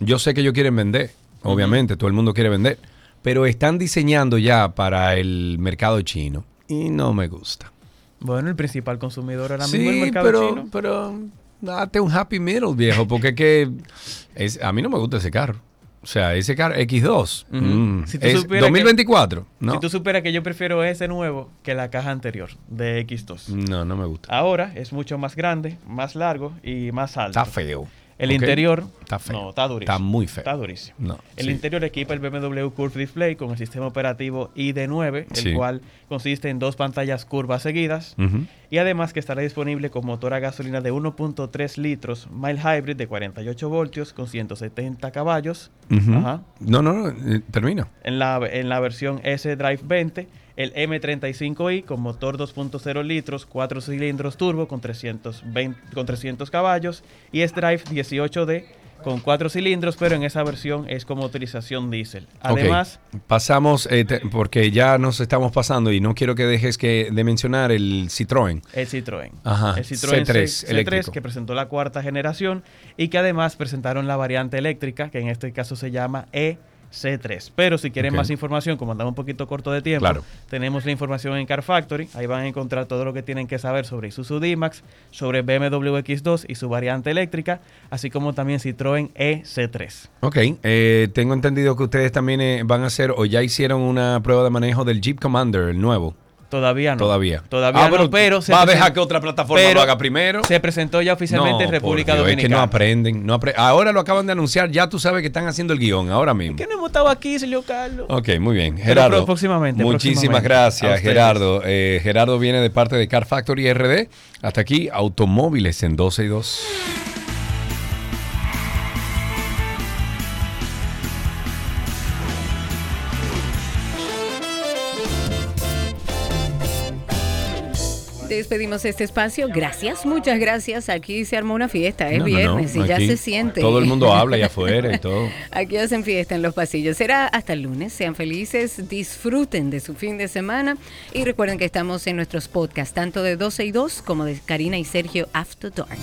Yo sé que ellos quieren vender, obviamente, todo el mundo quiere vender, pero están diseñando ya para el mercado chino y no me gusta. Bueno, el principal consumidor ahora mismo el mercado pero, chino. pero date un happy middle, viejo, porque es que es- a mí no me gusta ese carro. O sea, ese carro X2. Ujú. mm, Si es supieras que- 2024. no. Si tú supieras que yo prefiero ese nuevo que la caja anterior de X2. No, no me gusta. Ahora es mucho más grande, más largo y más alto. Está feo. El interior Está feo. No, está durísimo. Está muy feo. Está durísimo. No, El sí. interior equipa el BMW Curve Display con el sistema operativo ID9, el Sí. cual consiste en dos pantallas curvas seguidas y además que estará disponible con motor a gasolina de 1.3 litros, mild hybrid de 48 voltios con 170 caballos. Ajá. No, no, no, eh, termina. En la, en la versión S-Drive 20, el M35i con motor 2.0 litros, 4 cilindros turbo con 320, con 300 caballos y S-Drive 18D con 4 cilindros, pero en esa versión es como utilización diésel. Además, pasamos, eh, te- porque ya nos estamos pasando y no quiero que dejes que, de mencionar el Citroën. el Citroën. Ajá, el Citroën C3 C- eléctrico. que presentó la cuarta generación y que además presentaron la variante eléctrica, que en este caso se llama EC3. Pero si quieren más información, como andamos un poquito corto de tiempo, Claro. tenemos la información en Car Factory. Ahí van a encontrar todo lo que tienen que saber sobre Isuzu D-Max, sobre BMW X2 y su variante eléctrica, así como también Citroën EC3. Ok, eh, tengo entendido que ustedes también eh, van a hacer o ya hicieron una prueba de manejo del Jeep Commander, el nuevo. Todavía no. Todavía. Todavía Ah, no, pero se va a dejar que otra plataforma lo haga primero. Se presentó ya oficialmente No, en República Dios, Dominicana. Es que no aprenden. No apre- Ahora lo acaban de anunciar, ya tú sabes que están haciendo el guion, ahora mismo. ¿Qué no hemos estado aquí, señor Carlos? Ok, muy bien. Gerardo. próximamente, Muchísimas próximamente. Gracias. Gerardo. Eh, Gerardo viene de parte de Car Factory RD. Hasta aquí, automóviles en 12 y 2. Despedimos este espacio. Gracias, muchas gracias. Aquí se armó una fiesta, es No, no, no, viernes y ya se siente. Todo el mundo habla allá afuera y todo. Aquí hacen fiesta en los pasillos. Será hasta el lunes. Sean felices, disfruten de su fin de semana y recuerden que estamos en nuestros podcasts, tanto de 12 y 2 como de Karina y Sergio After Dark.